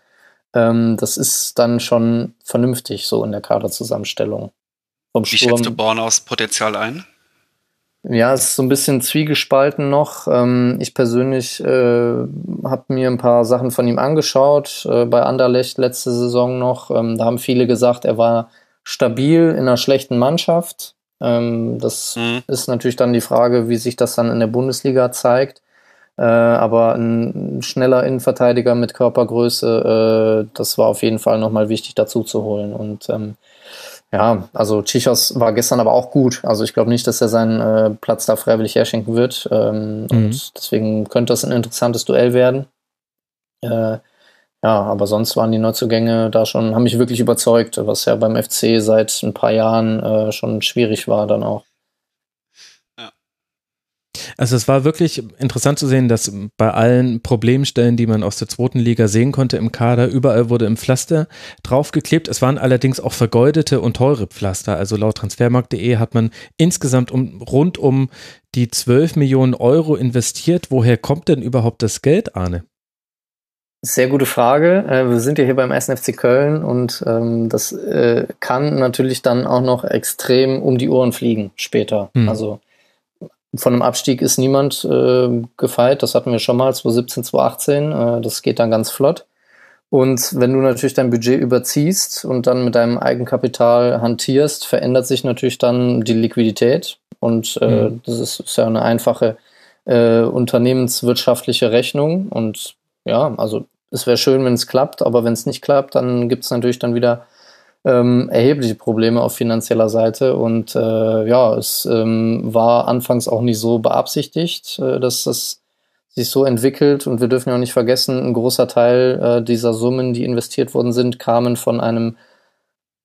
Ähm, das ist dann schon vernünftig so in der Kaderzusammenstellung. Vom Wie schätzt du Born aus Potenzial ein? Ja, es ist so ein bisschen zwiegespalten noch. Ähm, ich persönlich äh, habe mir ein paar Sachen von ihm angeschaut, äh, bei Anderlecht letzte Saison noch. Ähm, da haben viele gesagt, er war stabil in einer schlechten Mannschaft. Ähm, das mhm. ist natürlich dann die Frage, wie sich das dann in der Bundesliga zeigt. Äh, aber ein schneller Innenverteidiger mit Körpergröße, äh, das war auf jeden Fall nochmal wichtig dazu zu holen. Und ähm, ja, also Chichos war gestern aber auch gut. Also ich glaube nicht, dass er seinen äh, Platz da freiwillig herschenken wird. Ähm, mhm. Und deswegen könnte das ein interessantes Duell werden. Äh, ja, aber sonst waren die Neuzugänge da schon, haben mich wirklich überzeugt, was ja beim FC seit ein paar Jahren äh, schon schwierig war dann auch. Also es war wirklich interessant zu sehen, dass bei allen Problemstellen, die man aus der zweiten Liga sehen konnte im Kader, überall wurde im Pflaster draufgeklebt. Es waren allerdings auch vergeudete und teure Pflaster. Also laut transfermarkt.de hat man insgesamt um, rund um die 12 Millionen Euro investiert. Woher kommt denn überhaupt das Geld, Arne? Sehr gute Frage. Äh, wir sind ja hier beim SNFC Köln und ähm, das äh, kann natürlich dann auch noch extrem um die Ohren fliegen später. Hm. Also von einem Abstieg ist niemand äh, gefeit. Das hatten wir schon mal 2017, 2018. Äh, das geht dann ganz flott. Und wenn du natürlich dein Budget überziehst und dann mit deinem Eigenkapital hantierst, verändert sich natürlich dann die Liquidität. Und äh, mhm. das ist, ist, ja eine einfache äh, unternehmenswirtschaftliche Rechnung. Und ja, also es wäre schön, wenn es klappt, aber wenn es nicht klappt, dann gibt es natürlich dann wieder ähm, erhebliche Probleme auf finanzieller Seite. Und äh, ja, es ähm, war anfangs auch nicht so beabsichtigt, äh, dass das sich so entwickelt. Und wir dürfen ja auch nicht vergessen, ein großer Teil äh, dieser Summen, die investiert worden sind, kamen von einem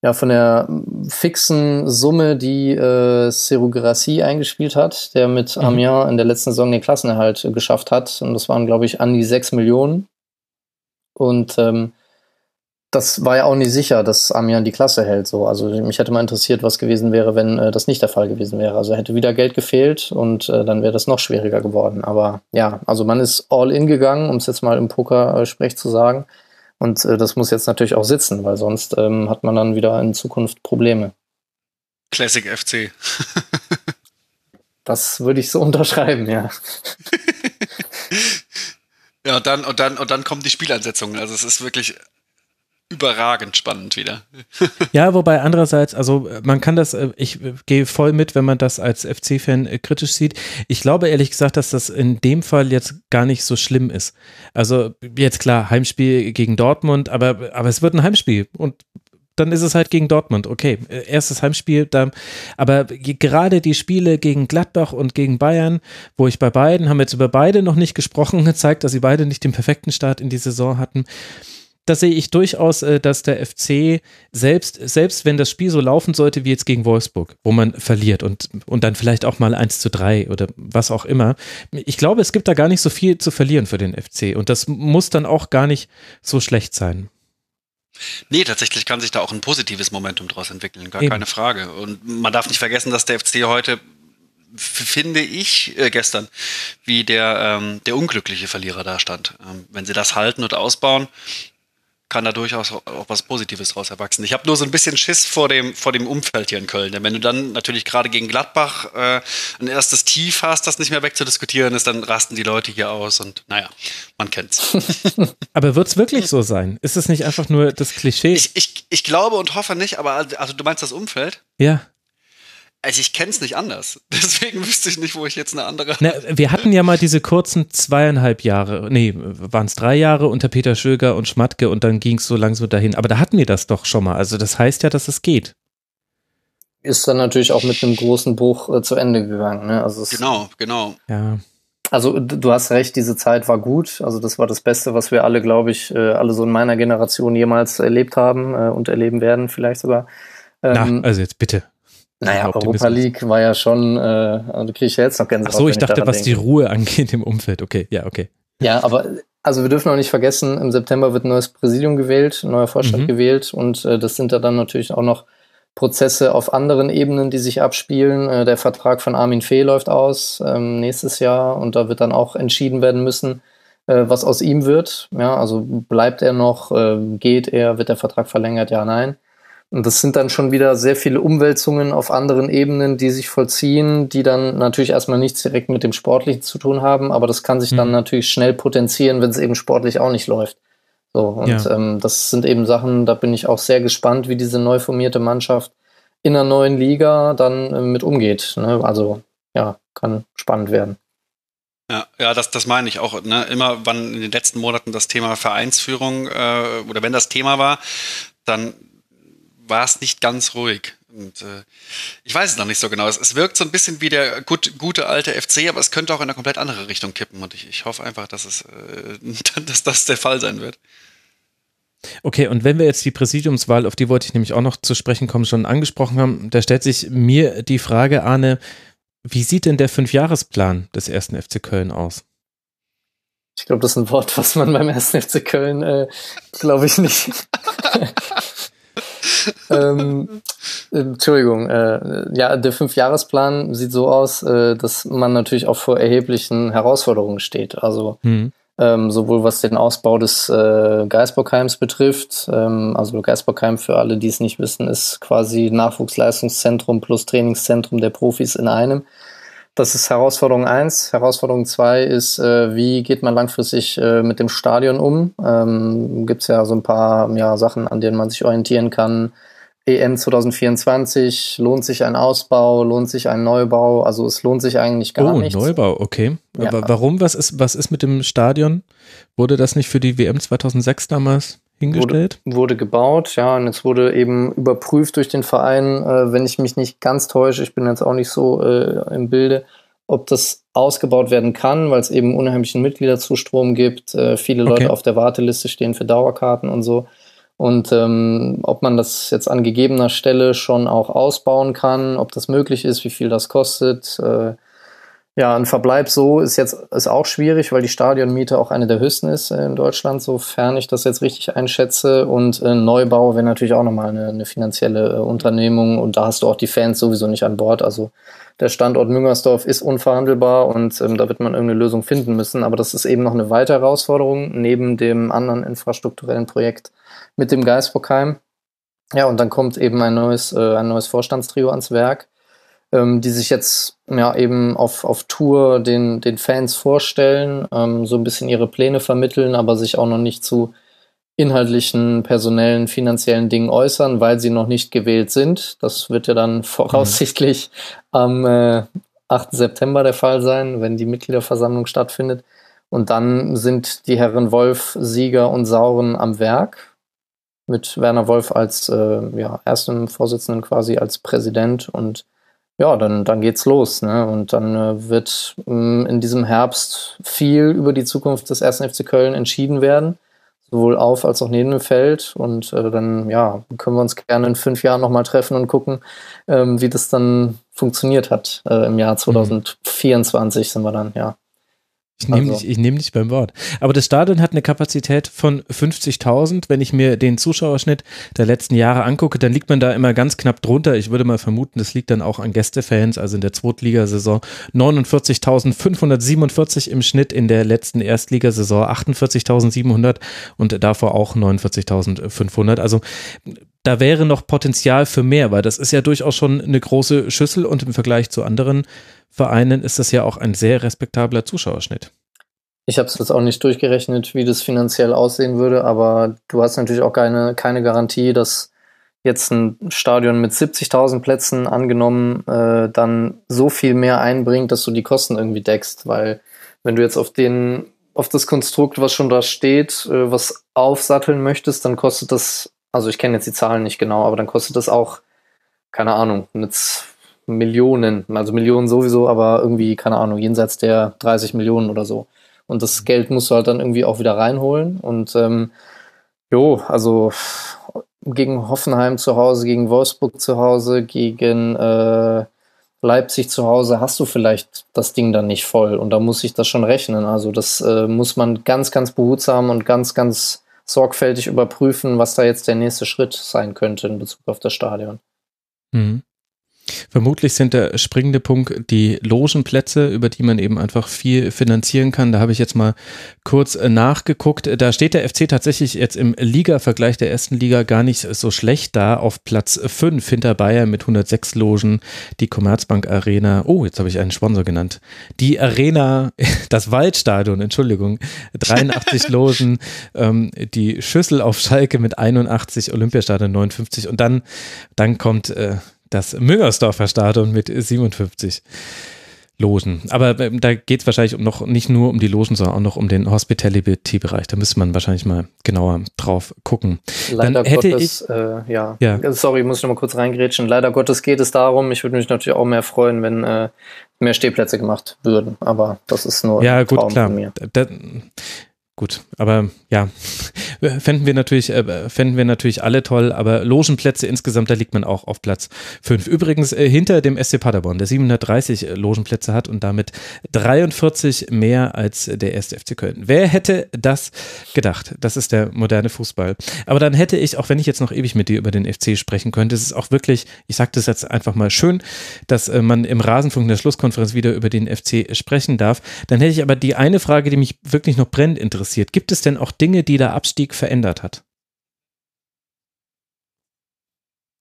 ja, von der fixen Summe, die äh, Serugirassi eingespielt hat, der mit mhm. Amiens in der letzten Saison den Klassenerhalt geschafft hat. Und das waren, glaube ich, an die sechs Millionen. Und ähm, das war ja auch nicht sicher, dass Amian die Klasse hält. So. Also mich hätte mal interessiert, was gewesen wäre, wenn äh, das nicht der Fall gewesen wäre. Also hätte wieder Geld gefehlt und äh, dann wäre das noch schwieriger geworden. Aber ja, also man ist all in gegangen, um es jetzt mal im Poker-Sprech zu sagen. Und äh, das muss jetzt natürlich auch sitzen, weil sonst ähm, hat man dann wieder in Zukunft Probleme. Classic FC. [LAUGHS] das würde ich so unterschreiben, ja. [LAUGHS] ja, und dann, und dann, und dann kommen die Spielansetzungen. Also es ist wirklich überragend spannend wieder. [LAUGHS] ja, wobei andererseits, also man kann das, äh, ich äh, gehe voll mit, wenn man das als FC-Fan äh, kritisch sieht. Ich glaube ehrlich gesagt, dass das in dem Fall jetzt gar nicht so schlimm ist. Also jetzt klar, Heimspiel gegen Dortmund, aber, aber es wird ein Heimspiel und dann ist es halt gegen Dortmund. Okay, erstes Heimspiel, da, aber gerade die Spiele gegen Gladbach und gegen Bayern, wo ich bei beiden, haben jetzt über beide noch nicht gesprochen, [LAUGHS] gezeigt, dass sie beide nicht den perfekten Start in die Saison hatten da sehe ich durchaus, äh, dass der FC selbst, selbst wenn das Spiel so laufen sollte wie jetzt gegen Wolfsburg, wo man verliert und, und dann vielleicht auch mal 1 zu 3 oder was auch immer, ich glaube, es gibt da gar nicht so viel zu verlieren für den FC und das muss dann auch gar nicht so schlecht sein. Nee, tatsächlich kann sich da auch ein positives Momentum daraus entwickeln, gar Eben. keine Frage. Und man darf nicht vergessen, dass der FC heute, finde ich, äh, gestern, wie der, ähm, der unglückliche Verlierer da stand. Ähm, wenn sie das halten und ausbauen, kann da durchaus auch was Positives daraus erwachsen. Ich habe nur so ein bisschen Schiss vor dem, vor dem Umfeld hier in Köln. Denn wenn du dann natürlich gerade gegen Gladbach äh, ein erstes Tief hast, das nicht mehr wegzudiskutieren ist, dann rasten die Leute hier aus und naja, man kennt's. [LAUGHS] Aber wird es wirklich so sein? Ist es nicht einfach nur das Klischee? ich, ich, ich glaube und hoffe nicht, aber also du meinst das Umfeld? ja. Also ich kenne es nicht anders. [LAUGHS] Deswegen wüsste ich nicht, wo ich jetzt eine andere. Na, wir hatten ja mal diese kurzen zweieinhalb Jahre, nee, waren es drei Jahre unter Peter Schöger und Schmatke und dann ging es so langsam dahin. Aber da hatten wir das doch schon mal. Also das heißt ja, dass es geht. Ist dann natürlich auch mit einem großen Bruch äh, zu Ende gegangen. Ne? Also, es, Genau, genau. Ja. also du hast recht, diese Zeit war gut. Also das war das Beste, was wir alle, glaube ich, äh, alle so in meiner Generation jemals erlebt haben äh, und erleben werden, vielleicht sogar. Ähm, Na, also jetzt bitte. Naja. Europa League war ja schon, äh, also kriege ich ja jetzt noch Ach Gänsehaut. so, wenn ich dachte, was die denke. Ruhe angeht im Umfeld. Okay, ja, okay. Ja, aber also wir dürfen auch nicht vergessen, im September wird ein neues Präsidium gewählt, ein neuer Vorstand Mhm. gewählt und äh, das sind ja dann natürlich auch noch Prozesse auf anderen Ebenen, die sich abspielen. Äh, der Vertrag von Armin Fee läuft aus ähm, nächstes Jahr und da wird dann auch entschieden werden müssen, äh, was aus ihm wird. Ja, also bleibt er noch, äh, geht er, wird der Vertrag verlängert, ja, nein. Und das sind dann schon wieder sehr viele Umwälzungen auf anderen Ebenen, die sich vollziehen, die dann natürlich erstmal nichts direkt mit dem Sportlichen zu tun haben, aber das kann sich dann Mhm. natürlich schnell potenzieren, wenn es eben sportlich auch nicht läuft. So, und Ja. ähm, das sind eben Sachen, da bin ich auch sehr gespannt, wie diese neu formierte Mannschaft in einer neuen Liga dann äh, mit umgeht. Ne? Also ja, kann spannend werden. Ja, ja das, das meine ich auch. Ne? Immer, wann in den letzten Monaten das Thema Vereinsführung äh, oder wenn das Thema war, dann war es nicht ganz ruhig. Und äh, ich weiß es noch nicht so genau. Es, es wirkt so ein bisschen wie der gut, gute alte FC, aber es könnte auch in eine komplett andere Richtung kippen. Und ich, ich hoffe einfach, dass es, äh, [LAUGHS] dass das der Fall sein wird. Okay, und wenn wir jetzt die Präsidiumswahl, auf die wollte ich nämlich auch noch zu sprechen kommen, schon angesprochen haben, da stellt sich mir die Frage, Arne, wie sieht denn der Fünfjahresplan des ersten FC Köln aus? Ich glaube, das ist ein Wort, was man beim ersten FC Köln, äh, glaube ich, nicht. [LAUGHS] ähm, äh, Entschuldigung, äh, ja, der Fünfjahresplan sieht so aus, äh, dass man natürlich auch vor erheblichen Herausforderungen steht. Also Hm. ähm, sowohl was den Ausbau des äh, Geisbockheims betrifft. Ähm, also Geisbockheim, für alle, die es nicht wissen, ist quasi Nachwuchsleistungszentrum plus Trainingszentrum der Profis in einem. Das ist Herausforderung eins. Herausforderung zwei ist, äh, wie geht man langfristig äh, mit dem Stadion um? Ähm, Gibt es ja so ein paar ja, Sachen, an denen man sich orientieren kann. EM 2024, lohnt sich ein Ausbau, lohnt sich ein Neubau? Also es lohnt sich eigentlich gar oh, nichts. Neubau, okay. Ja. Aber warum? Was ist, was ist mit dem Stadion? Wurde das nicht für die WM 2006 damals hingestellt? wurde gebaut, ja, und jetzt wurde eben überprüft durch den Verein, äh, wenn ich mich nicht ganz täusche, ich bin jetzt auch nicht so äh, im Bilde, ob das ausgebaut werden kann, weil es eben unheimlichen Mitgliederzustrom gibt, äh, viele Leute Okay. auf der Warteliste stehen für Dauerkarten und so. Und ähm, ob man das jetzt an gegebener Stelle schon auch ausbauen kann, ob das möglich ist, wie viel das kostet. Äh, ja, ein Verbleib so ist jetzt ist auch schwierig, weil die Stadionmiete auch eine der höchsten ist äh, in Deutschland, sofern ich das jetzt richtig einschätze. Und äh, Neubau wäre natürlich auch nochmal eine, eine finanzielle äh, Unternehmung und da hast du auch die Fans sowieso nicht an Bord. Also der Standort Müngersdorf ist unverhandelbar und ähm, da wird man irgendeine Lösung finden müssen. Aber das ist eben noch eine weitere Herausforderung neben dem anderen infrastrukturellen Projekt mit dem Geisbockheim. Ja, und dann kommt eben ein neues, äh, ein neues Vorstandstrio ans Werk ähm, die sich jetzt ja eben auf, auf Tour den, den Fans vorstellen, ähm, so ein bisschen ihre Pläne vermitteln, aber sich auch noch nicht zu inhaltlichen, personellen, finanziellen Dingen äußern, weil sie noch nicht gewählt sind. Das wird ja dann [LAUGHS] voraussichtlich am äh, 8. September der Fall sein, wenn die Mitgliederversammlung stattfindet. Und dann sind die Herren Wolf, Sieger und Sauren am Werk mit Werner Wolf als äh, ja, erstem Vorsitzenden quasi als Präsident und ja, dann, dann geht's los. Ne? Und dann äh, wird mh, in diesem Herbst viel über die Zukunft des 1. FC Köln entschieden werden, sowohl auf als auch neben dem Feld. Und äh, dann ja, können wir uns gerne in fünf Jahren nochmal treffen und gucken, ähm, wie das dann funktioniert hat. Äh, Im Jahr 2024 sind wir dann, ja. Ich nehme also. dich, nehm dich beim Wort. Aber das Stadion hat eine Kapazität von 50.000. Wenn ich mir den Zuschauerschnitt der letzten Jahre angucke, dann liegt man da immer ganz knapp drunter. Ich würde mal vermuten, das liegt dann auch an Gästefans. Also in der Zweitligasaison 49.547 im Schnitt, in der letzten Erstligasaison 48.700 und davor auch 49.500. Also da wäre noch Potenzial für mehr, weil das ist ja durchaus schon eine große Schüssel und im Vergleich zu anderen Vereinen ist das ja auch ein sehr respektabler Zuschauerschnitt. Ich habe es jetzt auch nicht durchgerechnet, wie das finanziell aussehen würde, aber du hast natürlich auch keine, keine Garantie, dass jetzt ein Stadion mit 70.000 Plätzen angenommen äh, dann so viel mehr einbringt, dass du die Kosten irgendwie deckst, weil wenn du jetzt auf den auf das Konstrukt, was schon da steht, äh, was aufsatteln möchtest, dann kostet das, also ich kenne jetzt die Zahlen nicht genau, aber dann kostet das auch, keine Ahnung, jetzt Millionen, also Millionen sowieso, aber irgendwie, keine Ahnung, jenseits der 30 Millionen oder so. Und das Geld musst du halt dann irgendwie auch wieder reinholen. Und ähm, jo, also gegen Hoffenheim zu Hause, gegen Wolfsburg zu Hause, gegen äh, Leipzig zu Hause hast du vielleicht das Ding dann nicht voll. Und da muss ich das schon rechnen. Also das äh, muss man ganz, ganz behutsam und ganz, ganz sorgfältig überprüfen, was da jetzt der nächste Schritt sein könnte in Bezug auf das Stadion. Mhm. Vermutlich sind der springende Punkt die Logenplätze, über die man eben einfach viel finanzieren kann. Da habe ich jetzt mal kurz äh, nachgeguckt. Da steht der FC tatsächlich jetzt im Liga-Vergleich der ersten Liga gar nicht so schlecht da. Auf Platz 5 hinter Bayern mit 106 Logen, die Commerzbank Arena. Oh, jetzt habe ich einen Sponsor genannt. Die Arena, [LAUGHS] das Waldstadion, Entschuldigung, 83 [LAUGHS] Logen, ähm, die Schüssel auf Schalke mit 81, Olympiastadion 59 und dann, dann kommt äh, das Müngersdorfer Stadion mit 57 Logen. Aber ähm, da geht es wahrscheinlich noch nicht nur um die Logen, sondern auch noch um den Hospitality-Bereich. Da müsste man wahrscheinlich mal genauer drauf gucken. Leider Dann hätte Gottes, ich, äh, ja. ja. Sorry, muss ich noch mal kurz reingrätschen. Leider Gottes geht es darum, ich würde mich natürlich auch mehr freuen, wenn äh, mehr Stehplätze gemacht würden. Aber das ist nur ja, ein gut, Traum klar. von mir. Da, Gut, aber ja, [LAUGHS] fänden wir natürlich, äh, fänden wir natürlich alle toll, aber Logenplätze insgesamt, da liegt man auch auf Platz 5. Übrigens äh, hinter dem SC Paderborn, der 730 äh, Logenplätze hat und damit 43 mehr als der erste FC Köln. Wer hätte das gedacht? Das ist der moderne Fußball. Aber dann hätte ich, auch wenn ich jetzt noch ewig mit dir über den FC sprechen könnte, es ist auch wirklich, ich sage das jetzt einfach mal schön, dass äh, man im Rasenfunk in der Schlusskonferenz wieder über den FC sprechen darf. Dann hätte ich aber die eine Frage, die mich wirklich noch brennend interessiert interessiert. Gibt es denn auch Dinge, die der Abstieg verändert hat?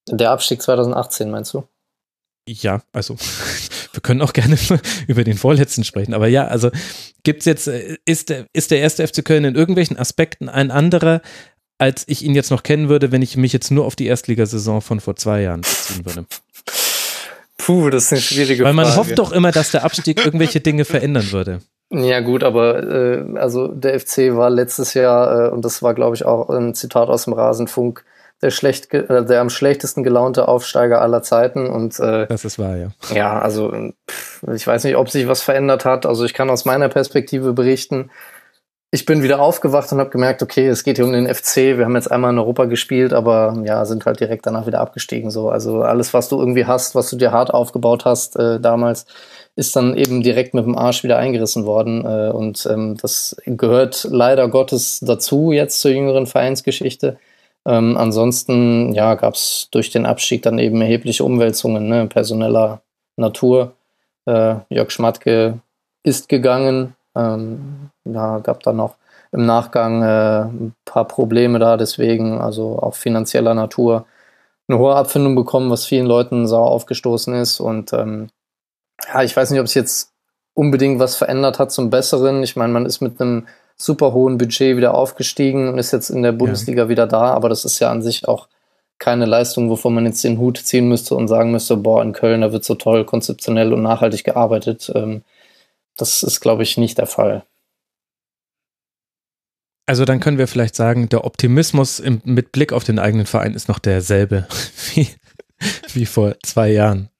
Der Abstieg 2018, meinst du? Ja, also [LAUGHS] wir können auch gerne [LAUGHS] über den vorletzten sprechen, aber ja, also gibt es jetzt, äh, ist der, ist der erste FC Köln in irgendwelchen Aspekten ein anderer, als ich ihn jetzt noch kennen würde, wenn ich mich jetzt nur auf die Erstligasaison von vor zwei Jahren beziehen würde? Puh, das ist eine schwierige Frage. Weil man hofft doch immer, dass der Abstieg irgendwelche Dinge verändern würde. Ja gut, aber äh, also der FC war letztes Jahr, äh, und das war glaube ich auch ein Zitat aus dem Rasenfunk, der, schlecht, äh, der am schlechtesten gelaunte Aufsteiger aller Zeiten. Und äh, das ist wahr, ja. Ja, also pff, ich weiß nicht, ob sich was verändert hat. Also ich kann aus meiner Perspektive berichten. Ich bin wieder aufgewacht und habe gemerkt, okay, es geht hier um den FC. Wir haben jetzt einmal in Europa gespielt, aber ja, sind halt direkt danach wieder abgestiegen. So, also alles, was du irgendwie hast, was du dir hart aufgebaut hast äh, damals, ist dann eben direkt mit dem Arsch wieder eingerissen worden. Äh, und ähm, das gehört leider Gottes dazu jetzt zur jüngeren Vereinsgeschichte. Ähm, ansonsten ja, gab es durch den Abstieg dann eben erhebliche Umwälzungen, ne, personeller Natur. Äh, Jörg Schmatke ist gegangen. Ähm, ja, gab dann noch im Nachgang äh, ein paar Probleme da, deswegen, also auch finanzieller Natur, eine hohe Abfindung bekommen, was vielen Leuten sauer aufgestoßen ist. Und ähm, ja, ich weiß nicht, ob es jetzt unbedingt was verändert hat zum Besseren. Ich meine, man ist mit einem super hohen Budget wieder aufgestiegen und ist jetzt in der Bundesliga ja. wieder da, aber das ist ja an sich auch keine Leistung, wovon man jetzt den Hut ziehen müsste und sagen müsste, boah, in Köln, da wird so toll konzeptionell und nachhaltig gearbeitet. Ähm, das ist, glaube ich, nicht der Fall. Also dann können wir vielleicht sagen, der Optimismus im, mit Blick auf den eigenen Verein ist noch derselbe [LAUGHS] wie, wie vor zwei Jahren.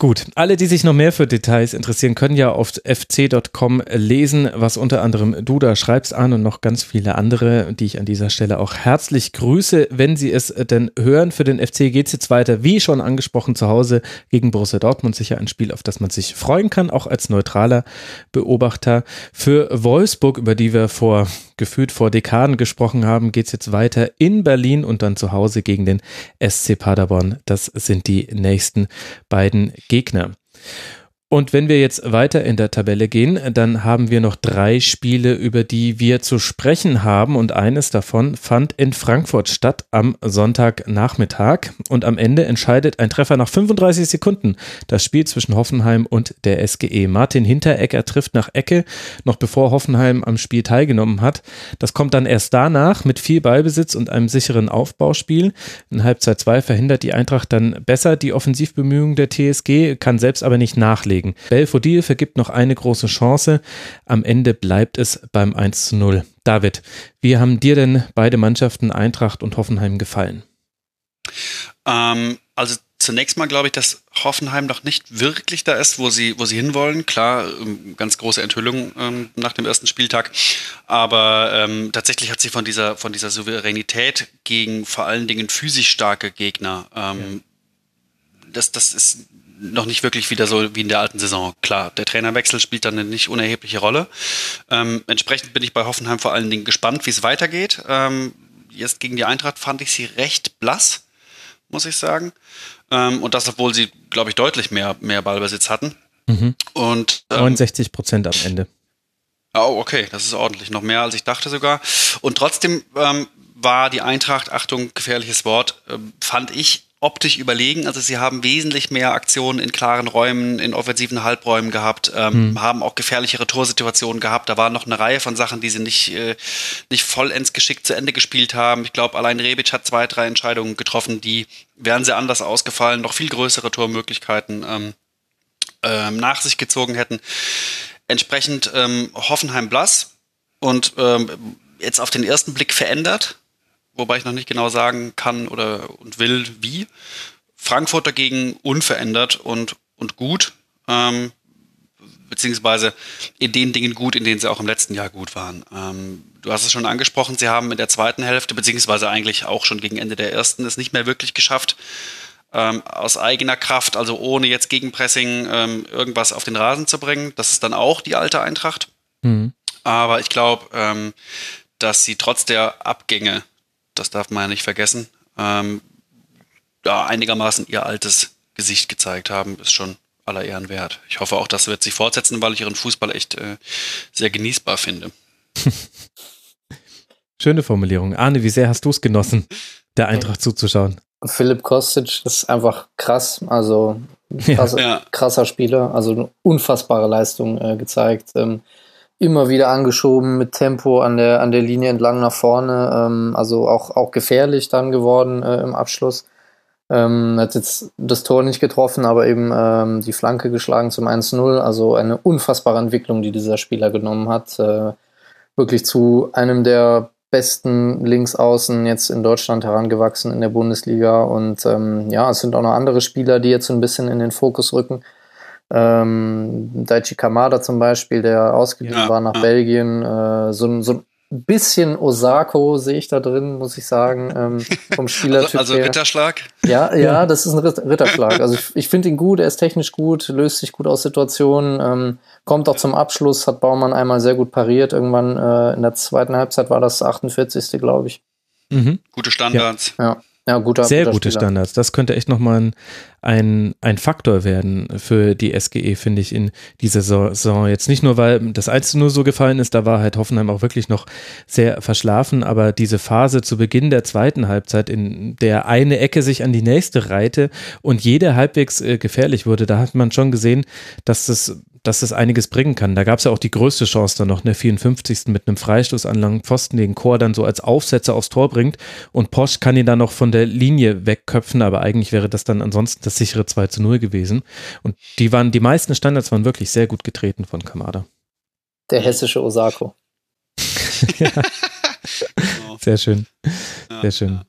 Gut, alle, die sich noch mehr für Details interessieren, können ja auf fc.com lesen, was unter anderem du da schreibst an und noch ganz viele andere, die ich an dieser Stelle auch herzlich grüße. Wenn Sie es denn hören, für den FC geht es jetzt weiter, wie schon angesprochen, zu Hause gegen Borussia Dortmund. Sicher ein Spiel, auf das man sich freuen kann, auch als neutraler Beobachter. Für Wolfsburg, über die wir vor gefühlt vor Dekaden gesprochen haben, geht es jetzt weiter in Berlin und dann zu Hause gegen den SC Paderborn. Das sind die nächsten beiden Gegner. Und wenn wir jetzt weiter in der Tabelle gehen, dann haben wir noch drei Spiele, über die wir zu sprechen haben. Und eines davon fand in Frankfurt statt am Sonntagnachmittag. Und am Ende entscheidet ein Treffer nach 35 Sekunden das Spiel zwischen Hoffenheim und der SGE. Martin Hinteregger trifft nach Ecke, noch bevor Hoffenheim am Spiel teilgenommen hat. Das kommt dann erst danach mit viel Ballbesitz und einem sicheren Aufbauspiel. In Halbzeit 2 verhindert die Eintracht dann besser die Offensivbemühungen der TSG, kann selbst aber nicht nachlegen legen. Belfodil vergibt noch eine große Chance. Am Ende bleibt es beim 1 zu 0. David, wie haben dir denn beide Mannschaften Eintracht und Hoffenheim gefallen? Ähm, also zunächst mal glaube ich, dass Hoffenheim noch nicht wirklich da ist, wo sie, wo sie hinwollen. Klar, ähm, ganz große Enthüllung ähm, nach dem ersten Spieltag. Aber ähm, tatsächlich hat sie von dieser, von dieser Souveränität gegen vor allen Dingen physisch starke Gegner, ähm, ja. das, das ist noch nicht wirklich wieder so wie in der alten Saison. Klar, der Trainerwechsel spielt dann eine nicht unerhebliche Rolle. Ähm, entsprechend bin ich bei Hoffenheim vor allen Dingen gespannt, wie es weitergeht. Ähm, jetzt gegen die Eintracht fand ich sie recht blass, muss ich sagen. Ähm, und das, obwohl sie, glaube ich, deutlich mehr, mehr Ballbesitz hatten. Mhm. Und, 69 ähm, Prozent am Ende. Oh, okay, das ist ordentlich, noch mehr als ich dachte sogar. Und trotzdem ähm, war die Eintracht, Achtung, gefährliches Wort, äh, fand ich optisch überlegen. Also sie haben wesentlich mehr Aktionen in klaren Räumen, in offensiven Halbräumen gehabt, ähm, mhm. haben auch gefährlichere Torsituationen gehabt. Da waren noch eine Reihe von Sachen, die sie nicht, äh, nicht vollends geschickt zu Ende gespielt haben. Ich glaube, allein Rebic hat zwei, drei Entscheidungen getroffen, die wären sehr anders ausgefallen, noch viel größere Tormöglichkeiten ähm, ähm, nach sich gezogen hätten. Entsprechend ähm, Hoffenheim blass und ähm, jetzt auf den ersten Blick verändert wobei ich noch nicht genau sagen kann oder und will, wie. Frankfurt dagegen unverändert und, und gut, ähm, beziehungsweise in den Dingen gut, in denen sie auch im letzten Jahr gut waren. Ähm, du hast es schon angesprochen, sie haben in der zweiten Hälfte, beziehungsweise eigentlich auch schon gegen Ende der ersten, es nicht mehr wirklich geschafft, ähm, aus eigener Kraft, also ohne jetzt Gegenpressing ähm, irgendwas auf den Rasen zu bringen. Das ist dann auch die alte Eintracht. Mhm. Aber ich glaube, ähm, dass sie trotz der Abgänge das darf man ja nicht vergessen, ähm, ja, einigermaßen ihr altes Gesicht gezeigt haben, ist schon aller Ehren wert. Ich hoffe auch, das wird sich fortsetzen, weil ich ihren Fußball echt äh, sehr genießbar finde. [LAUGHS] Schöne Formulierung. Arne, wie sehr hast du es genossen, der Eintracht zuzuschauen? Philipp Kostic ist einfach krass, also krass, ja. krasser Spieler, also eine unfassbare Leistung äh, gezeigt. Ähm, immer wieder angeschoben mit Tempo an der, an der Linie entlang nach vorne. Ähm, also auch, auch gefährlich dann geworden äh, im Abschluss. Ähm, hat jetzt das Tor nicht getroffen, aber eben ähm, die Flanke geschlagen zum 1-0. Also eine unfassbare Entwicklung, die dieser Spieler genommen hat. Äh, wirklich zu einem der besten Linksaußen jetzt in Deutschland herangewachsen in der Bundesliga. Und ähm, ja, es sind auch noch andere Spieler, die jetzt ein bisschen in den Fokus rücken. Ähm, Daichi Kamada zum Beispiel, der ausgeliehen ja, war nach ja. Belgien, äh, so, so ein bisschen Osako sehe ich da drin, muss ich sagen, ähm, vom [LAUGHS] Spielertyp Also, also Ritterschlag? Ja, ja, das ist ein Ritterschlag. Also ich, ich finde ihn gut, er ist technisch gut, löst sich gut aus Situationen, ähm, kommt auch zum Abschluss, hat Baumann einmal sehr gut pariert. Irgendwann äh, in der zweiten Halbzeit war das 48. glaube ich. Mhm. Gute Standards. ja. ja. Ja, guter, Sehr guter gute Spieler. Standards. Das könnte echt nochmal ein, ein, ein Faktor werden für die SGE, finde ich, in dieser Saison. Jetzt nicht nur, weil das Einzige nur so gefallen ist, da war halt Hoffenheim auch wirklich noch sehr verschlafen, aber diese Phase zu Beginn der zweiten Halbzeit, in der eine Ecke sich an die nächste reihte und jede halbwegs äh, gefährlich wurde, da hat man schon gesehen, dass das dass das einiges bringen kann. Da gab es ja auch die größte Chance dann noch, ne 54. mit einem Freistoß an langen Pfosten, den Chor dann so als Aufsetzer aufs Tor bringt und Posch kann ihn dann noch von der Linie wegköpfen, aber eigentlich wäre das dann ansonsten das sichere 2 zu 0 gewesen. Und die waren, die meisten Standards waren wirklich sehr gut getreten von Kamada. Der hessische Osako. [LAUGHS] [LAUGHS] ja. Sehr schön. Sehr schön.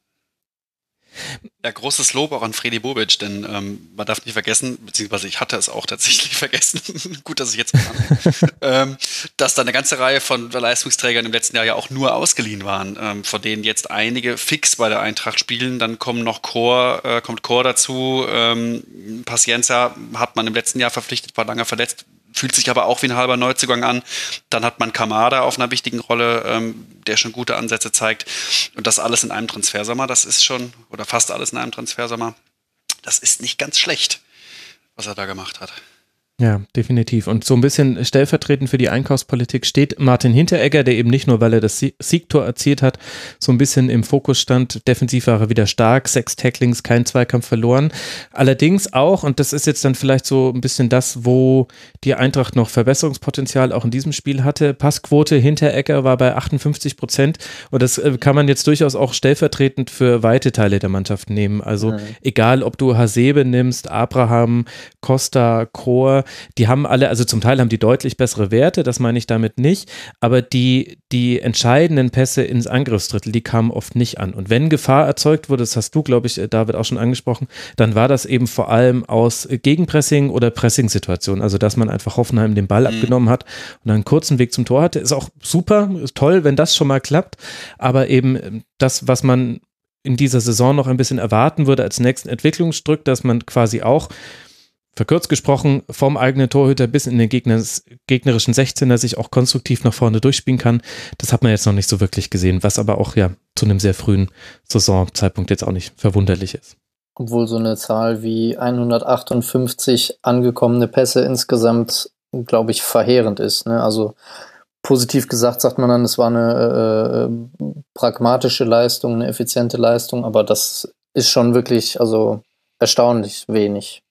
Ja, großes Lob auch an Freddy Bobic, denn ähm, man darf nicht vergessen, beziehungsweise ich hatte es auch tatsächlich [LAUGHS] vergessen, [LAUGHS] gut, dass ich jetzt kann, [LAUGHS] ähm, dass da eine ganze Reihe von Leistungsträgern im letzten Jahr ja auch nur ausgeliehen waren, ähm, von denen jetzt einige fix bei der Eintracht spielen. Dann kommen noch Chor, äh, kommt Chor dazu. Ähm, Paciencia hat man im letzten Jahr verpflichtet, war lange verletzt, fühlt sich aber auch wie ein halber Neuzugang an. Dann hat man Kamada auf einer wichtigen Rolle, ähm, der schon gute Ansätze zeigt. Und das alles in einem Transfersommer, das ist schon, oder fast alles in einem Transfersommer, das ist nicht ganz schlecht, was er da gemacht hat. Ja, definitiv. Und so ein bisschen stellvertretend für die Einkaufspolitik steht Martin Hinteregger, der eben nicht nur, weil er das Siegtor erzielt hat, so ein bisschen im Fokus stand. Defensiv war er wieder stark, sechs Tacklings, kein Zweikampf verloren. Allerdings auch, und das ist jetzt dann vielleicht so ein bisschen das, wo die Eintracht noch Verbesserungspotenzial auch in diesem Spiel hatte. Passquote Hinteregger war bei 58 Prozent. Und das äh, kann man jetzt durchaus auch stellvertretend für weite Teile der Mannschaft nehmen. Also mhm. egal, ob du Hasebe nimmst, Abraham, Costa, Chor, die haben alle, also zum Teil haben die deutlich bessere Werte, das meine ich damit nicht, aber die, die entscheidenden Pässe ins Angriffsdrittel, die kamen oft nicht an. Und wenn Gefahr erzeugt wurde, das hast du, glaube ich, David auch schon angesprochen, dann war das eben vor allem aus Gegenpressing oder Pressing-Situationen, also dass man einfach Hoffenheim den Ball mhm. abgenommen hat und dann einen kurzen Weg zum Tor hatte, ist auch super, ist toll, wenn das schon mal klappt, aber eben das, was man in dieser Saison noch ein bisschen erwarten würde als nächsten Entwicklungsdruck, dass man quasi auch verkürzt gesprochen, vom eigenen Torhüter bis in den Gegners, gegnerischen 16er sich auch konstruktiv nach vorne durchspielen kann. Das hat man jetzt noch nicht so wirklich gesehen, was aber auch ja zu einem sehr frühen Saisonzeitpunkt jetzt auch nicht verwunderlich ist. Obwohl so eine Zahl wie 158 angekommene Pässe insgesamt, glaube ich, verheerend ist. Ne? Also positiv gesagt sagt man dann, es war eine äh, äh pragmatische Leistung, eine effiziente Leistung, aber das ist schon wirklich also erstaunlich wenig.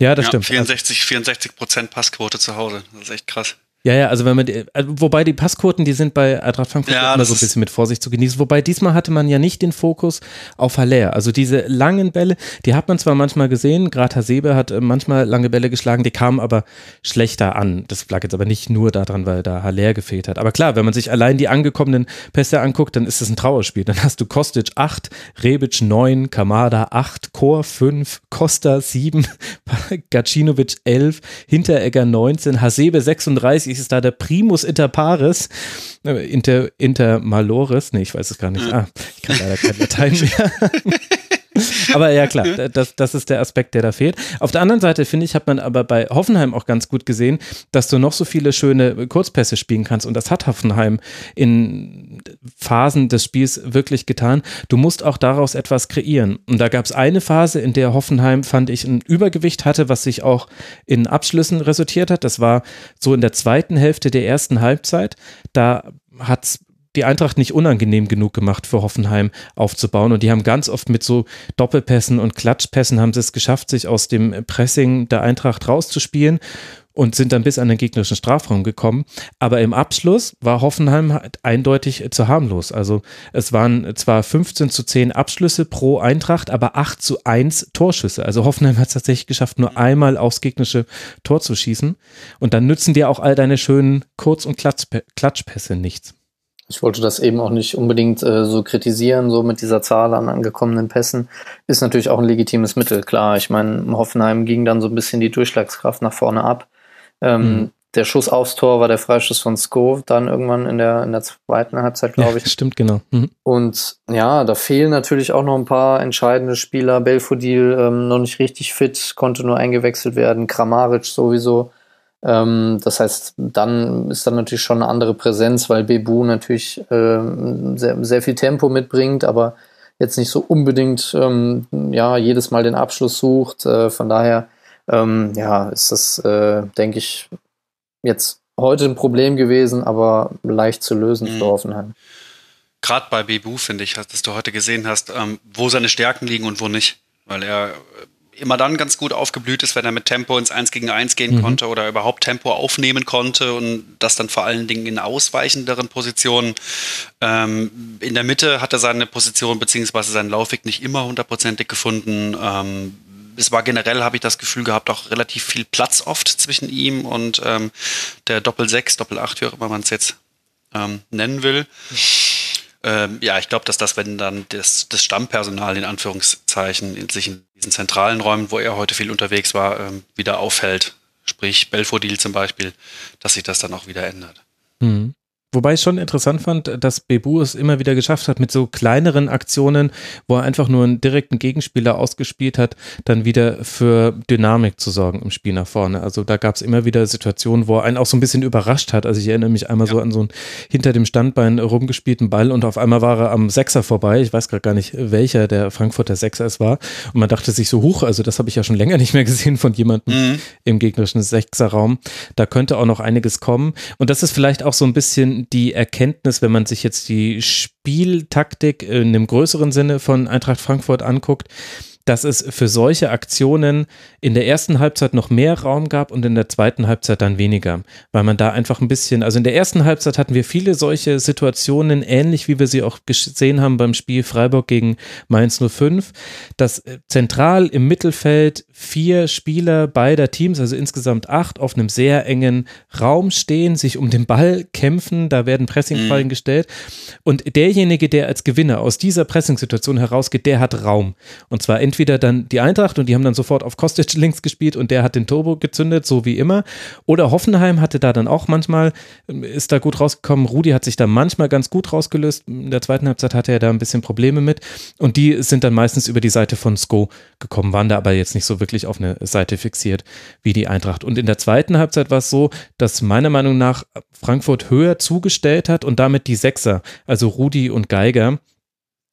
Ja, das ja, stimmt. 64, 64 Prozent Passquote zu Hause. Das ist echt krass. Ja, ja, also wenn man, also wobei die Passquoten, die sind bei Eintracht Frankfurt ja, immer so ein bisschen mit Vorsicht zu genießen. Wobei diesmal hatte man ja nicht den Fokus auf Haller. Also diese langen Bälle, die hat man zwar manchmal gesehen, gerade Hasebe hat äh, manchmal lange Bälle geschlagen, die kamen aber schlechter an. Das lag jetzt aber nicht nur daran, weil da Haller gefehlt hat. Aber klar, wenn man sich allein die angekommenen Pässe anguckt, dann ist das ein Trauerspiel. Dann hast du Kostic 8, Rebic 9, Kamada 8, Chor 5, Costa 7, [LAUGHS] Gacinovic 11, Hinteregger 19, Hasebe 36, ist da der Primus inter pares, äh, inter, inter maloris, nee, ich weiß es gar nicht. Ah, ich kann leider kein Latein mehr. [LAUGHS] [LAUGHS] aber ja, klar, das, das ist der Aspekt, der da fehlt. Auf der anderen Seite, finde ich, hat man aber bei Hoffenheim auch ganz gut gesehen, dass du noch so viele schöne Kurzpässe spielen kannst. Und das hat Hoffenheim in Phasen des Spiels wirklich getan. Du musst auch daraus etwas kreieren. Und da gab es eine Phase, in der Hoffenheim, fand ich, ein Übergewicht hatte, was sich auch in Abschlüssen resultiert hat. Das war so in der zweiten Hälfte der ersten Halbzeit. Da hat es die Eintracht nicht unangenehm genug gemacht für Hoffenheim aufzubauen. Und die haben ganz oft mit so Doppelpässen und Klatschpässen haben sie es geschafft, sich aus dem Pressing der Eintracht rauszuspielen und sind dann bis an den gegnerischen Strafraum gekommen. Aber im Abschluss war Hoffenheim halt eindeutig zu harmlos. Also es waren zwar 15 zu 10 Abschlüsse pro Eintracht, aber 8 zu 1 Torschüsse. Also Hoffenheim hat es tatsächlich geschafft, nur einmal aufs gegnerische Tor zu schießen. Und dann nützen dir auch all deine schönen Kurz- und Klatschpässe nichts. Ich wollte das eben auch nicht unbedingt äh, so kritisieren, so mit dieser Zahl an angekommenen Pässen. Ist natürlich auch ein legitimes Mittel, klar. Ich meine, Hoffenheim ging dann so ein bisschen die Durchschlagskraft nach vorne ab. Ähm, mhm. Der Schuss aufs Tor war der Freischuss von Sko, dann irgendwann in der, in der zweiten Halbzeit, glaube ich. Ja, stimmt, genau. Mhm. Und ja, da fehlen natürlich auch noch ein paar entscheidende Spieler. Belfodil ähm, noch nicht richtig fit, konnte nur eingewechselt werden. Kramaric sowieso ähm, das heißt, dann ist dann natürlich schon eine andere Präsenz, weil Bebu natürlich ähm, sehr, sehr viel Tempo mitbringt, aber jetzt nicht so unbedingt ähm, ja, jedes Mal den Abschluss sucht. Äh, von daher ähm, ja, ist das, äh, denke ich, jetzt heute ein Problem gewesen, aber leicht zu lösen mhm. für Hoffenheim. Gerade bei Bebu finde ich, dass du heute gesehen hast, ähm, wo seine Stärken liegen und wo nicht. Weil er immer dann ganz gut aufgeblüht ist, wenn er mit Tempo ins 1 gegen 1 gehen mhm. konnte oder überhaupt Tempo aufnehmen konnte und das dann vor allen Dingen in ausweichenderen Positionen. Ähm, in der Mitte hat er seine Position bzw. seinen Laufweg nicht immer hundertprozentig gefunden. Ähm, es war generell, habe ich das Gefühl gehabt, auch relativ viel Platz oft zwischen ihm und ähm, der Doppel 6, Doppel 8, wie auch immer man es jetzt ähm, nennen will. Ähm, ja, ich glaube, dass das, wenn dann das, das Stammpersonal in Anführungszeichen in sich in diesen zentralen Räumen, wo er heute viel unterwegs war, ähm, wieder auffällt, sprich Belfodil zum Beispiel, dass sich das dann auch wieder ändert. Mhm. Wobei ich schon interessant fand, dass Bebu es immer wieder geschafft hat, mit so kleineren Aktionen, wo er einfach nur einen direkten Gegenspieler ausgespielt hat, dann wieder für Dynamik zu sorgen im Spiel nach vorne. Also da gab es immer wieder Situationen, wo er einen auch so ein bisschen überrascht hat. Also ich erinnere mich einmal ja. so an so einen hinter dem Standbein rumgespielten Ball und auf einmal war er am Sechser vorbei. Ich weiß gerade gar nicht, welcher der Frankfurter Sechser es war. Und man dachte sich so, hoch, also das habe ich ja schon länger nicht mehr gesehen von jemandem mhm. im gegnerischen Sechserraum. Da könnte auch noch einiges kommen. Und das ist vielleicht auch so ein bisschen die Erkenntnis, wenn man sich jetzt die Spieltaktik in einem größeren Sinne von Eintracht Frankfurt anguckt, dass es für solche Aktionen in der ersten Halbzeit noch mehr Raum gab und in der zweiten Halbzeit dann weniger, weil man da einfach ein bisschen, also in der ersten Halbzeit hatten wir viele solche Situationen, ähnlich wie wir sie auch gesehen haben beim Spiel Freiburg gegen Mainz 05, dass äh, zentral im Mittelfeld vier Spieler beider Teams, also insgesamt acht, auf einem sehr engen Raum stehen, sich um den Ball kämpfen, da werden Pressingfallen mhm. gestellt und derjenige, der als Gewinner aus dieser Pressingsituation herausgeht, der hat Raum und zwar entweder dann die Eintracht und die haben dann sofort auf Kostic [LAUGHS] links gespielt und der hat den Turbo gezündet, so wie immer. Oder Hoffenheim hatte da dann auch manchmal, ist da gut rausgekommen. Rudi hat sich da manchmal ganz gut rausgelöst. In der zweiten Halbzeit hatte er da ein bisschen Probleme mit. Und die sind dann meistens über die Seite von Sko gekommen, waren da aber jetzt nicht so wirklich auf eine Seite fixiert wie die Eintracht. Und in der zweiten Halbzeit war es so, dass meiner Meinung nach Frankfurt höher zugestellt hat und damit die Sechser, also Rudi und Geiger,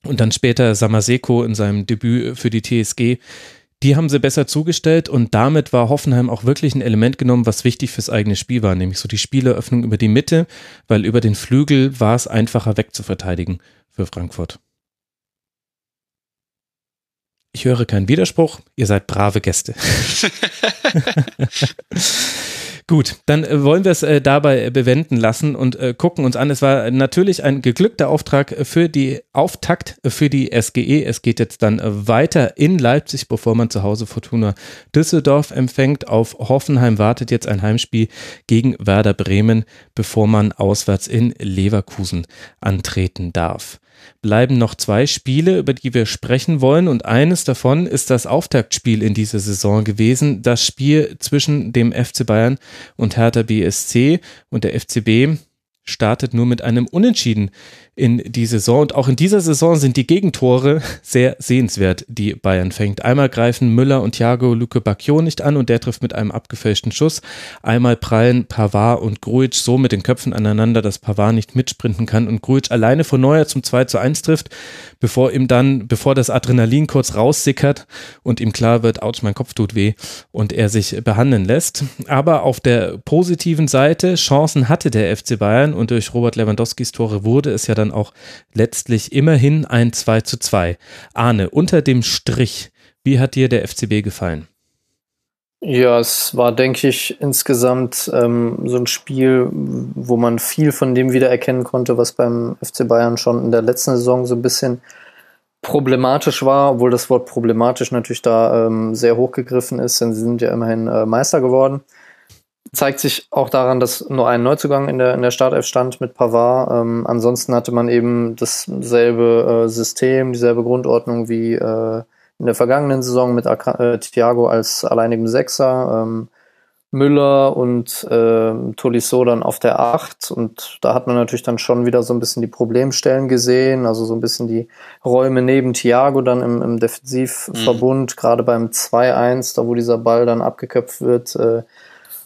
und dann später Samaseko in seinem Debüt für die TSG. Die haben sie besser zugestellt und damit war Hoffenheim auch wirklich ein Element genommen, was wichtig fürs eigene Spiel war, nämlich so die Spieleröffnung über die Mitte, weil über den Flügel war es einfacher wegzuverteidigen für Frankfurt. Ich höre keinen Widerspruch, ihr seid brave Gäste. [LAUGHS] [LAUGHS] Gut, dann äh, wollen wir es äh, dabei bewenden lassen und äh, gucken uns an. Es war natürlich ein geglückter Auftrag für die Auftakt für die SGE. Es geht jetzt dann weiter in Leipzig, bevor man zu Hause Fortuna Düsseldorf empfängt. Auf Hoffenheim wartet jetzt ein Heimspiel gegen Werder Bremen, bevor man auswärts in Leverkusen antreten darf bleiben noch zwei Spiele, über die wir sprechen wollen. Und eines davon ist das Auftaktspiel in dieser Saison gewesen. Das Spiel zwischen dem FC Bayern und Hertha BSC. Und der FCB startet nur mit einem Unentschieden in die Saison. Und auch in dieser Saison sind die Gegentore [LAUGHS] sehr sehenswert, die Bayern fängt. Einmal greifen Müller und Thiago Luke Bacchio nicht an und der trifft mit einem abgefälschten Schuss. Einmal prallen Pavard und Grujic so mit den Köpfen aneinander, dass Pavard nicht mitsprinten kann und Grujic alleine vor Neuer zum 2 zu 1 trifft, bevor ihm dann, bevor das Adrenalin kurz raussickert und ihm klar wird, ouch, mein Kopf tut weh und er sich behandeln lässt. Aber auf der positiven Seite, Chancen hatte der FC Bayern und durch Robert Lewandowskis Tore wurde es ja dann dann auch letztlich immerhin ein 2 zu 2. Arne, unter dem Strich, wie hat dir der FCB gefallen? Ja, es war, denke ich, insgesamt ähm, so ein Spiel, wo man viel von dem wiedererkennen konnte, was beim FC Bayern schon in der letzten Saison so ein bisschen problematisch war, obwohl das Wort problematisch natürlich da ähm, sehr hochgegriffen ist, denn sie sind ja immerhin äh, Meister geworden zeigt sich auch daran, dass nur ein Neuzugang in der, in der Startelf stand mit Pavard. Ähm, ansonsten hatte man eben dasselbe äh, System, dieselbe Grundordnung wie äh, in der vergangenen Saison mit äh, Thiago als alleinigem Sechser. Ähm, Müller und äh, Tolisso dann auf der Acht und da hat man natürlich dann schon wieder so ein bisschen die Problemstellen gesehen, also so ein bisschen die Räume neben Thiago dann im, im Defensivverbund, mhm. gerade beim 2-1, da wo dieser Ball dann abgeköpft wird, äh,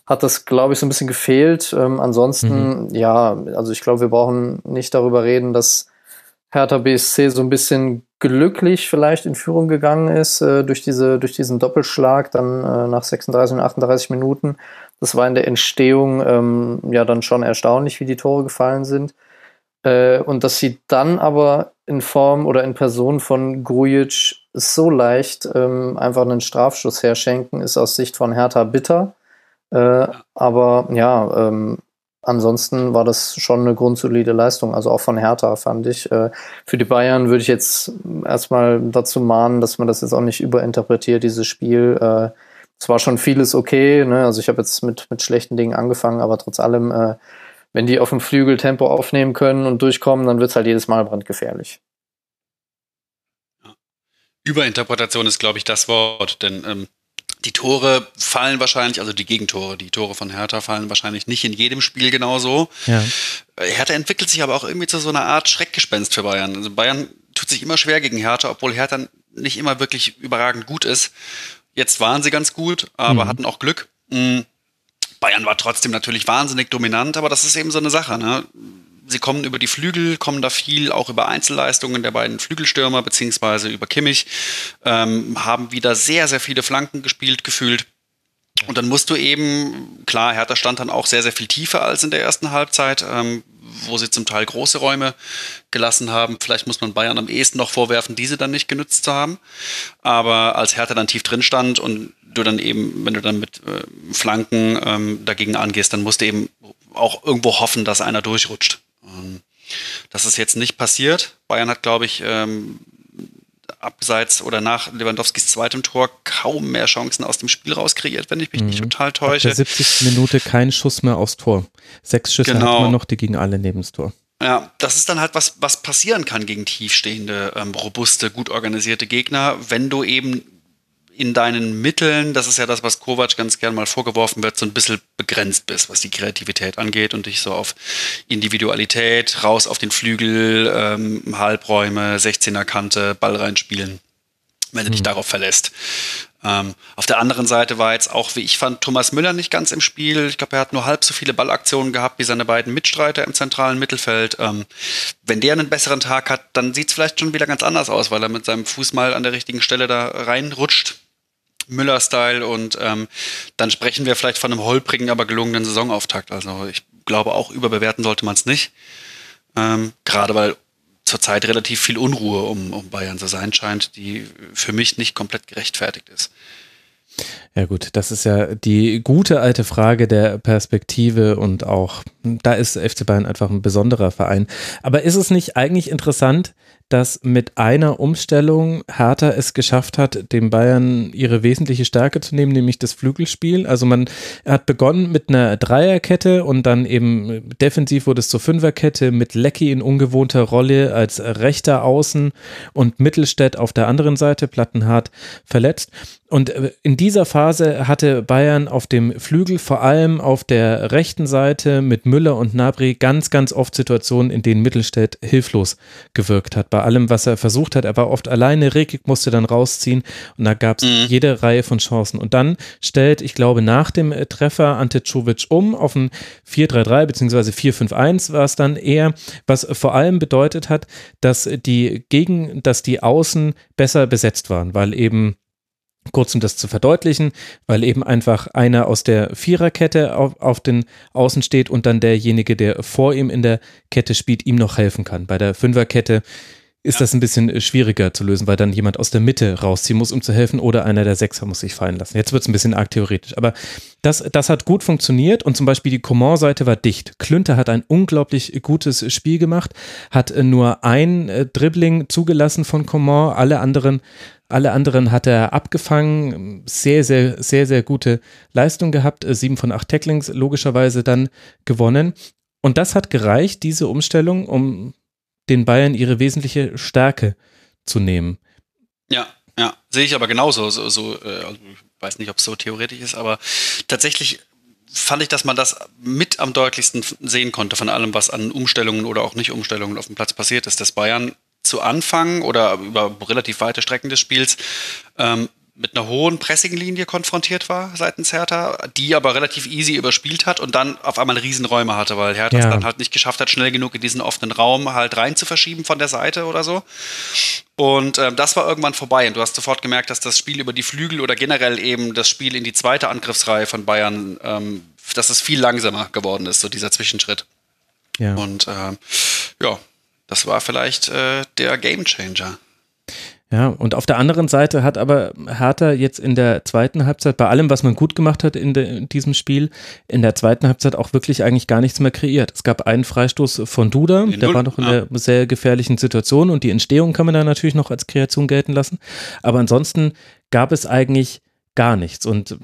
hat das, glaube ich, so ein bisschen gefehlt. Ähm, ansonsten, mhm. ja, also ich glaube, wir brauchen nicht darüber reden, dass Hertha BSC so ein bisschen glücklich vielleicht in Führung gegangen ist äh, durch, diese, durch diesen Doppelschlag dann äh, nach 36 und 38 Minuten. Das war in der Entstehung ähm, ja dann schon erstaunlich, wie die Tore gefallen sind. Äh, und dass sie dann aber in Form oder in Person von Grujic so leicht ähm, einfach einen Strafschuss herschenken, ist aus Sicht von Hertha bitter. Äh, aber ja, ähm, ansonsten war das schon eine grundsolide Leistung, also auch von Hertha fand ich. Äh, für die Bayern würde ich jetzt erstmal dazu mahnen, dass man das jetzt auch nicht überinterpretiert, dieses Spiel. Äh, es war schon vieles okay, ne? also ich habe jetzt mit, mit schlechten Dingen angefangen, aber trotz allem äh, wenn die auf dem Flügel Tempo aufnehmen können und durchkommen, dann wird es halt jedes Mal brandgefährlich. Überinterpretation ist, glaube ich, das Wort, denn ähm, die Tore fallen wahrscheinlich, also die Gegentore, die Tore von Hertha fallen wahrscheinlich nicht in jedem Spiel genauso. Ja. Hertha entwickelt sich aber auch irgendwie zu so einer Art Schreckgespenst für Bayern. Also Bayern tut sich immer schwer gegen Hertha, obwohl Hertha nicht immer wirklich überragend gut ist. Jetzt waren sie ganz gut, aber mhm. hatten auch Glück. Mhm. Bayern war trotzdem natürlich wahnsinnig dominant, aber das ist eben so eine Sache. Ne? Sie kommen über die Flügel, kommen da viel auch über Einzelleistungen der beiden Flügelstürmer beziehungsweise über Kimmich, ähm, haben wieder sehr, sehr viele Flanken gespielt, gefühlt. Und dann musst du eben, klar, Hertha stand dann auch sehr, sehr viel tiefer als in der ersten Halbzeit, ähm, wo sie zum Teil große Räume gelassen haben. Vielleicht muss man Bayern am ehesten noch vorwerfen, diese dann nicht genützt zu haben. Aber als Hertha dann tief drin stand und du dann eben, wenn du dann mit äh, Flanken ähm, dagegen angehst, dann musst du eben auch irgendwo hoffen, dass einer durchrutscht. Ähm, das ist jetzt nicht passiert. Bayern hat, glaube ich, ähm, abseits oder nach Lewandowskis zweitem Tor kaum mehr Chancen aus dem Spiel rauskreiert, wenn ich mich mhm. nicht total täusche. Ab der 70. Minute kein Schuss mehr aufs Tor. Sechs Schüsse genau. hat man noch, die gingen alle neben das Tor. Ja, das ist dann halt was, was passieren kann gegen tiefstehende, ähm, robuste, gut organisierte Gegner, wenn du eben in deinen Mitteln, das ist ja das, was Kovac ganz gern mal vorgeworfen wird, so ein bisschen begrenzt bist, was die Kreativität angeht und dich so auf Individualität, raus auf den Flügel, ähm, Halbräume, 16er Kante, Ball reinspielen, wenn du mhm. dich darauf verlässt. Ähm, auf der anderen Seite war jetzt auch, wie ich fand, Thomas Müller nicht ganz im Spiel. Ich glaube, er hat nur halb so viele Ballaktionen gehabt wie seine beiden Mitstreiter im zentralen Mittelfeld. Ähm, wenn der einen besseren Tag hat, dann sieht es vielleicht schon wieder ganz anders aus, weil er mit seinem Fuß mal an der richtigen Stelle da reinrutscht. Müller-Style und ähm, dann sprechen wir vielleicht von einem holprigen, aber gelungenen Saisonauftakt. Also ich glaube auch überbewerten sollte man es nicht. Ähm, gerade weil zurzeit relativ viel Unruhe um, um Bayern zu sein scheint, die für mich nicht komplett gerechtfertigt ist. Ja gut, das ist ja die gute alte Frage der Perspektive und auch da ist FC Bayern einfach ein besonderer Verein. Aber ist es nicht eigentlich interessant, dass mit einer Umstellung Hertha es geschafft hat, dem Bayern ihre wesentliche Stärke zu nehmen, nämlich das Flügelspiel. Also man hat begonnen mit einer Dreierkette und dann eben defensiv wurde es zur Fünferkette mit Lecky in ungewohnter Rolle als rechter Außen und Mittelstädt auf der anderen Seite, Plattenhardt verletzt. Und äh, in dieser Phase hatte Bayern auf dem Flügel, vor allem auf der rechten Seite mit Müller und Nabri, ganz, ganz oft Situationen, in denen Mittelstädt hilflos gewirkt hat. Bei allem, was er versucht hat, er war oft alleine, Rekik musste dann rausziehen und da gab es mhm. jede Reihe von Chancen. Und dann stellt, ich glaube, nach dem äh, Treffer Ante Czovic um auf ein 4-3-3 beziehungsweise 4-5-1 war es dann eher, was vor allem bedeutet hat, dass die gegen, dass die Außen besser besetzt waren, weil eben Kurz um das zu verdeutlichen, weil eben einfach einer aus der Viererkette auf, auf den Außen steht und dann derjenige, der vor ihm in der Kette spielt, ihm noch helfen kann. Bei der Fünferkette ist ja. das ein bisschen schwieriger zu lösen, weil dann jemand aus der Mitte rausziehen muss, um zu helfen, oder einer der Sechser muss sich fallen lassen. Jetzt wird es ein bisschen arg theoretisch, aber das, das hat gut funktioniert und zum Beispiel die Coman-Seite war dicht. Klünter hat ein unglaublich gutes Spiel gemacht, hat nur ein äh, Dribbling zugelassen von Coman, alle anderen alle anderen hat er abgefangen. Sehr, sehr, sehr, sehr gute Leistung gehabt. Äh, sieben von acht Tacklings logischerweise dann gewonnen. Und das hat gereicht, diese Umstellung, um den Bayern ihre wesentliche Stärke zu nehmen. Ja, ja, sehe ich aber genauso. So, so äh, also ich weiß nicht, ob es so theoretisch ist, aber tatsächlich fand ich, dass man das mit am deutlichsten sehen konnte von allem, was an Umstellungen oder auch nicht Umstellungen auf dem Platz passiert ist, dass Bayern zu Anfang oder über relativ weite Strecken des Spiels ähm, mit einer hohen Pressinglinie konfrontiert war seitens Hertha, die aber relativ easy überspielt hat und dann auf einmal Riesenräume hatte, weil Hertha ja. es dann halt nicht geschafft hat, schnell genug in diesen offenen Raum halt rein zu verschieben von der Seite oder so. Und ähm, das war irgendwann vorbei und du hast sofort gemerkt, dass das Spiel über die Flügel oder generell eben das Spiel in die zweite Angriffsreihe von Bayern, ähm, dass es viel langsamer geworden ist, so dieser Zwischenschritt. Ja. Und ähm, ja, das war vielleicht äh, der Gamechanger. Ja, und auf der anderen Seite hat aber Hertha jetzt in der zweiten Halbzeit, bei allem, was man gut gemacht hat in, de, in, diesem Spiel, in der zweiten Halbzeit auch wirklich eigentlich gar nichts mehr kreiert. Es gab einen Freistoß von Duda, der war noch in einer sehr gefährlichen Situation und die Entstehung kann man da natürlich noch als Kreation gelten lassen. Aber ansonsten gab es eigentlich gar nichts. Und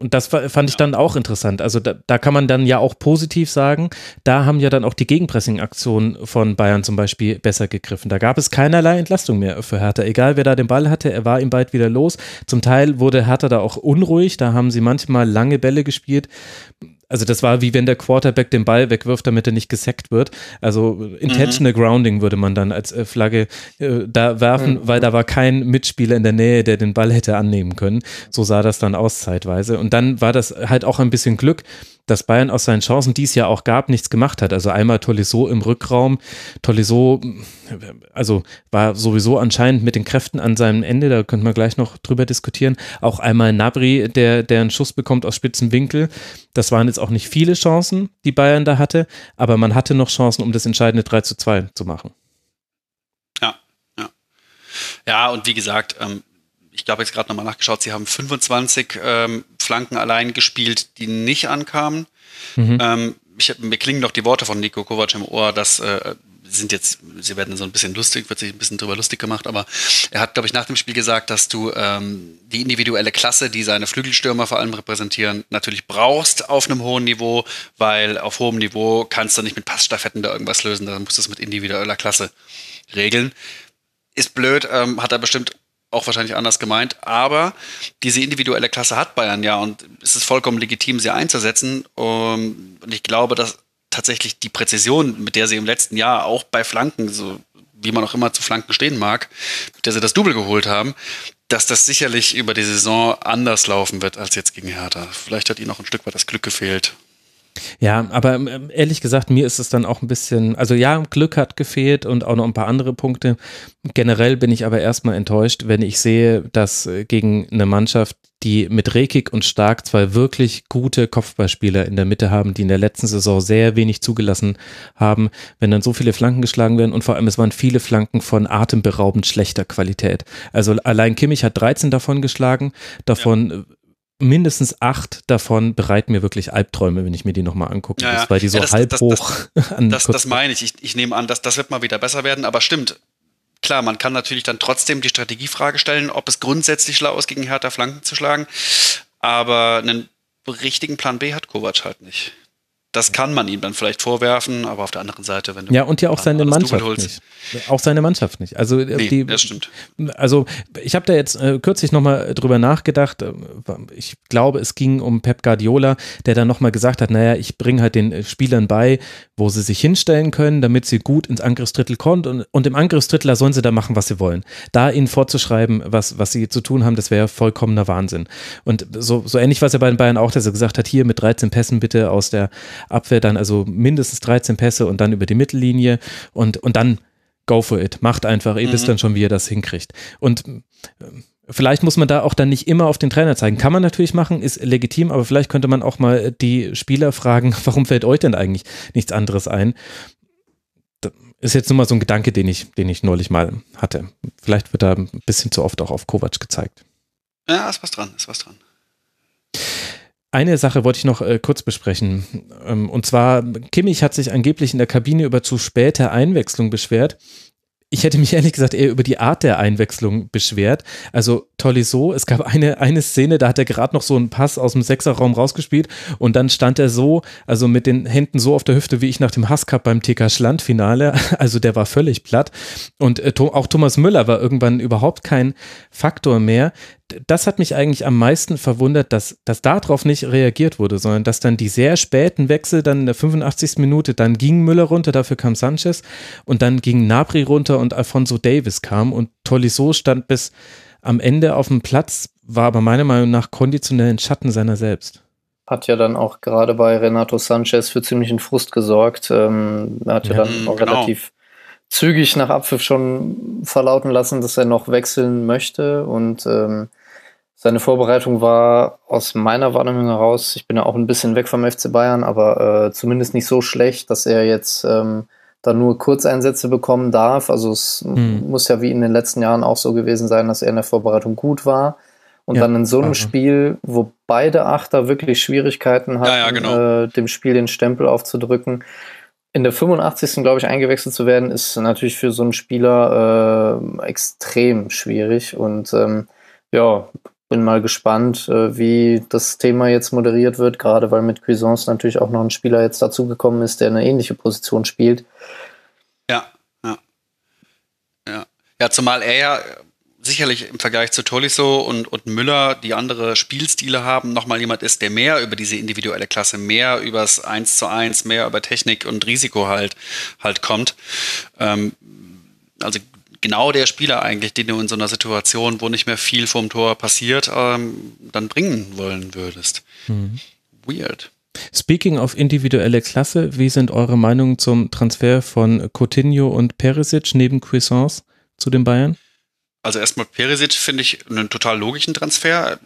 und das fand ich dann auch interessant. Also da, da, kann man dann ja auch positiv sagen, da haben ja dann auch die Gegenpressing-Aktionen von Bayern zum Beispiel besser gegriffen. Da gab es keinerlei Entlastung mehr für Hertha. Egal wer da den Ball hatte, er war ihm bald wieder los. Zum Teil wurde Hertha da auch unruhig, da haben sie manchmal lange Bälle gespielt also das war wie wenn der Quarterback den Ball wegwirft, damit er nicht gesackt wird. Also intentional mhm. grounding würde man dann als äh, Flagge äh, da werfen, mhm. weil da war kein Mitspieler in der Nähe, der den Ball hätte annehmen können. So sah das dann aus zeitweise. Und dann war das halt auch ein bisschen Glück, dass Bayern aus seinen Chancen, die es ja auch gab, nichts gemacht hat. Also einmal Tolisso im Rückraum. Tolisso, also war sowieso anscheinend mit den Kräften an seinem Ende, da könnte man gleich noch drüber diskutieren. Auch einmal Nabri, der, der einen Schuss bekommt aus spitzen Winkel. Das waren jetzt auch nicht viele Chancen, die Bayern da hatte, aber man hatte noch Chancen, um das entscheidende 3 zu 2 zu machen. Ja, ja. Ja, und wie gesagt, ähm, ich glaube jetzt gerade nochmal nachgeschaut, sie haben 25 ähm, Flanken allein gespielt, die nicht ankamen. Mhm. Ähm, ich, mir klingen noch die Worte von Nico Kovac im Ohr, dass äh, sind jetzt, sie werden so ein bisschen lustig, wird sich ein bisschen drüber lustig gemacht, aber er hat, glaube ich, nach dem Spiel gesagt, dass du ähm, die individuelle Klasse, die seine Flügelstürmer vor allem repräsentieren, natürlich brauchst auf einem hohen Niveau, weil auf hohem Niveau kannst du nicht mit Passstaffetten da irgendwas lösen, da musst du es mit individueller Klasse regeln. Ist blöd, ähm, hat er bestimmt auch wahrscheinlich anders gemeint, aber diese individuelle Klasse hat Bayern ja und es ist vollkommen legitim, sie einzusetzen. und ich glaube, dass tatsächlich die Präzision, mit der sie im letzten Jahr auch bei Flanken, so wie man auch immer zu Flanken stehen mag, mit der sie das Double geholt haben, dass das sicherlich über die Saison anders laufen wird als jetzt gegen Hertha. Vielleicht hat ihnen auch ein Stück weit das Glück gefehlt. Ja, aber ähm, ehrlich gesagt, mir ist es dann auch ein bisschen, also ja, Glück hat gefehlt und auch noch ein paar andere Punkte. Generell bin ich aber erstmal enttäuscht, wenn ich sehe, dass äh, gegen eine Mannschaft, die mit Rekik und Stark zwei wirklich gute Kopfballspieler in der Mitte haben, die in der letzten Saison sehr wenig zugelassen haben, wenn dann so viele Flanken geschlagen werden und vor allem es waren viele Flanken von atemberaubend schlechter Qualität. Also allein Kimmich hat 13 davon geschlagen, davon ja mindestens acht davon bereiten mir wirklich Albträume, wenn ich mir die nochmal angucke, ja, ja. weil die so ja, das, halb das, hoch das, [LAUGHS] an das, das meine ich. ich. Ich nehme an, dass das wird mal wieder besser werden, aber stimmt. Klar, man kann natürlich dann trotzdem die Strategiefrage stellen, ob es grundsätzlich schlau ist, gegen Hertha Flanken zu schlagen. Aber einen richtigen Plan B hat Kovac halt nicht. Das kann man ihm dann vielleicht vorwerfen, aber auf der anderen Seite, wenn du ja und ja auch seine Mannschaft nicht, auch seine Mannschaft nicht. Also äh, nee, die, das stimmt. Also ich habe da jetzt äh, kürzlich nochmal drüber nachgedacht. Äh, ich glaube, es ging um Pep Guardiola, der dann nochmal gesagt hat: Naja, ich bringe halt den äh, Spielern bei, wo sie sich hinstellen können, damit sie gut ins Angriffsdrittel kommen und, und im Angriffsdrittel sollen sie da machen, was sie wollen. Da ihnen vorzuschreiben, was was sie zu tun haben, das wäre vollkommener Wahnsinn. Und so so ähnlich war es ja bei den Bayern auch, dass er gesagt hat: Hier mit 13 Pässen bitte aus der Abwehr dann also mindestens 13 Pässe und dann über die Mittellinie und, und dann go for it. Macht einfach, ihr mhm. wisst dann schon, wie ihr das hinkriegt. Und äh, Vielleicht muss man da auch dann nicht immer auf den Trainer zeigen. Kann man natürlich machen, ist legitim, aber vielleicht könnte man auch mal die Spieler fragen, [LAUGHS] warum fällt euch denn eigentlich nichts anderes ein? Das ist jetzt nur mal so ein Gedanke, den ich, den ich neulich mal hatte. Vielleicht wird da ein bisschen zu oft auch auf Kovac gezeigt. Ja, ist was dran, ist was dran. Eine Sache wollte ich noch äh, kurz besprechen. Ähm, und zwar, Kimmich hat sich angeblich in der Kabine über zu späte Einwechslung beschwert. Ich hätte mich ehrlich gesagt eher über die Art der Einwechslung beschwert. Also Tolisso, es gab eine, eine Szene, da hat er gerade noch so einen Pass aus dem Sechserraum rausgespielt und dann stand er so, also mit den Händen so auf der Hüfte, wie ich nach dem Hasscup beim TK Schland-Finale. [LAUGHS] Also der war völlig platt. Und äh, auch Thomas Müller war irgendwann überhaupt kein Faktor mehr das hat mich eigentlich am meisten verwundert, dass, dass darauf nicht reagiert wurde, sondern dass dann die sehr späten Wechsel dann in der 85. Minute, dann ging Müller runter, dafür kam Sanchez und dann ging Nabri runter und Alfonso Davis kam und Tolisso stand bis am Ende auf dem Platz, war aber meiner Meinung nach konditionell in Schatten seiner selbst. Hat ja dann auch gerade bei Renato Sanchez für ziemlichen Frust gesorgt. Ähm, er hat ja, ja dann auch genau. relativ zügig nach Abpfiff schon verlauten lassen, dass er noch wechseln möchte und ähm, seine Vorbereitung war aus meiner Wahrnehmung heraus, ich bin ja auch ein bisschen weg vom FC Bayern, aber äh, zumindest nicht so schlecht, dass er jetzt ähm, da nur Kurzeinsätze bekommen darf. Also es hm. muss ja wie in den letzten Jahren auch so gewesen sein, dass er in der Vorbereitung gut war. Und ja, dann in so einem also. Spiel, wo beide Achter wirklich Schwierigkeiten hatten, ja, ja, genau. äh, dem Spiel den Stempel aufzudrücken, in der 85. glaube ich eingewechselt zu werden, ist natürlich für so einen Spieler äh, extrem schwierig. Und ähm, ja, bin mal gespannt, äh, wie das Thema jetzt moderiert wird, gerade weil mit Cuisance natürlich auch noch ein Spieler jetzt dazugekommen ist, der eine ähnliche Position spielt. Ja, ja. Ja, ja zumal er ja sicherlich im Vergleich zu Tolisso und, und Müller, die andere Spielstile haben, nochmal jemand ist, der mehr über diese individuelle Klasse, mehr übers Eins zu Eins, mehr über Technik und Risiko halt, halt kommt. Ähm, also genau der Spieler eigentlich, den du in so einer Situation, wo nicht mehr viel vom Tor passiert, ähm, dann bringen wollen würdest. Mhm. Weird. Speaking of individuelle Klasse, wie sind eure Meinungen zum Transfer von Coutinho und Perisic neben Cuisance zu den Bayern? Also erstmal Perisic finde ich einen total logischen Transfer.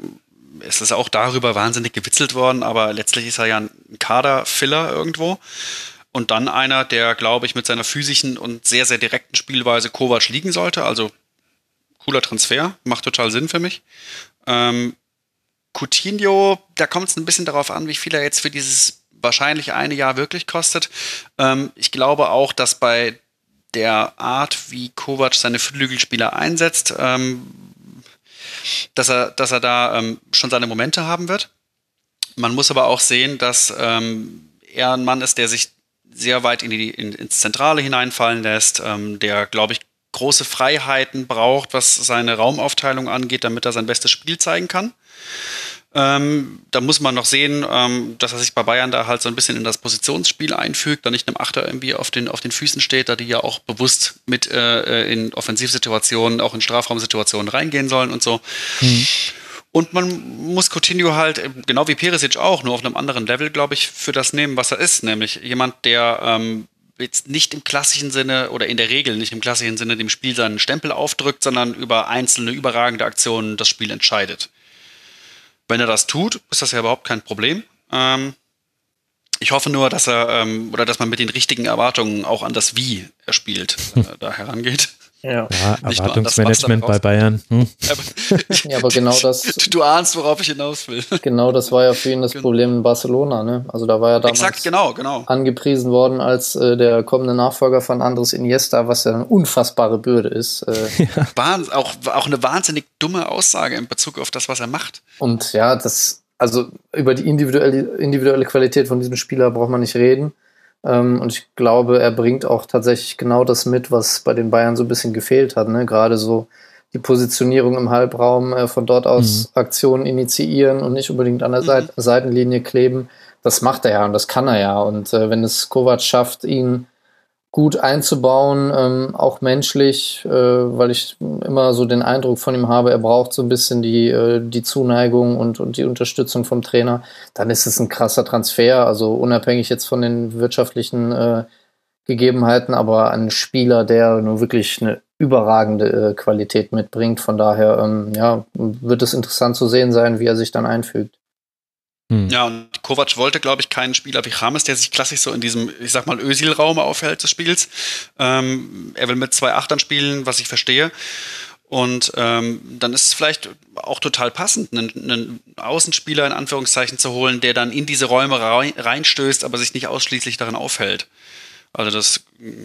Es ist auch darüber wahnsinnig gewitzelt worden, aber letztlich ist er ja ein Kader-Filler irgendwo. Und dann einer, der, glaube ich, mit seiner physischen und sehr, sehr direkten Spielweise Kovac liegen sollte. Also cooler Transfer, macht total Sinn für mich. Ähm, Coutinho, da kommt es ein bisschen darauf an, wie viel er jetzt für dieses wahrscheinlich eine Jahr wirklich kostet. Ähm, ich glaube auch, dass bei der Art, wie Kovac seine Flügelspieler einsetzt, ähm, dass, er, dass er da ähm, schon seine Momente haben wird. Man muss aber auch sehen, dass ähm, er ein Mann ist, der sich sehr weit in die, in, ins Zentrale hineinfallen lässt, der, glaube ich, große Freiheiten braucht, was seine Raumaufteilung angeht, damit er sein bestes Spiel zeigen kann. Ähm, da muss man noch sehen, ähm, dass er sich bei Bayern da halt so ein bisschen in das Positionsspiel einfügt, da nicht einem Achter irgendwie auf den, auf den Füßen steht, da die ja auch bewusst mit äh, äh in Offensivsituationen, auch in Strafraumsituationen reingehen sollen und so. Mhm. Und man muss Coutinho halt, äh, genau wie Perisic auch, nur auf einem anderen Level, glaube ich, für das nehmen, was er ist. Nämlich jemand, der ähm, jetzt nicht im klassischen Sinne oder in der Regel nicht im klassischen Sinne dem Spiel seinen Stempel aufdrückt, sondern über einzelne überragende Aktionen das Spiel entscheidet. Wenn er das tut, ist das ja überhaupt kein Problem. Ähm, ich hoffe nur, dass er ähm, oder dass man mit den richtigen Erwartungen auch an das Wie er spielt, äh, da herangeht. Ja, ja Erwartungsmanagement bei Bayern. Hm. ja, aber genau [LAUGHS] das. Du, du, ahnst, worauf ich hinaus will. [LAUGHS] Genau, das war ja für ihn das genau. Problem in Barcelona. Ne? Also da war er damals Exakt, genau, genau. angepriesen worden als äh, der kommende Nachfolger von Andres Iniesta, was ja eine unfassbare Bürde ist. Äh, [LAUGHS] ja. Wahnsinn, auch, auch eine wahnsinnig dumme Aussage in Bezug auf das, was er macht. Und ja, das, also über die individuelle, individuelle Qualität von diesem Spieler braucht man nicht reden. Ähm, und ich glaube, er bringt auch tatsächlich genau das mit, was bei den Bayern so ein bisschen gefehlt hat. Ne? Gerade so die Positionierung im Halbraum, äh, von dort aus mhm. Aktionen initiieren und nicht unbedingt an der mhm. Seitenlinie kleben. Das macht er ja und das kann er ja. Und äh, wenn es Kovac schafft, ihn gut einzubauen, ähm, auch menschlich, äh, weil ich immer so den Eindruck von ihm habe, er braucht so ein bisschen die, äh, die Zuneigung und, und die Unterstützung vom Trainer, dann ist es ein krasser Transfer, also unabhängig jetzt von den wirtschaftlichen äh, Gegebenheiten, aber ein Spieler, der nur wirklich eine überragende äh, Qualität mitbringt. Von daher, ähm, ja, wird es interessant zu sehen sein, wie er sich dann einfügt. Hm. Ja, und Kovac wollte, glaube ich, keinen Spieler wie James, der sich klassisch so in diesem, ich sag mal, Ösil-Raum aufhält des Spiels. Ähm, er will mit zwei Achtern spielen, was ich verstehe. Und ähm, dann ist es vielleicht auch total passend, einen, einen, Außenspieler in Anführungszeichen zu holen, der dann in diese Räume reinstößt, aber sich nicht ausschließlich darin aufhält. Also das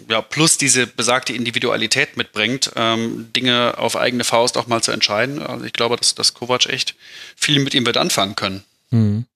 ja plus diese besagte Individualität mitbringt, ähm, Dinge auf eigene Faust auch mal zu entscheiden. Also ich glaube, dass, dass Kovac echt viel mit ihm wird anfangen können. Mhm.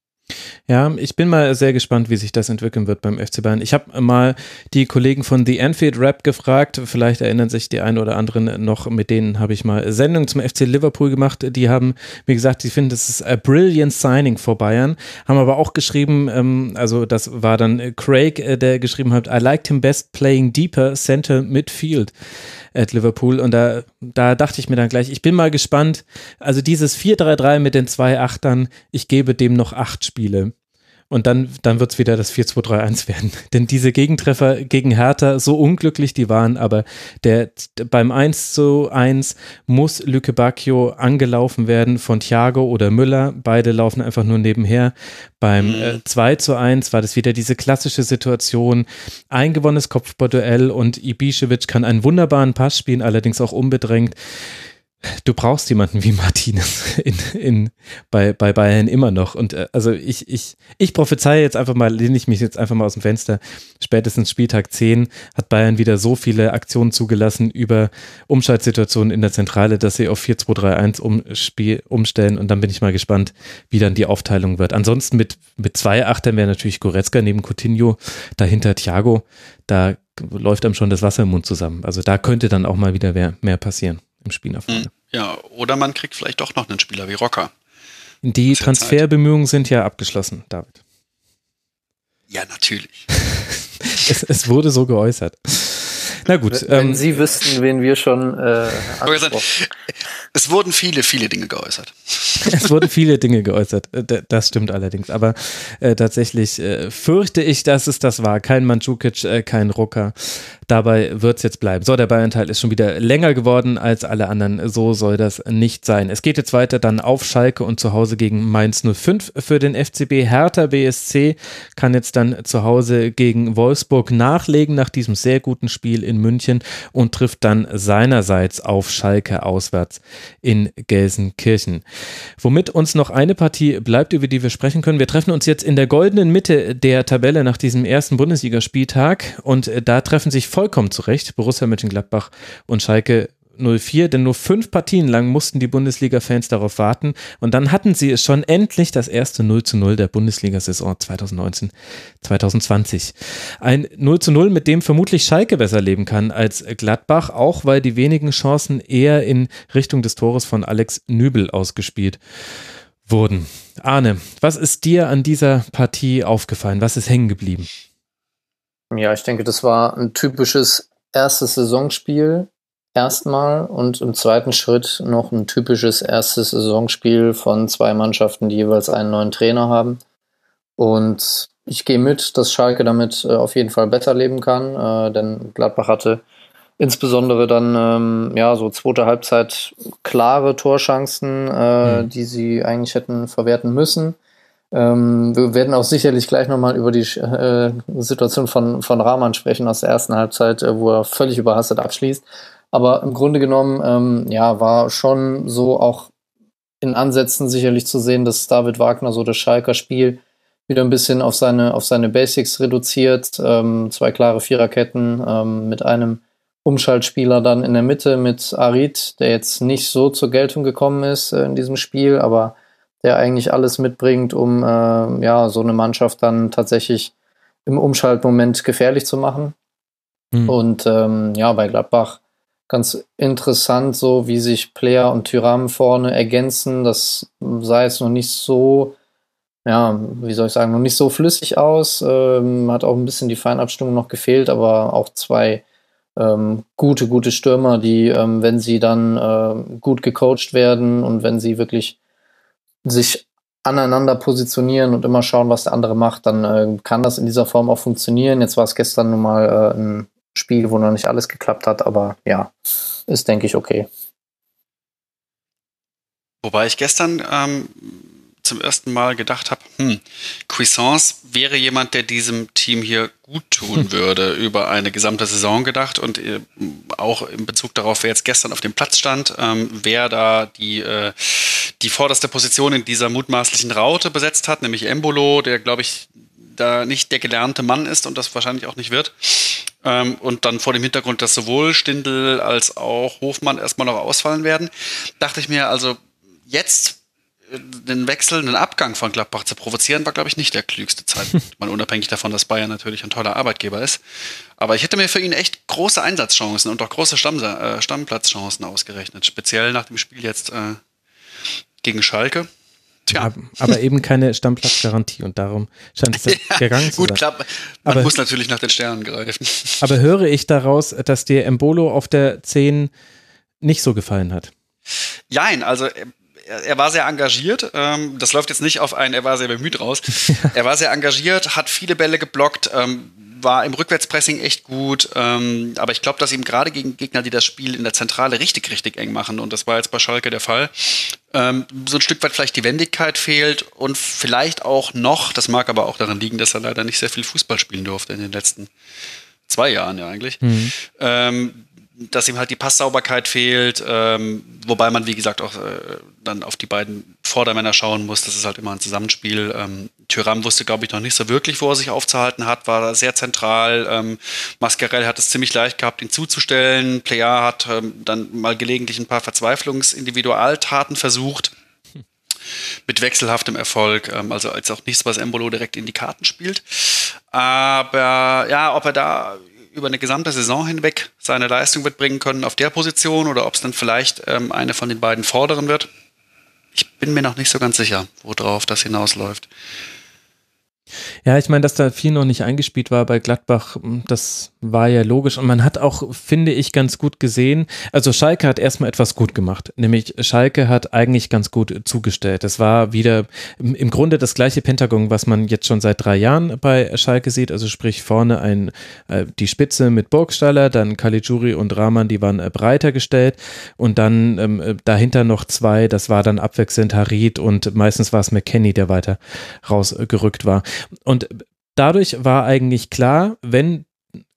Ja, ich bin mal sehr gespannt, wie sich das entwickeln wird beim FC Bayern. Ich habe mal die Kollegen von The Anfield Rap gefragt, vielleicht erinnern sich die einen oder anderen noch, mit denen habe ich mal Sendungen zum FC Liverpool gemacht. Die haben mir gesagt, sie finden, das ist a brilliant signing for Bayern, haben aber auch geschrieben, ähm, also das war dann Craig, äh, der geschrieben hat, I liked him best playing deeper center midfield at Liverpool. Und da, da dachte ich mir dann gleich, ich bin mal gespannt. Also dieses 4-3-3 mit den zwei Achtern, ich gebe dem noch acht Spiele. Und dann, dann wird es wieder das 4-2-3-1 werden. [LAUGHS] Denn diese Gegentreffer gegen Hertha, so unglücklich die waren, aber der, beim 1 zu 1 muss Lücke Bacchio angelaufen werden von Thiago oder Müller. Beide laufen einfach nur nebenher. Beim mhm. äh, 2 zu 1 war das wieder diese klassische Situation. Ein gewonnenes Kopfballduell und Ibišević kann einen wunderbaren Pass spielen, allerdings auch unbedrängt du brauchst jemanden wie Martinez in, in, bei, bei Bayern immer noch. Und äh, also ich, ich, ich prophezeie jetzt einfach mal, lehne ich mich jetzt einfach mal aus dem Fenster. Spätestens Spieltag 10 hat Bayern wieder so viele Aktionen zugelassen über Umschaltsituationen in der Zentrale, dass sie auf 4-2-3-1 umspiel, umstellen. Und dann bin ich mal gespannt, wie dann die Aufteilung wird. Ansonsten mit, mit zwei Achtern wäre natürlich Goretzka neben Coutinho, dahinter Thiago. Da läuft einem schon das Wasser im Mund zusammen. Also da könnte dann auch mal wieder mehr, mehr passieren im Spiel nach vorne. Hm, ja, oder man kriegt vielleicht doch noch einen Spieler wie Rocker. Die Transferbemühungen sind ja abgeschlossen, David. Ja, natürlich. [LAUGHS] es, es, wurde so geäußert. Na gut. Wenn ähm, Sie wüssten, wen wir schon äh, Es wurden viele, viele Dinge geäußert. [LAUGHS] es wurden viele Dinge geäußert. Äh, das stimmt allerdings. Aber äh, tatsächlich äh, fürchte ich, dass es das war. Kein Mandzukic, äh, kein Rucker. Dabei wird es jetzt bleiben. So, der Bayern-Teil ist schon wieder länger geworden als alle anderen. So soll das nicht sein. Es geht jetzt weiter dann auf Schalke und zu Hause gegen Mainz 05 für den FCB. Hertha BSC kann jetzt dann zu Hause gegen Wolfsburg nachlegen nach diesem sehr guten Spiel in München und trifft dann seinerseits auf Schalke auswärts in Gelsenkirchen. Womit uns noch eine Partie bleibt, über die wir sprechen können. Wir treffen uns jetzt in der goldenen Mitte der Tabelle nach diesem ersten Bundesligaspieltag und da treffen sich vollkommen zurecht. Borussia Mönchengladbach und Schalke 04, denn nur fünf Partien lang mussten die Bundesliga-Fans darauf warten und dann hatten sie es schon endlich das erste 0 zu 0 der Bundesliga-Saison 2019-2020. Ein 0 zu 0, mit dem vermutlich Schalke besser leben kann als Gladbach, auch weil die wenigen Chancen eher in Richtung des Tores von Alex Nübel ausgespielt wurden. Arne, was ist dir an dieser Partie aufgefallen? Was ist hängen geblieben? Ja, ich denke, das war ein typisches erstes Saisonspiel erstmal und im zweiten Schritt noch ein typisches erstes Saisonspiel von zwei Mannschaften, die jeweils einen neuen Trainer haben. Und ich gehe mit, dass Schalke damit äh, auf jeden Fall besser leben kann, äh, denn Gladbach hatte insbesondere dann ähm, ja so zweite Halbzeit klare Torchancen, äh, mhm. die sie eigentlich hätten verwerten müssen. Ähm, wir werden auch sicherlich gleich nochmal über die äh, Situation von, von Rahman sprechen aus der ersten Halbzeit, äh, wo er völlig überhastet abschließt. Aber im Grunde genommen, ähm, ja, war schon so auch in Ansätzen sicherlich zu sehen, dass David Wagner so das Schalker Spiel wieder ein bisschen auf seine, auf seine Basics reduziert. Ähm, zwei klare Viererketten ähm, mit einem Umschaltspieler dann in der Mitte mit Arid, der jetzt nicht so zur Geltung gekommen ist äh, in diesem Spiel, aber der eigentlich alles mitbringt, um äh, ja so eine Mannschaft dann tatsächlich im Umschaltmoment gefährlich zu machen. Mhm. Und ähm, ja, bei Gladbach ganz interessant, so wie sich Player und Tyram vorne ergänzen. Das sah jetzt noch nicht so, ja, wie soll ich sagen, noch nicht so flüssig aus. Ähm, hat auch ein bisschen die Feinabstimmung noch gefehlt, aber auch zwei ähm, gute, gute Stürmer, die, ähm, wenn sie dann äh, gut gecoacht werden und wenn sie wirklich sich aneinander positionieren und immer schauen, was der andere macht, dann äh, kann das in dieser Form auch funktionieren. Jetzt war es gestern nun mal äh, ein Spiel, wo noch nicht alles geklappt hat, aber ja, ist, denke ich, okay. Wobei ich gestern ähm, zum ersten Mal gedacht habe, hm, Cuisance wäre jemand, der diesem Team hier gut tun [LAUGHS] würde, über eine gesamte Saison gedacht und äh, auch in Bezug darauf, wer jetzt gestern auf dem Platz stand, ähm, wer da die, äh, die vorderste Position in dieser mutmaßlichen Raute besetzt hat, nämlich Embolo, der, glaube ich, da nicht der gelernte Mann ist und das wahrscheinlich auch nicht wird. Ähm, und dann vor dem Hintergrund, dass sowohl Stindl als auch Hofmann erstmal noch ausfallen werden, dachte ich mir, also jetzt den Wechsel, den Abgang von Gladbach zu provozieren, war, glaube ich, nicht der klügste Zeitpunkt. [LAUGHS] Mal unabhängig davon, dass Bayern natürlich ein toller Arbeitgeber ist. Aber ich hätte mir für ihn echt große Einsatzchancen und auch große Stamm, äh, Stammplatzchancen ausgerechnet. Speziell nach dem Spiel jetzt äh, gegen Schalke. Tja. Aber, aber eben keine Stammplatzgarantie und darum scheint es [LAUGHS] ja, gegangen zu gut, sein. Klar, man aber, muss natürlich nach den Sternen greifen. [LAUGHS] Aber höre ich daraus, dass dir Embolo auf der 10 nicht so gefallen hat? Jein, also äh, er war sehr engagiert. Ähm, das läuft jetzt nicht auf einen, er war sehr bemüht raus. [LAUGHS] er war sehr engagiert, hat viele Bälle geblockt, ähm, war im Rückwärtspressing echt gut. Ähm, aber ich glaube, dass ihm gerade gegen Gegner, die das Spiel in der Zentrale richtig, richtig eng machen, und das war jetzt bei Schalke der Fall, ähm, so ein Stück weit vielleicht die Wendigkeit fehlt und vielleicht auch noch, das mag aber auch daran liegen, dass er leider nicht sehr viel Fußball spielen durfte in den letzten zwei Jahren ja eigentlich. Mhm. Ähm, dass ihm halt die Passsauberkeit fehlt, ähm, wobei man, wie gesagt, auch äh, dann auf die beiden Vordermänner schauen muss. Das ist halt immer ein Zusammenspiel. Ähm, Tyram wusste, glaube ich, noch nicht so wirklich, wo er sich aufzuhalten hat, war sehr zentral. Ähm, Mascarell hat es ziemlich leicht gehabt, ihn zuzustellen. Plea hat ähm, dann mal gelegentlich ein paar Verzweiflungsindividualtaten versucht. Mit wechselhaftem Erfolg, ähm, also als auch nichts, was Embolo direkt in die Karten spielt. Aber ja, ob er da über eine gesamte Saison hinweg seine Leistung wird bringen können auf der Position oder ob es dann vielleicht ähm, eine von den beiden vorderen wird. Ich bin mir noch nicht so ganz sicher, worauf das hinausläuft. Ja, ich meine, dass da viel noch nicht eingespielt war bei Gladbach, das war ja logisch. Und man hat auch, finde ich, ganz gut gesehen, also Schalke hat erstmal etwas gut gemacht. Nämlich Schalke hat eigentlich ganz gut zugestellt. Es war wieder im Grunde das gleiche Pentagon, was man jetzt schon seit drei Jahren bei Schalke sieht. Also sprich vorne ein, äh, die Spitze mit Burgstaller, dann Caligiuri und Rahman, die waren äh, breiter gestellt. Und dann ähm, äh, dahinter noch zwei, das war dann abwechselnd Harid und meistens war es McKenny, der weiter rausgerückt war. Und dadurch war eigentlich klar, wenn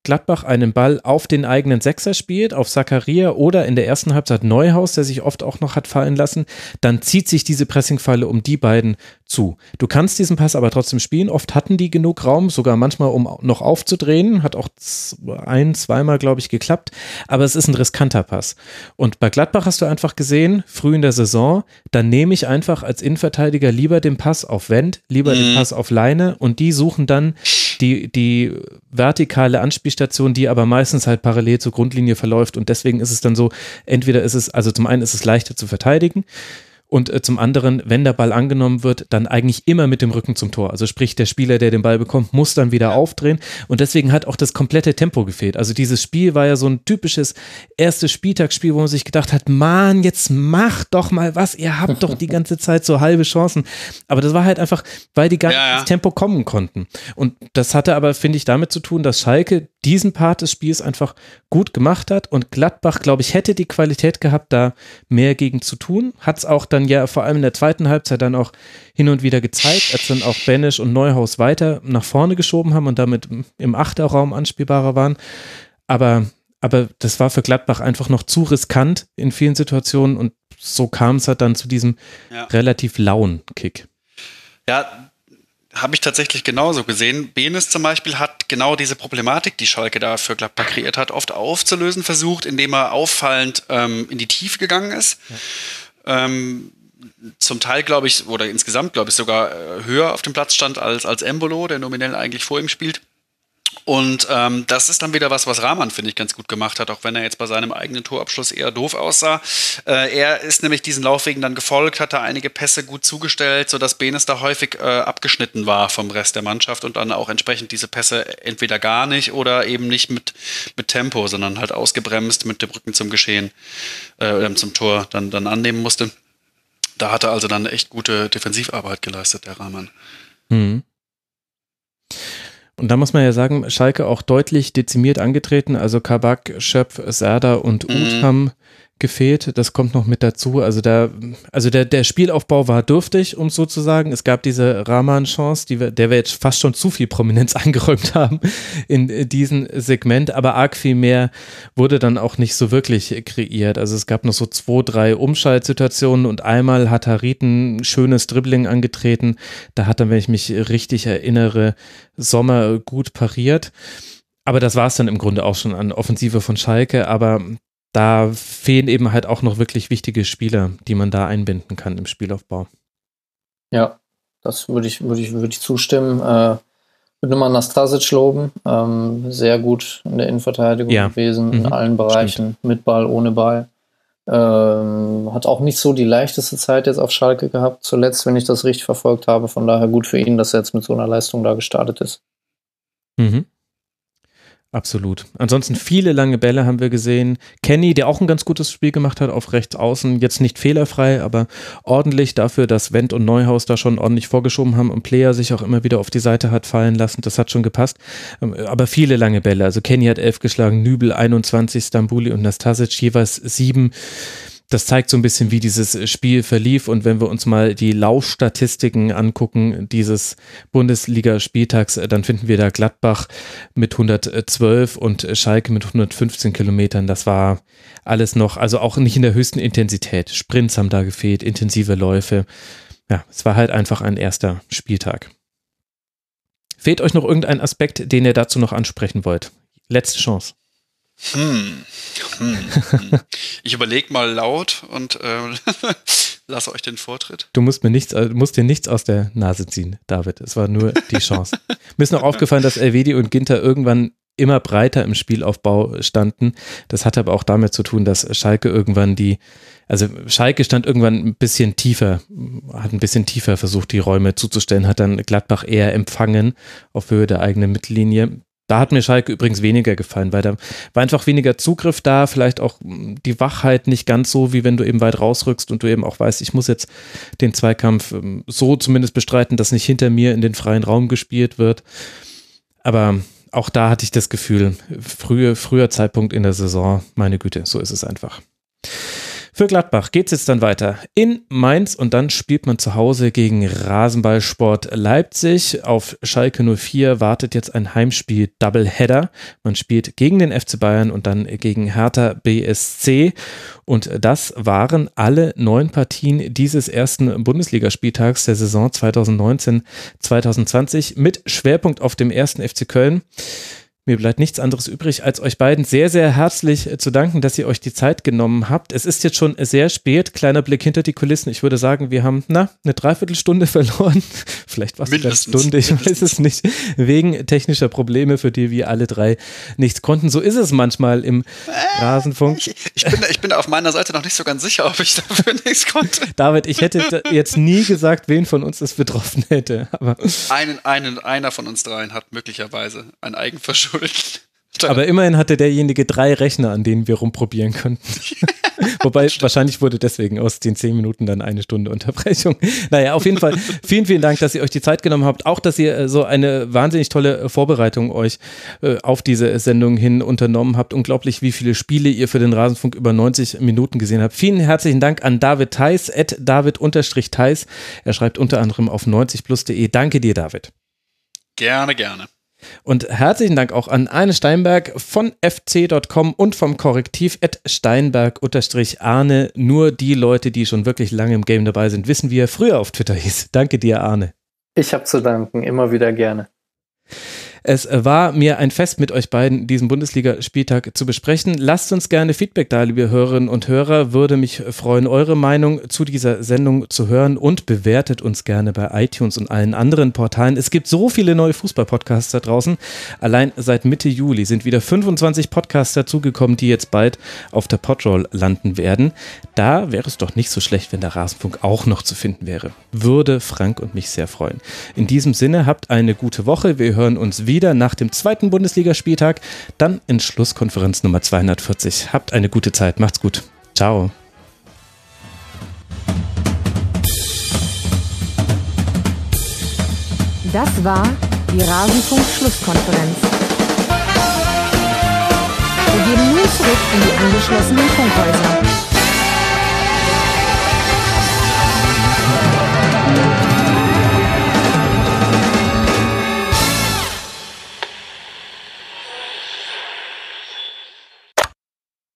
Gladbach einen Ball auf den eigenen Sechser spielt, auf Zakaria oder in der ersten Halbzeit Neuhaus, der sich oft auch noch hat fallen lassen, dann zieht sich diese Pressingfalle um die beiden zu. Du kannst diesen Pass aber trotzdem spielen. Oft hatten die genug Raum, sogar manchmal, um noch aufzudrehen. Hat auch ein, zweimal, glaube ich, geklappt. Aber es ist ein riskanter Pass. Und bei Gladbach hast du einfach gesehen, früh in der Saison, dann nehme ich einfach als Innenverteidiger lieber den Pass auf Wendt, lieber mhm. den Pass auf Leine und die suchen dann die, die vertikale Anspielstation, die aber meistens halt parallel zur Grundlinie verläuft. Und deswegen ist es dann so, entweder ist es, also zum einen ist es leichter zu verteidigen, und äh, zum anderen, wenn der Ball angenommen wird, dann eigentlich immer mit dem Rücken zum Tor. Also sprich, der Spieler, der den Ball bekommt, muss dann wieder aufdrehen und deswegen hat auch das komplette Tempo gefehlt. Also dieses Spiel war ja so ein typisches erstes Spieltagsspiel, wo man sich gedacht hat, Mann, jetzt macht doch mal was, ihr habt doch die ganze [LAUGHS] Zeit so halbe Chancen. Aber das war halt einfach, weil die gar nicht ja, ja. ins Tempo kommen konnten. Und das hatte aber, finde ich, damit zu tun, dass Schalke diesen Part des Spiels einfach gut gemacht hat und Gladbach, glaube ich, hätte die Qualität gehabt, da mehr gegen zu tun. Hat es auch dann ja vor allem in der zweiten Halbzeit dann auch hin und wieder gezeigt, als dann auch Benisch und Neuhaus weiter nach vorne geschoben haben und damit im Achterraum anspielbarer waren. Aber, aber das war für Gladbach einfach noch zu riskant in vielen Situationen und so kam es halt dann zu diesem ja. relativ lauen Kick. Ja, habe ich tatsächlich genauso gesehen. Benes zum Beispiel hat genau diese Problematik, die Schalke da für Gladbach kreiert hat, oft aufzulösen versucht, indem er auffallend ähm, in die Tiefe gegangen ist. Ja. Ähm, zum Teil, glaube ich, oder insgesamt, glaube ich, sogar äh, höher auf dem Platz stand als, als Embolo, der nominell eigentlich vor ihm spielt. Und ähm, das ist dann wieder was, was Rahman, finde ich, ganz gut gemacht hat, auch wenn er jetzt bei seinem eigenen Torabschluss eher doof aussah. Äh, er ist nämlich diesen Laufwegen dann gefolgt, hat da einige Pässe gut zugestellt, sodass Benes da häufig äh, abgeschnitten war vom Rest der Mannschaft und dann auch entsprechend diese Pässe entweder gar nicht oder eben nicht mit, mit Tempo, sondern halt ausgebremst mit dem Rücken zum Geschehen, äh, zum Tor dann, dann annehmen musste. Da hat er also dann echt gute Defensivarbeit geleistet, der Rahman. Mhm. Und da muss man ja sagen, Schalke auch deutlich dezimiert angetreten. Also Kabak, Schöpf, Serda und Uth mhm. haben gefehlt. Das kommt noch mit dazu. Also da, also der, der Spielaufbau war dürftig, um so zu sagen. Es gab diese Rahman-Chance, die wir, der wir jetzt fast schon zu viel Prominenz [LAUGHS] eingeräumt haben in diesem Segment, aber arg viel mehr wurde dann auch nicht so wirklich kreiert. Also es gab noch so zwei, drei Umschaltsituationen und einmal hat Harit ein schönes Dribbling angetreten. Da hat dann, wenn ich mich richtig erinnere, Sommer gut pariert. Aber das war es dann im Grunde auch schon an Offensive von Schalke. Aber da fehlen eben halt auch noch wirklich wichtige Spieler, die man da einbinden kann im Spielaufbau. Ja, das würde ich, würde ich, würde ich zustimmen. Äh, würde nochmal Nastasic loben. Ähm, sehr gut in der Innenverteidigung ja. gewesen, mhm. in allen Bereichen, Stimmt. mit Ball, ohne Ball. Ähm, hat auch nicht so die leichteste Zeit jetzt auf Schalke gehabt, zuletzt, wenn ich das richtig verfolgt habe. Von daher gut für ihn, dass er jetzt mit so einer Leistung da gestartet ist. Mhm. Absolut. Ansonsten viele lange Bälle haben wir gesehen. Kenny, der auch ein ganz gutes Spiel gemacht hat auf rechts außen, jetzt nicht fehlerfrei, aber ordentlich dafür, dass Wendt und Neuhaus da schon ordentlich vorgeschoben haben und Player sich auch immer wieder auf die Seite hat fallen lassen. Das hat schon gepasst. Ähm, aber viele lange Bälle. Also Kenny hat elf geschlagen, Nübel 21, Stambuli und Nastasic jeweils sieben das zeigt so ein bisschen, wie dieses Spiel verlief. Und wenn wir uns mal die Laufstatistiken angucken dieses Bundesliga-Spieltags, dann finden wir da Gladbach mit 112 und Schalke mit 115 Kilometern. Das war alles noch, also auch nicht in der höchsten Intensität. Sprints haben da gefehlt, intensive Läufe. Ja, es war halt einfach ein erster Spieltag. Fehlt euch noch irgendein Aspekt, den ihr dazu noch ansprechen wollt? Letzte Chance. Hm. hm. hm. Ich überlege mal laut und äh, [LAUGHS] lasse euch den Vortritt. Du musst mir nichts, äh, musst dir nichts aus der Nase ziehen, David. Es war nur die Chance. [LAUGHS] mir ist noch aufgefallen, dass Elvedi und Ginter irgendwann immer breiter im Spielaufbau standen. Das hatte aber auch damit zu tun, dass Schalke irgendwann die, also Schalke stand irgendwann ein bisschen tiefer, hat ein bisschen tiefer versucht, die Räume zuzustellen, hat dann Gladbach eher empfangen auf Höhe der eigenen Mittellinie. Da hat mir Schalke übrigens weniger gefallen, weil da war einfach weniger Zugriff da, vielleicht auch hm, die Wachheit nicht ganz so, wie wenn du eben weit rausrückst und du eben auch weißt, ich muss jetzt den Zweikampf hm, so zumindest bestreiten, dass nicht hinter mir in den freien Raum gespielt wird. Aber auch da hatte ich das Gefühl, frühe, früher Zeitpunkt in der Saison, meine Güte, so ist es einfach. Für Gladbach geht es jetzt dann weiter in Mainz und dann spielt man zu Hause gegen Rasenballsport Leipzig. Auf Schalke 04 wartet jetzt ein Heimspiel Doubleheader. Man spielt gegen den FC Bayern und dann gegen Hertha BSC. Und das waren alle neun Partien dieses ersten Bundesligaspieltags der Saison 2019-2020 mit Schwerpunkt auf dem ersten FC Köln. Mir bleibt nichts anderes übrig, als euch beiden sehr, sehr herzlich äh, zu danken, dass ihr euch die Zeit genommen habt. Es ist jetzt schon sehr spät. Kleiner Blick hinter die Kulissen. Ich würde sagen, wir haben, na, eine Dreiviertelstunde [LAUGHS] verloren. Vielleicht war es eine Stunde, ich mindestens. weiß es nicht. Wegen technischer Probleme, für die wir alle drei nichts konnten. So ist es manchmal im äh, Rasenfunk. Ich, ich, bin, ich bin auf meiner Seite noch nicht so ganz sicher, ob ich dafür [LAUGHS] nichts konnte. David, ich hätte jetzt nie [LAUGHS] gesagt, wen von uns es betroffen hätte. Aber einen, einen, einer von uns dreien hat möglicherweise ein Eigenverschulden schuld. [LAUGHS] Aber immerhin hatte derjenige drei Rechner, an denen wir rumprobieren konnten. [LAUGHS] Wobei wahrscheinlich wurde deswegen aus den zehn Minuten dann eine Stunde Unterbrechung. Naja, auf jeden Fall vielen, vielen Dank, dass ihr euch die Zeit genommen habt. Auch, dass ihr äh, so eine wahnsinnig tolle Vorbereitung euch äh, auf diese Sendung hin unternommen habt. Unglaublich, wie viele Spiele ihr für den Rasenfunk über 90 Minuten gesehen habt. Vielen herzlichen Dank an David Theis, at David-Theis. Er schreibt unter anderem auf 90plus.de. Danke dir, David. Gerne, gerne. Und herzlichen Dank auch an Arne Steinberg von fc.com und vom Korrektiv at Steinberg-Arne. Nur die Leute, die schon wirklich lange im Game dabei sind, wissen, wie er früher auf Twitter hieß. Danke dir, Arne. Ich habe zu danken, immer wieder gerne. Es war mir ein Fest, mit euch beiden diesen Bundesligaspieltag zu besprechen. Lasst uns gerne Feedback da, liebe Hörerinnen und Hörer. Würde mich freuen, eure Meinung zu dieser Sendung zu hören und bewertet uns gerne bei iTunes und allen anderen Portalen. Es gibt so viele neue Fußball-Podcasts da draußen. Allein seit Mitte Juli sind wieder 25 Podcasts dazugekommen, die jetzt bald auf der Podroll landen werden. Da wäre es doch nicht so schlecht, wenn der Rasenfunk auch noch zu finden wäre. Würde Frank und mich sehr freuen. In diesem Sinne, habt eine gute Woche. Wir hören uns wieder wieder nach dem zweiten Bundesligaspieltag, dann in Schlusskonferenz Nummer 240. Habt eine gute Zeit, macht's gut. Ciao. Das war die Rasenfunk-Schlusskonferenz. Wir gehen nun zurück in die angeschlossenen Funkhäuser.